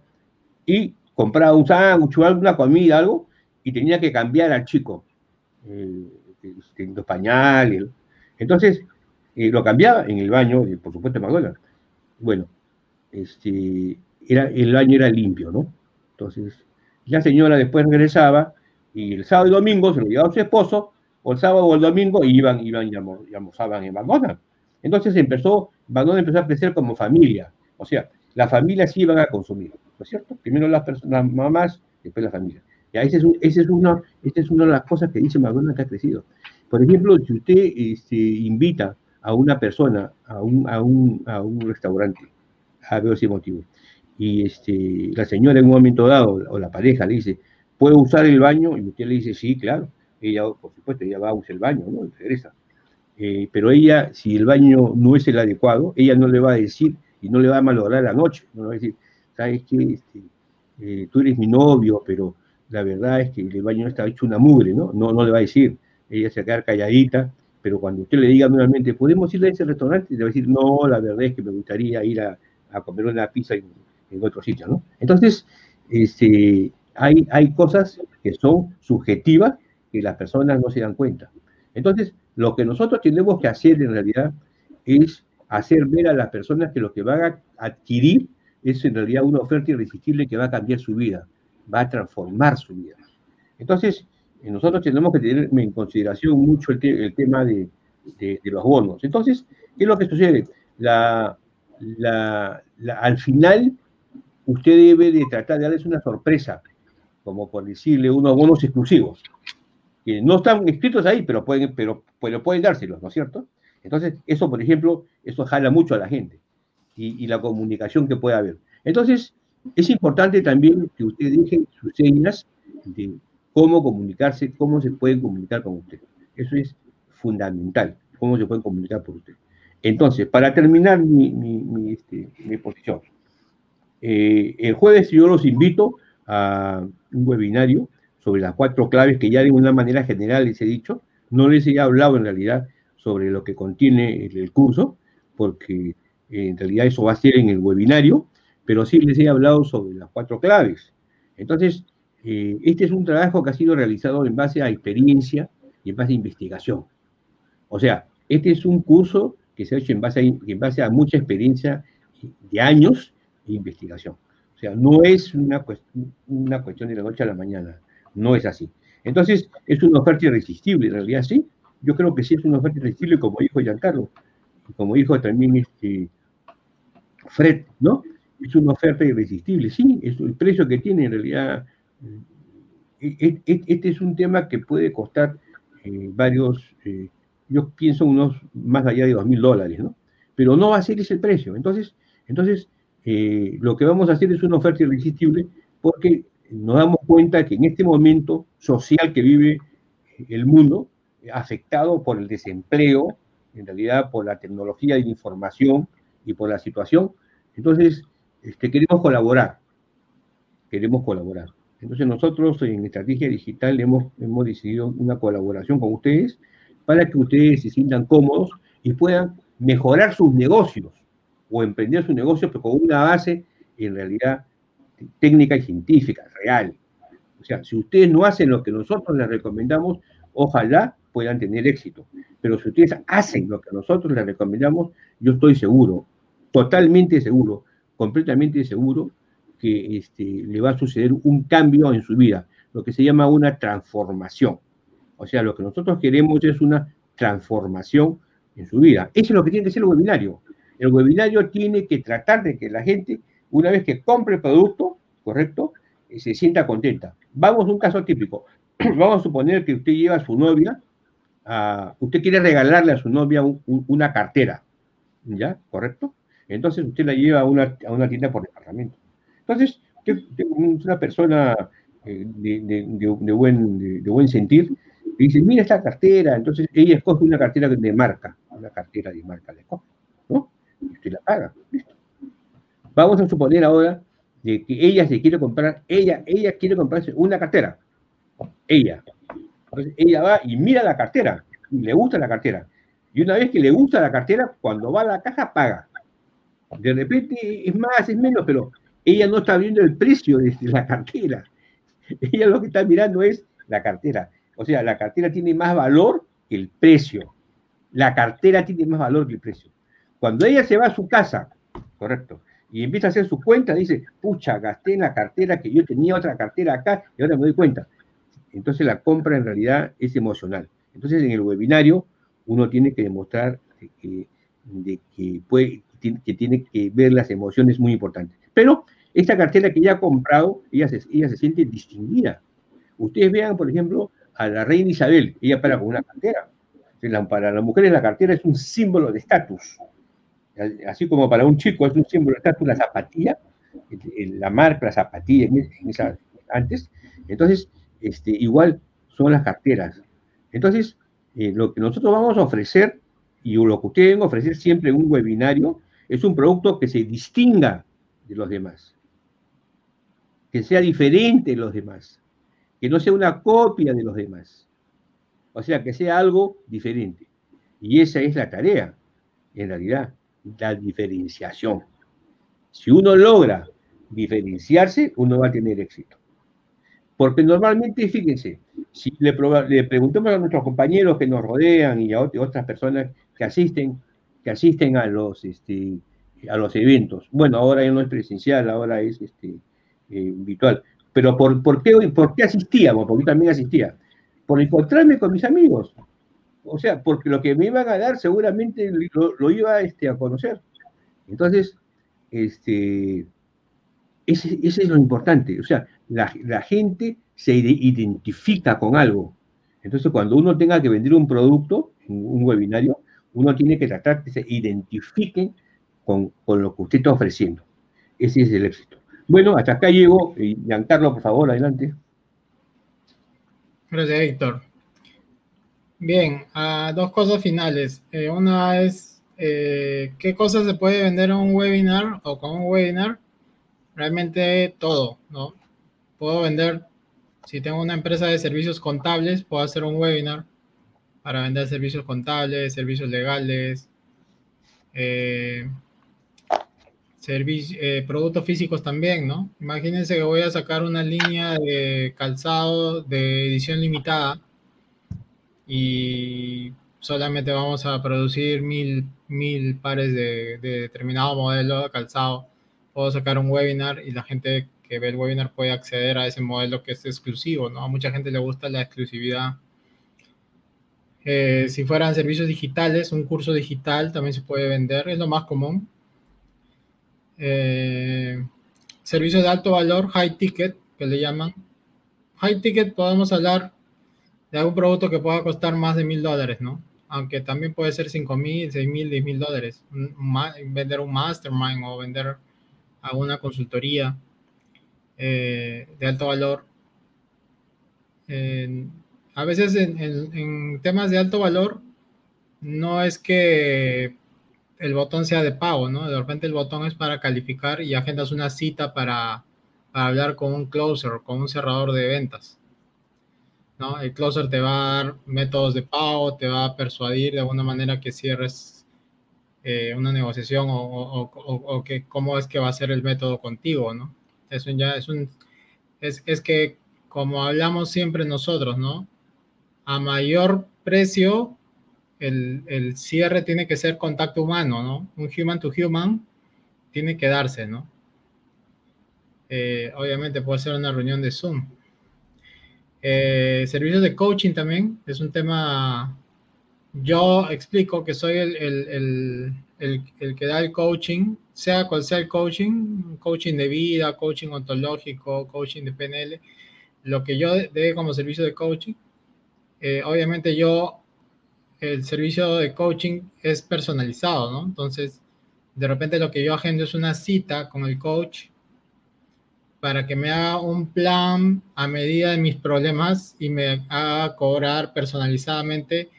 y compraba un sándwich alguna comida, algo, y tenía que cambiar al chico, eh, pañales. Entonces, eh, lo cambiaba en el baño, por supuesto, en McDonald's. Bueno, este, era, el baño era limpio, ¿no? Entonces, la señora después regresaba y el sábado y domingo se lo llevaba a su esposo, o el sábado o el domingo iban, iban y almorzaban en McDonald's. Entonces empezó, McDonald's empezó a crecer como familia. O sea, las familias sí iban a consumir, ¿no es cierto? Primero las, personas, mamás, después la familia. Y esa es, ese es, una, es una de las cosas que dice McDonald's que ha crecido. Por ejemplo, si usted este, invita a una persona a un, a un, a un restaurante, a ver ese motivo, y este, la señora en un momento dado, o la pareja, le dice, ¿puedo usar el baño? Y usted le dice, sí, claro. Ella, por supuesto, ella va a usar el baño, ¿no? Y regresa. Eh, pero ella, si el baño no es el adecuado, ella no le va a decir y no le va a malograr la noche, no le va a decir, sabes que este, eh, tú eres mi novio, pero la verdad es que el baño está hecho una mugre, ¿no? No, no le va a decir, ella se va a quedar calladita, pero cuando usted le diga nuevamente, ¿podemos ir a ese restaurante? Le va a decir, no, la verdad es que me gustaría ir a, comer una pizza en, otro sitio, ¿no? Entonces, este, hay, hay cosas que son subjetivas que las personas no se dan cuenta. Entonces, lo que nosotros tenemos que hacer en realidad es hacer ver a las personas que lo que van a adquirir es en realidad una oferta irresistible que va a cambiar su vida, va a transformar su vida. Entonces, nosotros tenemos que tener en consideración mucho el, tema de, los bonos. Entonces, ¿qué es lo que sucede? al final, usted debe de tratar de darles una sorpresa, como por decirle unos bonos exclusivos que no están escritos ahí, pero pueden, pero, pero pueden dárselos, ¿no es cierto? Entonces, eso, por ejemplo, eso jala mucho a la gente y, la comunicación que puede haber. Entonces, es importante también que usted deje sus señas de cómo comunicarse, cómo se pueden comunicar con usted. Eso es fundamental, cómo se pueden comunicar por usted. Entonces, para terminar mi, mi, este, exposición, eh, el jueves yo los invito a un webinario sobre las cuatro claves que ya de una manera general les he dicho. No les he hablado en realidad sobre lo que contiene el, curso, porque en realidad eso va a ser en el webinario, pero sí les he hablado sobre las cuatro claves. Entonces, eh, este es un trabajo que ha sido realizado en base a experiencia y en base a investigación. O sea, este es un curso que se ha hecho en base a, en base a mucha experiencia de años de investigación. O sea, no es una, una cuestión de la noche a la mañana. No es así. Entonces, es una oferta irresistible, en realidad sí. Yo creo que sí es una oferta irresistible, como dijo Giancarlo, como dijo también este Fred, ¿no? Es una oferta irresistible, sí, el precio que tiene en realidad. Eh, e, e, este es un tema que puede costar eh, varios, eh, yo pienso unos más allá de dos mil dólares, ¿no? Pero no va a ser ese el precio. Entonces, entonces lo que vamos a hacer es una oferta irresistible porque nos damos cuenta que en este momento social que vive el mundo, afectado por el desempleo, en realidad por la tecnología de la información y por la situación, entonces este, queremos colaborar, queremos colaborar. Entonces nosotros en Estrategia Digital hemos, hemos decidido una colaboración con ustedes para que ustedes se sientan cómodos y puedan mejorar sus negocios o emprender sus negocios, pero con una base en realidad técnica y científica, real. O sea, si ustedes no hacen lo que nosotros les recomendamos, ojalá puedan tener éxito. Pero si ustedes hacen lo que nosotros les recomendamos, yo estoy seguro, totalmente seguro, completamente seguro que este, le va a suceder un cambio en su vida, lo que se llama una transformación. O sea, lo que nosotros queremos es una transformación en su vida. Eso es lo que tiene que ser el webinario. El webinario tiene que tratar de que la gente, una vez que compre el producto, ¿correcto? Eh, se sienta contenta. Vamos a un caso típico. (clears throat) Vamos a suponer que usted lleva a su novia, usted quiere regalarle a su novia una cartera, ¿ya? ¿Correcto? Entonces usted la lleva a a una tienda por departamento. Entonces, una persona eh, de, buen, de, buen sentir, y dice, mira esta cartera, entonces ella escoge una cartera de marca, una cartera de marca le escoge, ¿no? Y usted la paga, listo. Vamos a suponer ahora de que ella se quiere comprar, ella, ella quiere comprarse una cartera, ella. Entonces ella va y mira la cartera, y le gusta la cartera. Y una vez que le gusta la cartera, cuando va a la caja, paga. De repente es más, es menos, pero ella no está viendo el precio de la cartera. (laughs) Ella lo que está mirando es la cartera. O sea, la cartera tiene más valor que el precio. La cartera tiene más valor que el precio. Cuando ella se va a su casa, correcto, y empieza a hacer su cuenta, dice, pucha, gasté en la cartera que yo tenía otra cartera acá y ahora me doy cuenta. Entonces la compra en realidad es emocional. Entonces en el webinario uno tiene que demostrar que, puede, que tiene que ver las emociones muy importantes. Pero esta cartera que ella ha comprado, ella se, ella se siente distinguida. Ustedes vean, por ejemplo, a la reina Isabel, ella para con una cartera. Para las mujeres la cartera es un símbolo de estatus. Así como para un chico es un símbolo de estatus la zapatilla, la marca, la zapatilla, antes. Entonces, este, igual son las carteras. Entonces, eh, lo que nosotros vamos a ofrecer y lo que ustedes deben ofrecer siempre en un webinario es un producto que se distinga de los demás, que sea diferente de los demás, que no sea una copia de los demás, o sea, que sea algo diferente. Y esa es la tarea, en realidad, la diferenciación. Si uno logra diferenciarse, uno va a tener éxito. Porque normalmente, fíjense, si le, le preguntamos a nuestros compañeros que nos rodean y a otras personas que asisten, que asisten a los, este, a los eventos. Bueno, ahora ya no es presencial, ahora es este, eh, virtual. Pero por, por, qué, ¿por qué asistíamos? Porque también asistía. Por encontrarme con mis amigos. O sea, porque lo que me iban a dar seguramente lo, iba este, a conocer. Entonces, este, ese, es lo importante. O sea, la, la gente se identifica con algo. Entonces, cuando uno tenga que vender un producto, un webinario, uno tiene que tratar que se identifiquen con, lo que usted está ofreciendo. Ese es el éxito. Bueno, hasta acá llego. Giancarlo, por favor, adelante. Gracias, Héctor. Bien, dos cosas finales. Eh, una es, eh, ¿qué cosas se puede vender en un webinar o con un webinar? Realmente todo, ¿no? Puedo vender, si tengo una empresa de servicios contables, puedo hacer un webinar para vender servicios contables, servicios legales, eh, eh, productos físicos también, ¿no? Imagínense que voy a sacar una línea de calzado de edición limitada y solamente vamos a producir mil, mil pares de, determinado modelo de calzado. Puedo sacar un webinar y la gente que ve el webinar puede acceder a ese modelo que es exclusivo, ¿no? A mucha gente le gusta la exclusividad. Eh, si fueran servicios digitales, un curso digital también se puede vender, es lo más común eh, servicios de alto valor, high ticket, que le llaman. High ticket podemos hablar de algún producto que pueda costar más de mil dólares, ¿no? Aunque también puede ser cinco mil, seis mil, diez mil dólares. vender un mastermind o vender alguna consultoría eh, de alto valor. a veces en temas de alto valor no es que el botón sea de pago, ¿no? De repente el botón es para calificar y agendas una cita para, hablar con un closer, con un cerrador de ventas. ¿no? El closer te va a dar métodos de pago, te va a persuadir de alguna manera que cierres eh, una negociación o, que cómo es que va a ser el método contigo, ¿no? Ya es un, es, es que como hablamos siempre nosotros, ¿no? a mayor precio, el, el, cierre tiene que ser contacto humano, ¿no? Un human to human tiene que darse, ¿no? Eh, obviamente puede ser una reunión de Zoom. Eh, servicios de coaching también es un tema. Yo explico que soy el, el, el, el, que da el coaching, sea cual sea el coaching, coaching de vida, coaching ontológico, coaching de PNL, lo que yo dé como servicio de coaching. Eh, obviamente yo, el servicio de coaching es personalizado, ¿no? Entonces, de repente lo que yo agendo es una cita con el coach para que me haga un plan a medida de mis problemas y me haga cobrar personalizadamente,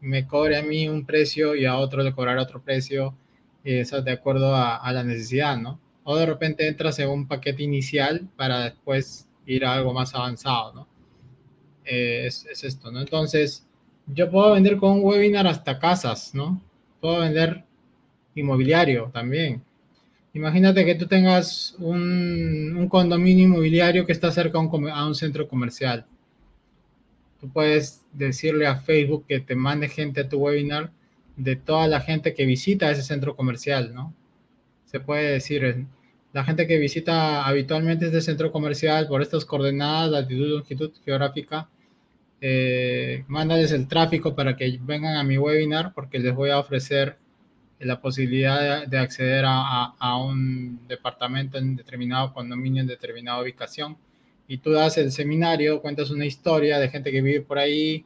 me cobre a mí un precio y a otro le cobrar otro precio, eso de acuerdo a, la necesidad, ¿no? O de repente entras en un paquete inicial para después ir a algo más avanzado, ¿no? Eh, es, esto, ¿no? Entonces, yo puedo vender con un webinar hasta casas, ¿no? Puedo vender inmobiliario también. Imagínate que tú tengas un, condominio inmobiliario que está cerca a un, centro comercial. Tú puedes decirle a Facebook que te mande gente a tu webinar de toda la gente que visita ese centro comercial, ¿no? Se puede decir, la gente que visita habitualmente este centro comercial por estas coordenadas, latitud, longitud geográfica, eh, mándales el tráfico para que vengan a mi webinar porque les voy a ofrecer la posibilidad de, acceder a, un departamento en determinado condominio, en determinada ubicación. Y tú das el seminario, cuentas una historia de gente que vive por ahí,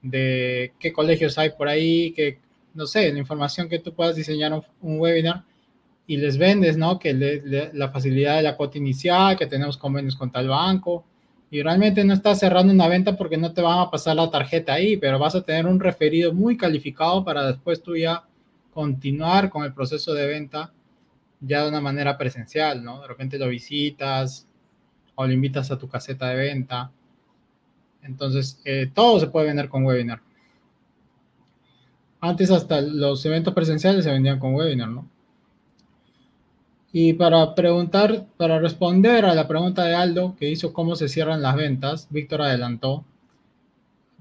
de qué colegios hay por ahí, que, no sé, la información que tú puedas diseñar un, webinar y les vendes, ¿no? Que la facilidad de la cuota inicial, que tenemos convenios con tal banco, y realmente no estás cerrando una venta porque no te van a pasar la tarjeta ahí, pero vas a tener un referido muy calificado para después tú ya continuar con el proceso de venta ya de una manera presencial, ¿no? De repente lo visitas o lo invitas a tu caseta de venta. Entonces, eh, todo se puede vender con webinar. Antes hasta los eventos presenciales se vendían con webinar, ¿no? Y para preguntar, para responder a la pregunta de Aldo, que hizo cómo se cierran las ventas, Víctor adelantó,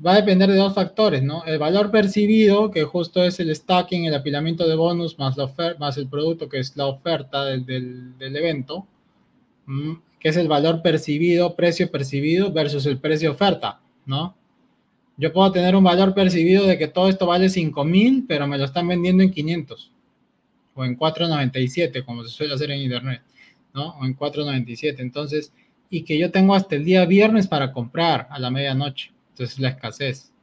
va a depender de dos factores, ¿no? El valor percibido, que justo es el stacking, el apilamiento de bonus, más, la más el producto, que es la oferta del, del, evento, que es el valor percibido, precio percibido versus el precio oferta, ¿no? Yo puedo tener un valor percibido de que todo esto vale 5 mil, pero me lo están vendiendo en 500 o en 4.97, como se suele hacer en internet, ¿no? O en 4.97. Entonces, y que yo tengo hasta el día viernes para comprar a la medianoche. Entonces la escasez,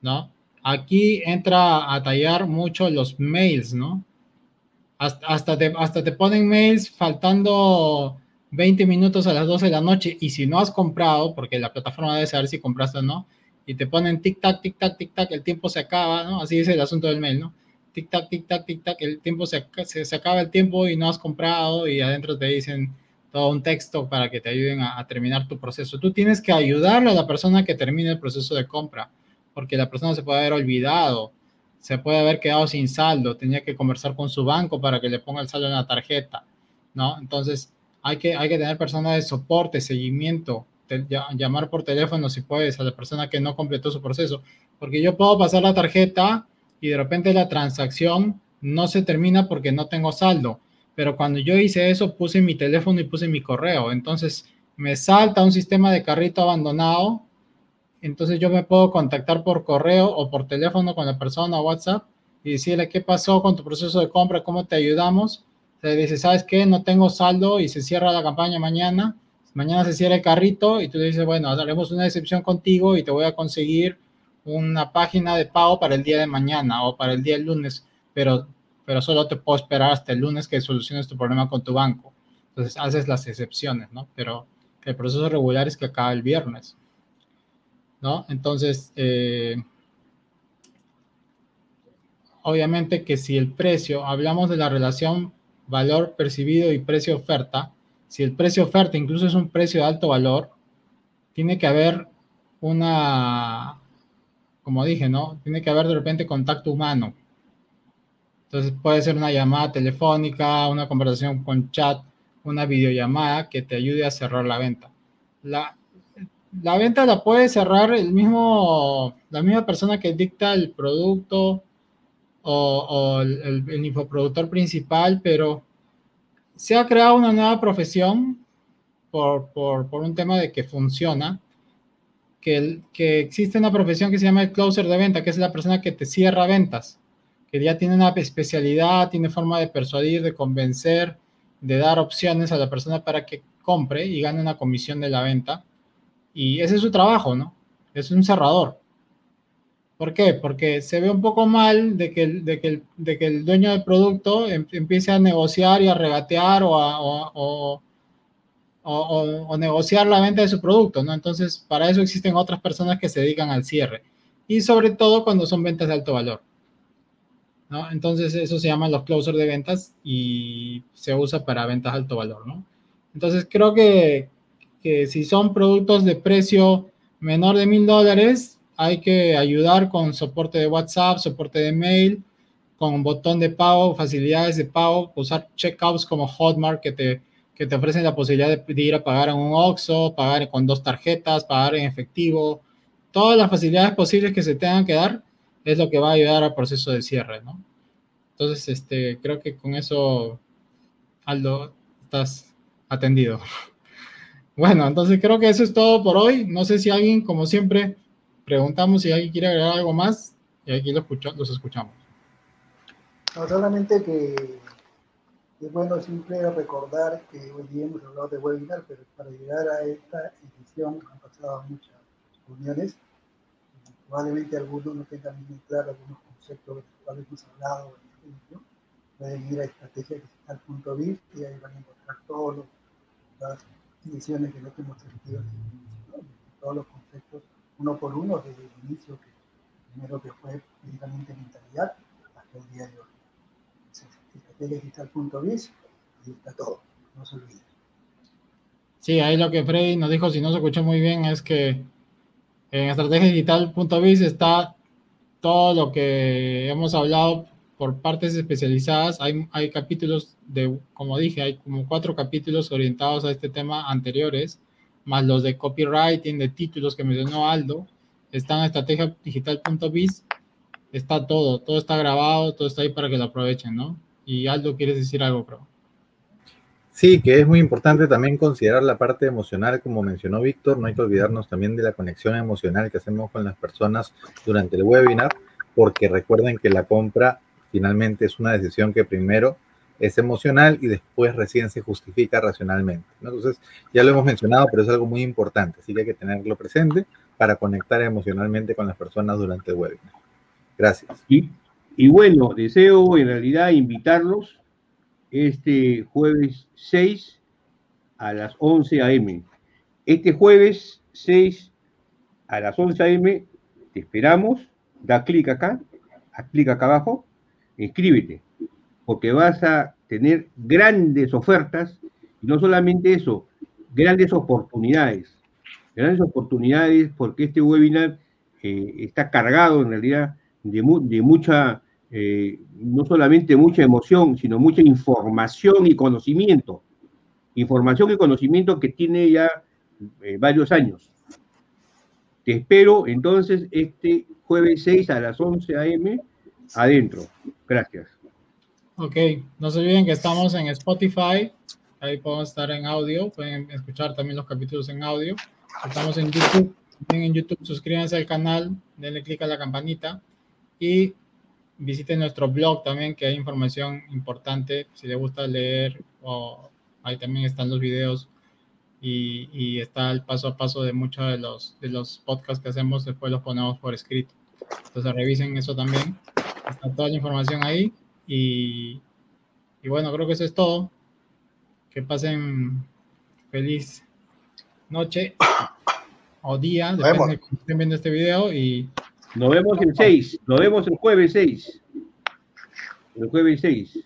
¿no? Aquí entra a tallar mucho los mails, ¿no? Hasta, hasta, te, hasta te ponen mails faltando 20 minutos a las 12 de la noche y si no has comprado, porque la plataforma debe saber si compraste o no, y te ponen tic-tac, tic-tac, tic-tac, el tiempo se acaba, ¿no? Así es el asunto del mail, ¿no? Tic-tac, tic-tac, tic-tac, el tiempo se, se, se, acaba el tiempo y no has comprado y adentro te dicen todo un texto para que te ayuden a, terminar tu proceso. Tú tienes que ayudarle a la persona que termine el proceso de compra, porque la persona se puede haber olvidado, se puede haber quedado sin saldo, tenía que conversar con su banco para que le ponga el saldo en la tarjeta, ¿no? Entonces, hay que, hay que tener personas de soporte, seguimiento, llamar por teléfono si puedes a la persona que no completó su proceso, porque yo puedo pasar la tarjeta y de repente la transacción no se termina porque no tengo saldo pero cuando yo hice eso puse mi teléfono y puse mi correo. Entonces me salta un sistema de carrito abandonado. Entonces yo me puedo contactar por correo o por teléfono con la persona WhatsApp y decirle qué pasó con tu proceso de compra, cómo te ayudamos. Se dice, ¿sabes qué? No tengo saldo y se cierra la campaña mañana. Mañana se cierra el carrito y tú le dices, bueno, haremos una excepción contigo y te voy a conseguir una página de pago para el día de mañana o para el día lunes, pero pero solo te puedo esperar hasta el lunes que soluciones tu problema con tu banco. Entonces haces las excepciones, ¿no? Pero el proceso regular es que acaba el viernes, ¿no? Entonces, eh, obviamente que si el precio, hablamos de la relación valor percibido y precio oferta, si el precio oferta incluso es un precio de alto valor, tiene que haber una, como dije, ¿no? Tiene que haber de repente contacto humano entonces puede ser una llamada telefónica, una conversación con chat, una videollamada que te ayude a cerrar la venta. La, la venta la puede cerrar el mismo, la misma persona que dicta el producto o, el, el, infoproductor principal, pero se ha creado una nueva profesión por, un tema de que funciona, que, existe una profesión que se llama el closer de venta, que es la persona que te cierra ventas, que ya tiene una especialidad, tiene forma de persuadir, de convencer, de dar opciones a la persona para que compre y gane una comisión de la venta. Y ese es su trabajo, ¿no? Es un cerrador. ¿Por qué? Porque se ve un poco mal de que, de que, de que el dueño del producto em, empiece a negociar y a regatear o, negociar la venta de su producto, ¿no? Entonces, para eso existen otras personas que se dedican al cierre. Y sobre todo cuando son ventas de alto valor. ¿no? Entonces, eso se llaman los closers de ventas y se usa para ventas de alto valor, ¿no? Entonces, creo que, que si son productos de precio menor de mil dólares, hay que ayudar con soporte de WhatsApp, soporte de mail, con botón de pago, facilidades de pago, usar checkouts como Hotmart que te, que te ofrecen la posibilidad de, ir a pagar en un OXO, pagar con dos tarjetas, pagar en efectivo. Todas las facilidades posibles que se tengan que dar es lo que va a ayudar al proceso de cierre, ¿no? Entonces, este, creo que con eso, Aldo, estás atendido. (laughs) Bueno, entonces creo que eso es todo por hoy. No sé si alguien, como siempre, preguntamos si alguien quiere agregar algo más y aquí lo los escuchamos. No, solamente que es bueno siempre recordar que hoy día hemos hablado de webinar, pero para llegar a esta edición han pasado muchas reuniones. Probablemente algunos no tengan bien claro algunos conceptos de los cuales hemos hablado. Pueden ir a estrategiadigital.biz y ahí van a encontrar todas las ediciones que no hemos tenido todos los conceptos uno por uno desde el inicio, que primero que fue directamente mentalidad, hasta el día de hoy. Estrategiadigital.biz, ahí está todo, no se olviden. Sí, ahí lo que Freddy nos dijo, si no se escuchó muy bien, es que en estrategiadigital.biz está todo lo que hemos hablado por partes especializadas. Hay, hay capítulos de, como dije, hay como cuatro capítulos orientados a este tema anteriores más los de copywriting, de títulos que mencionó Aldo, están en estrategiadigital.biz, está todo, todo está grabado, todo está ahí para que lo aprovechen, ¿no? Y Aldo, ¿quieres decir algo, creo? Sí, que es muy importante también considerar la parte emocional, como mencionó Víctor, no hay que olvidarnos también de la conexión emocional que hacemos con las personas durante el webinar, porque recuerden que la compra finalmente es una decisión que primero es emocional y después recién se justifica racionalmente. Entonces, ya lo hemos mencionado, pero es algo muy importante, así que hay que tenerlo presente para conectar emocionalmente con las personas durante el webinar. Gracias. Y, y bueno, deseo en realidad invitarlos este jueves 6 a las 11 a.m. Este jueves 6 a las 11 a.m. te esperamos, da clic acá, clic acá abajo, inscríbete porque vas a tener grandes ofertas y no solamente eso, grandes oportunidades. Grandes oportunidades porque este webinar eh, está cargado en realidad de, mucha, eh, no solamente mucha emoción, sino mucha información y conocimiento. Información y conocimiento que tiene ya eh, varios años. Te espero entonces este jueves 6 a las 11 a.m. adentro. Gracias. Ok, no se olviden que estamos en Spotify, ahí podemos estar en audio, pueden escuchar también los capítulos en audio. Estamos en YouTube, en YouTube, suscríbanse al canal, denle clic a la campanita y visiten nuestro blog también, que hay información importante, si les gusta leer, o ahí también están los videos y, y, está el paso a paso de muchos de los, de los podcasts que hacemos, después los ponemos por escrito. Entonces revisen eso también, está toda la información ahí y, bueno, creo que eso es todo. Que pasen feliz noche o día, depende de estén viendo este video. Y nos vemos el 6, nos vemos el jueves 6. El jueves 6.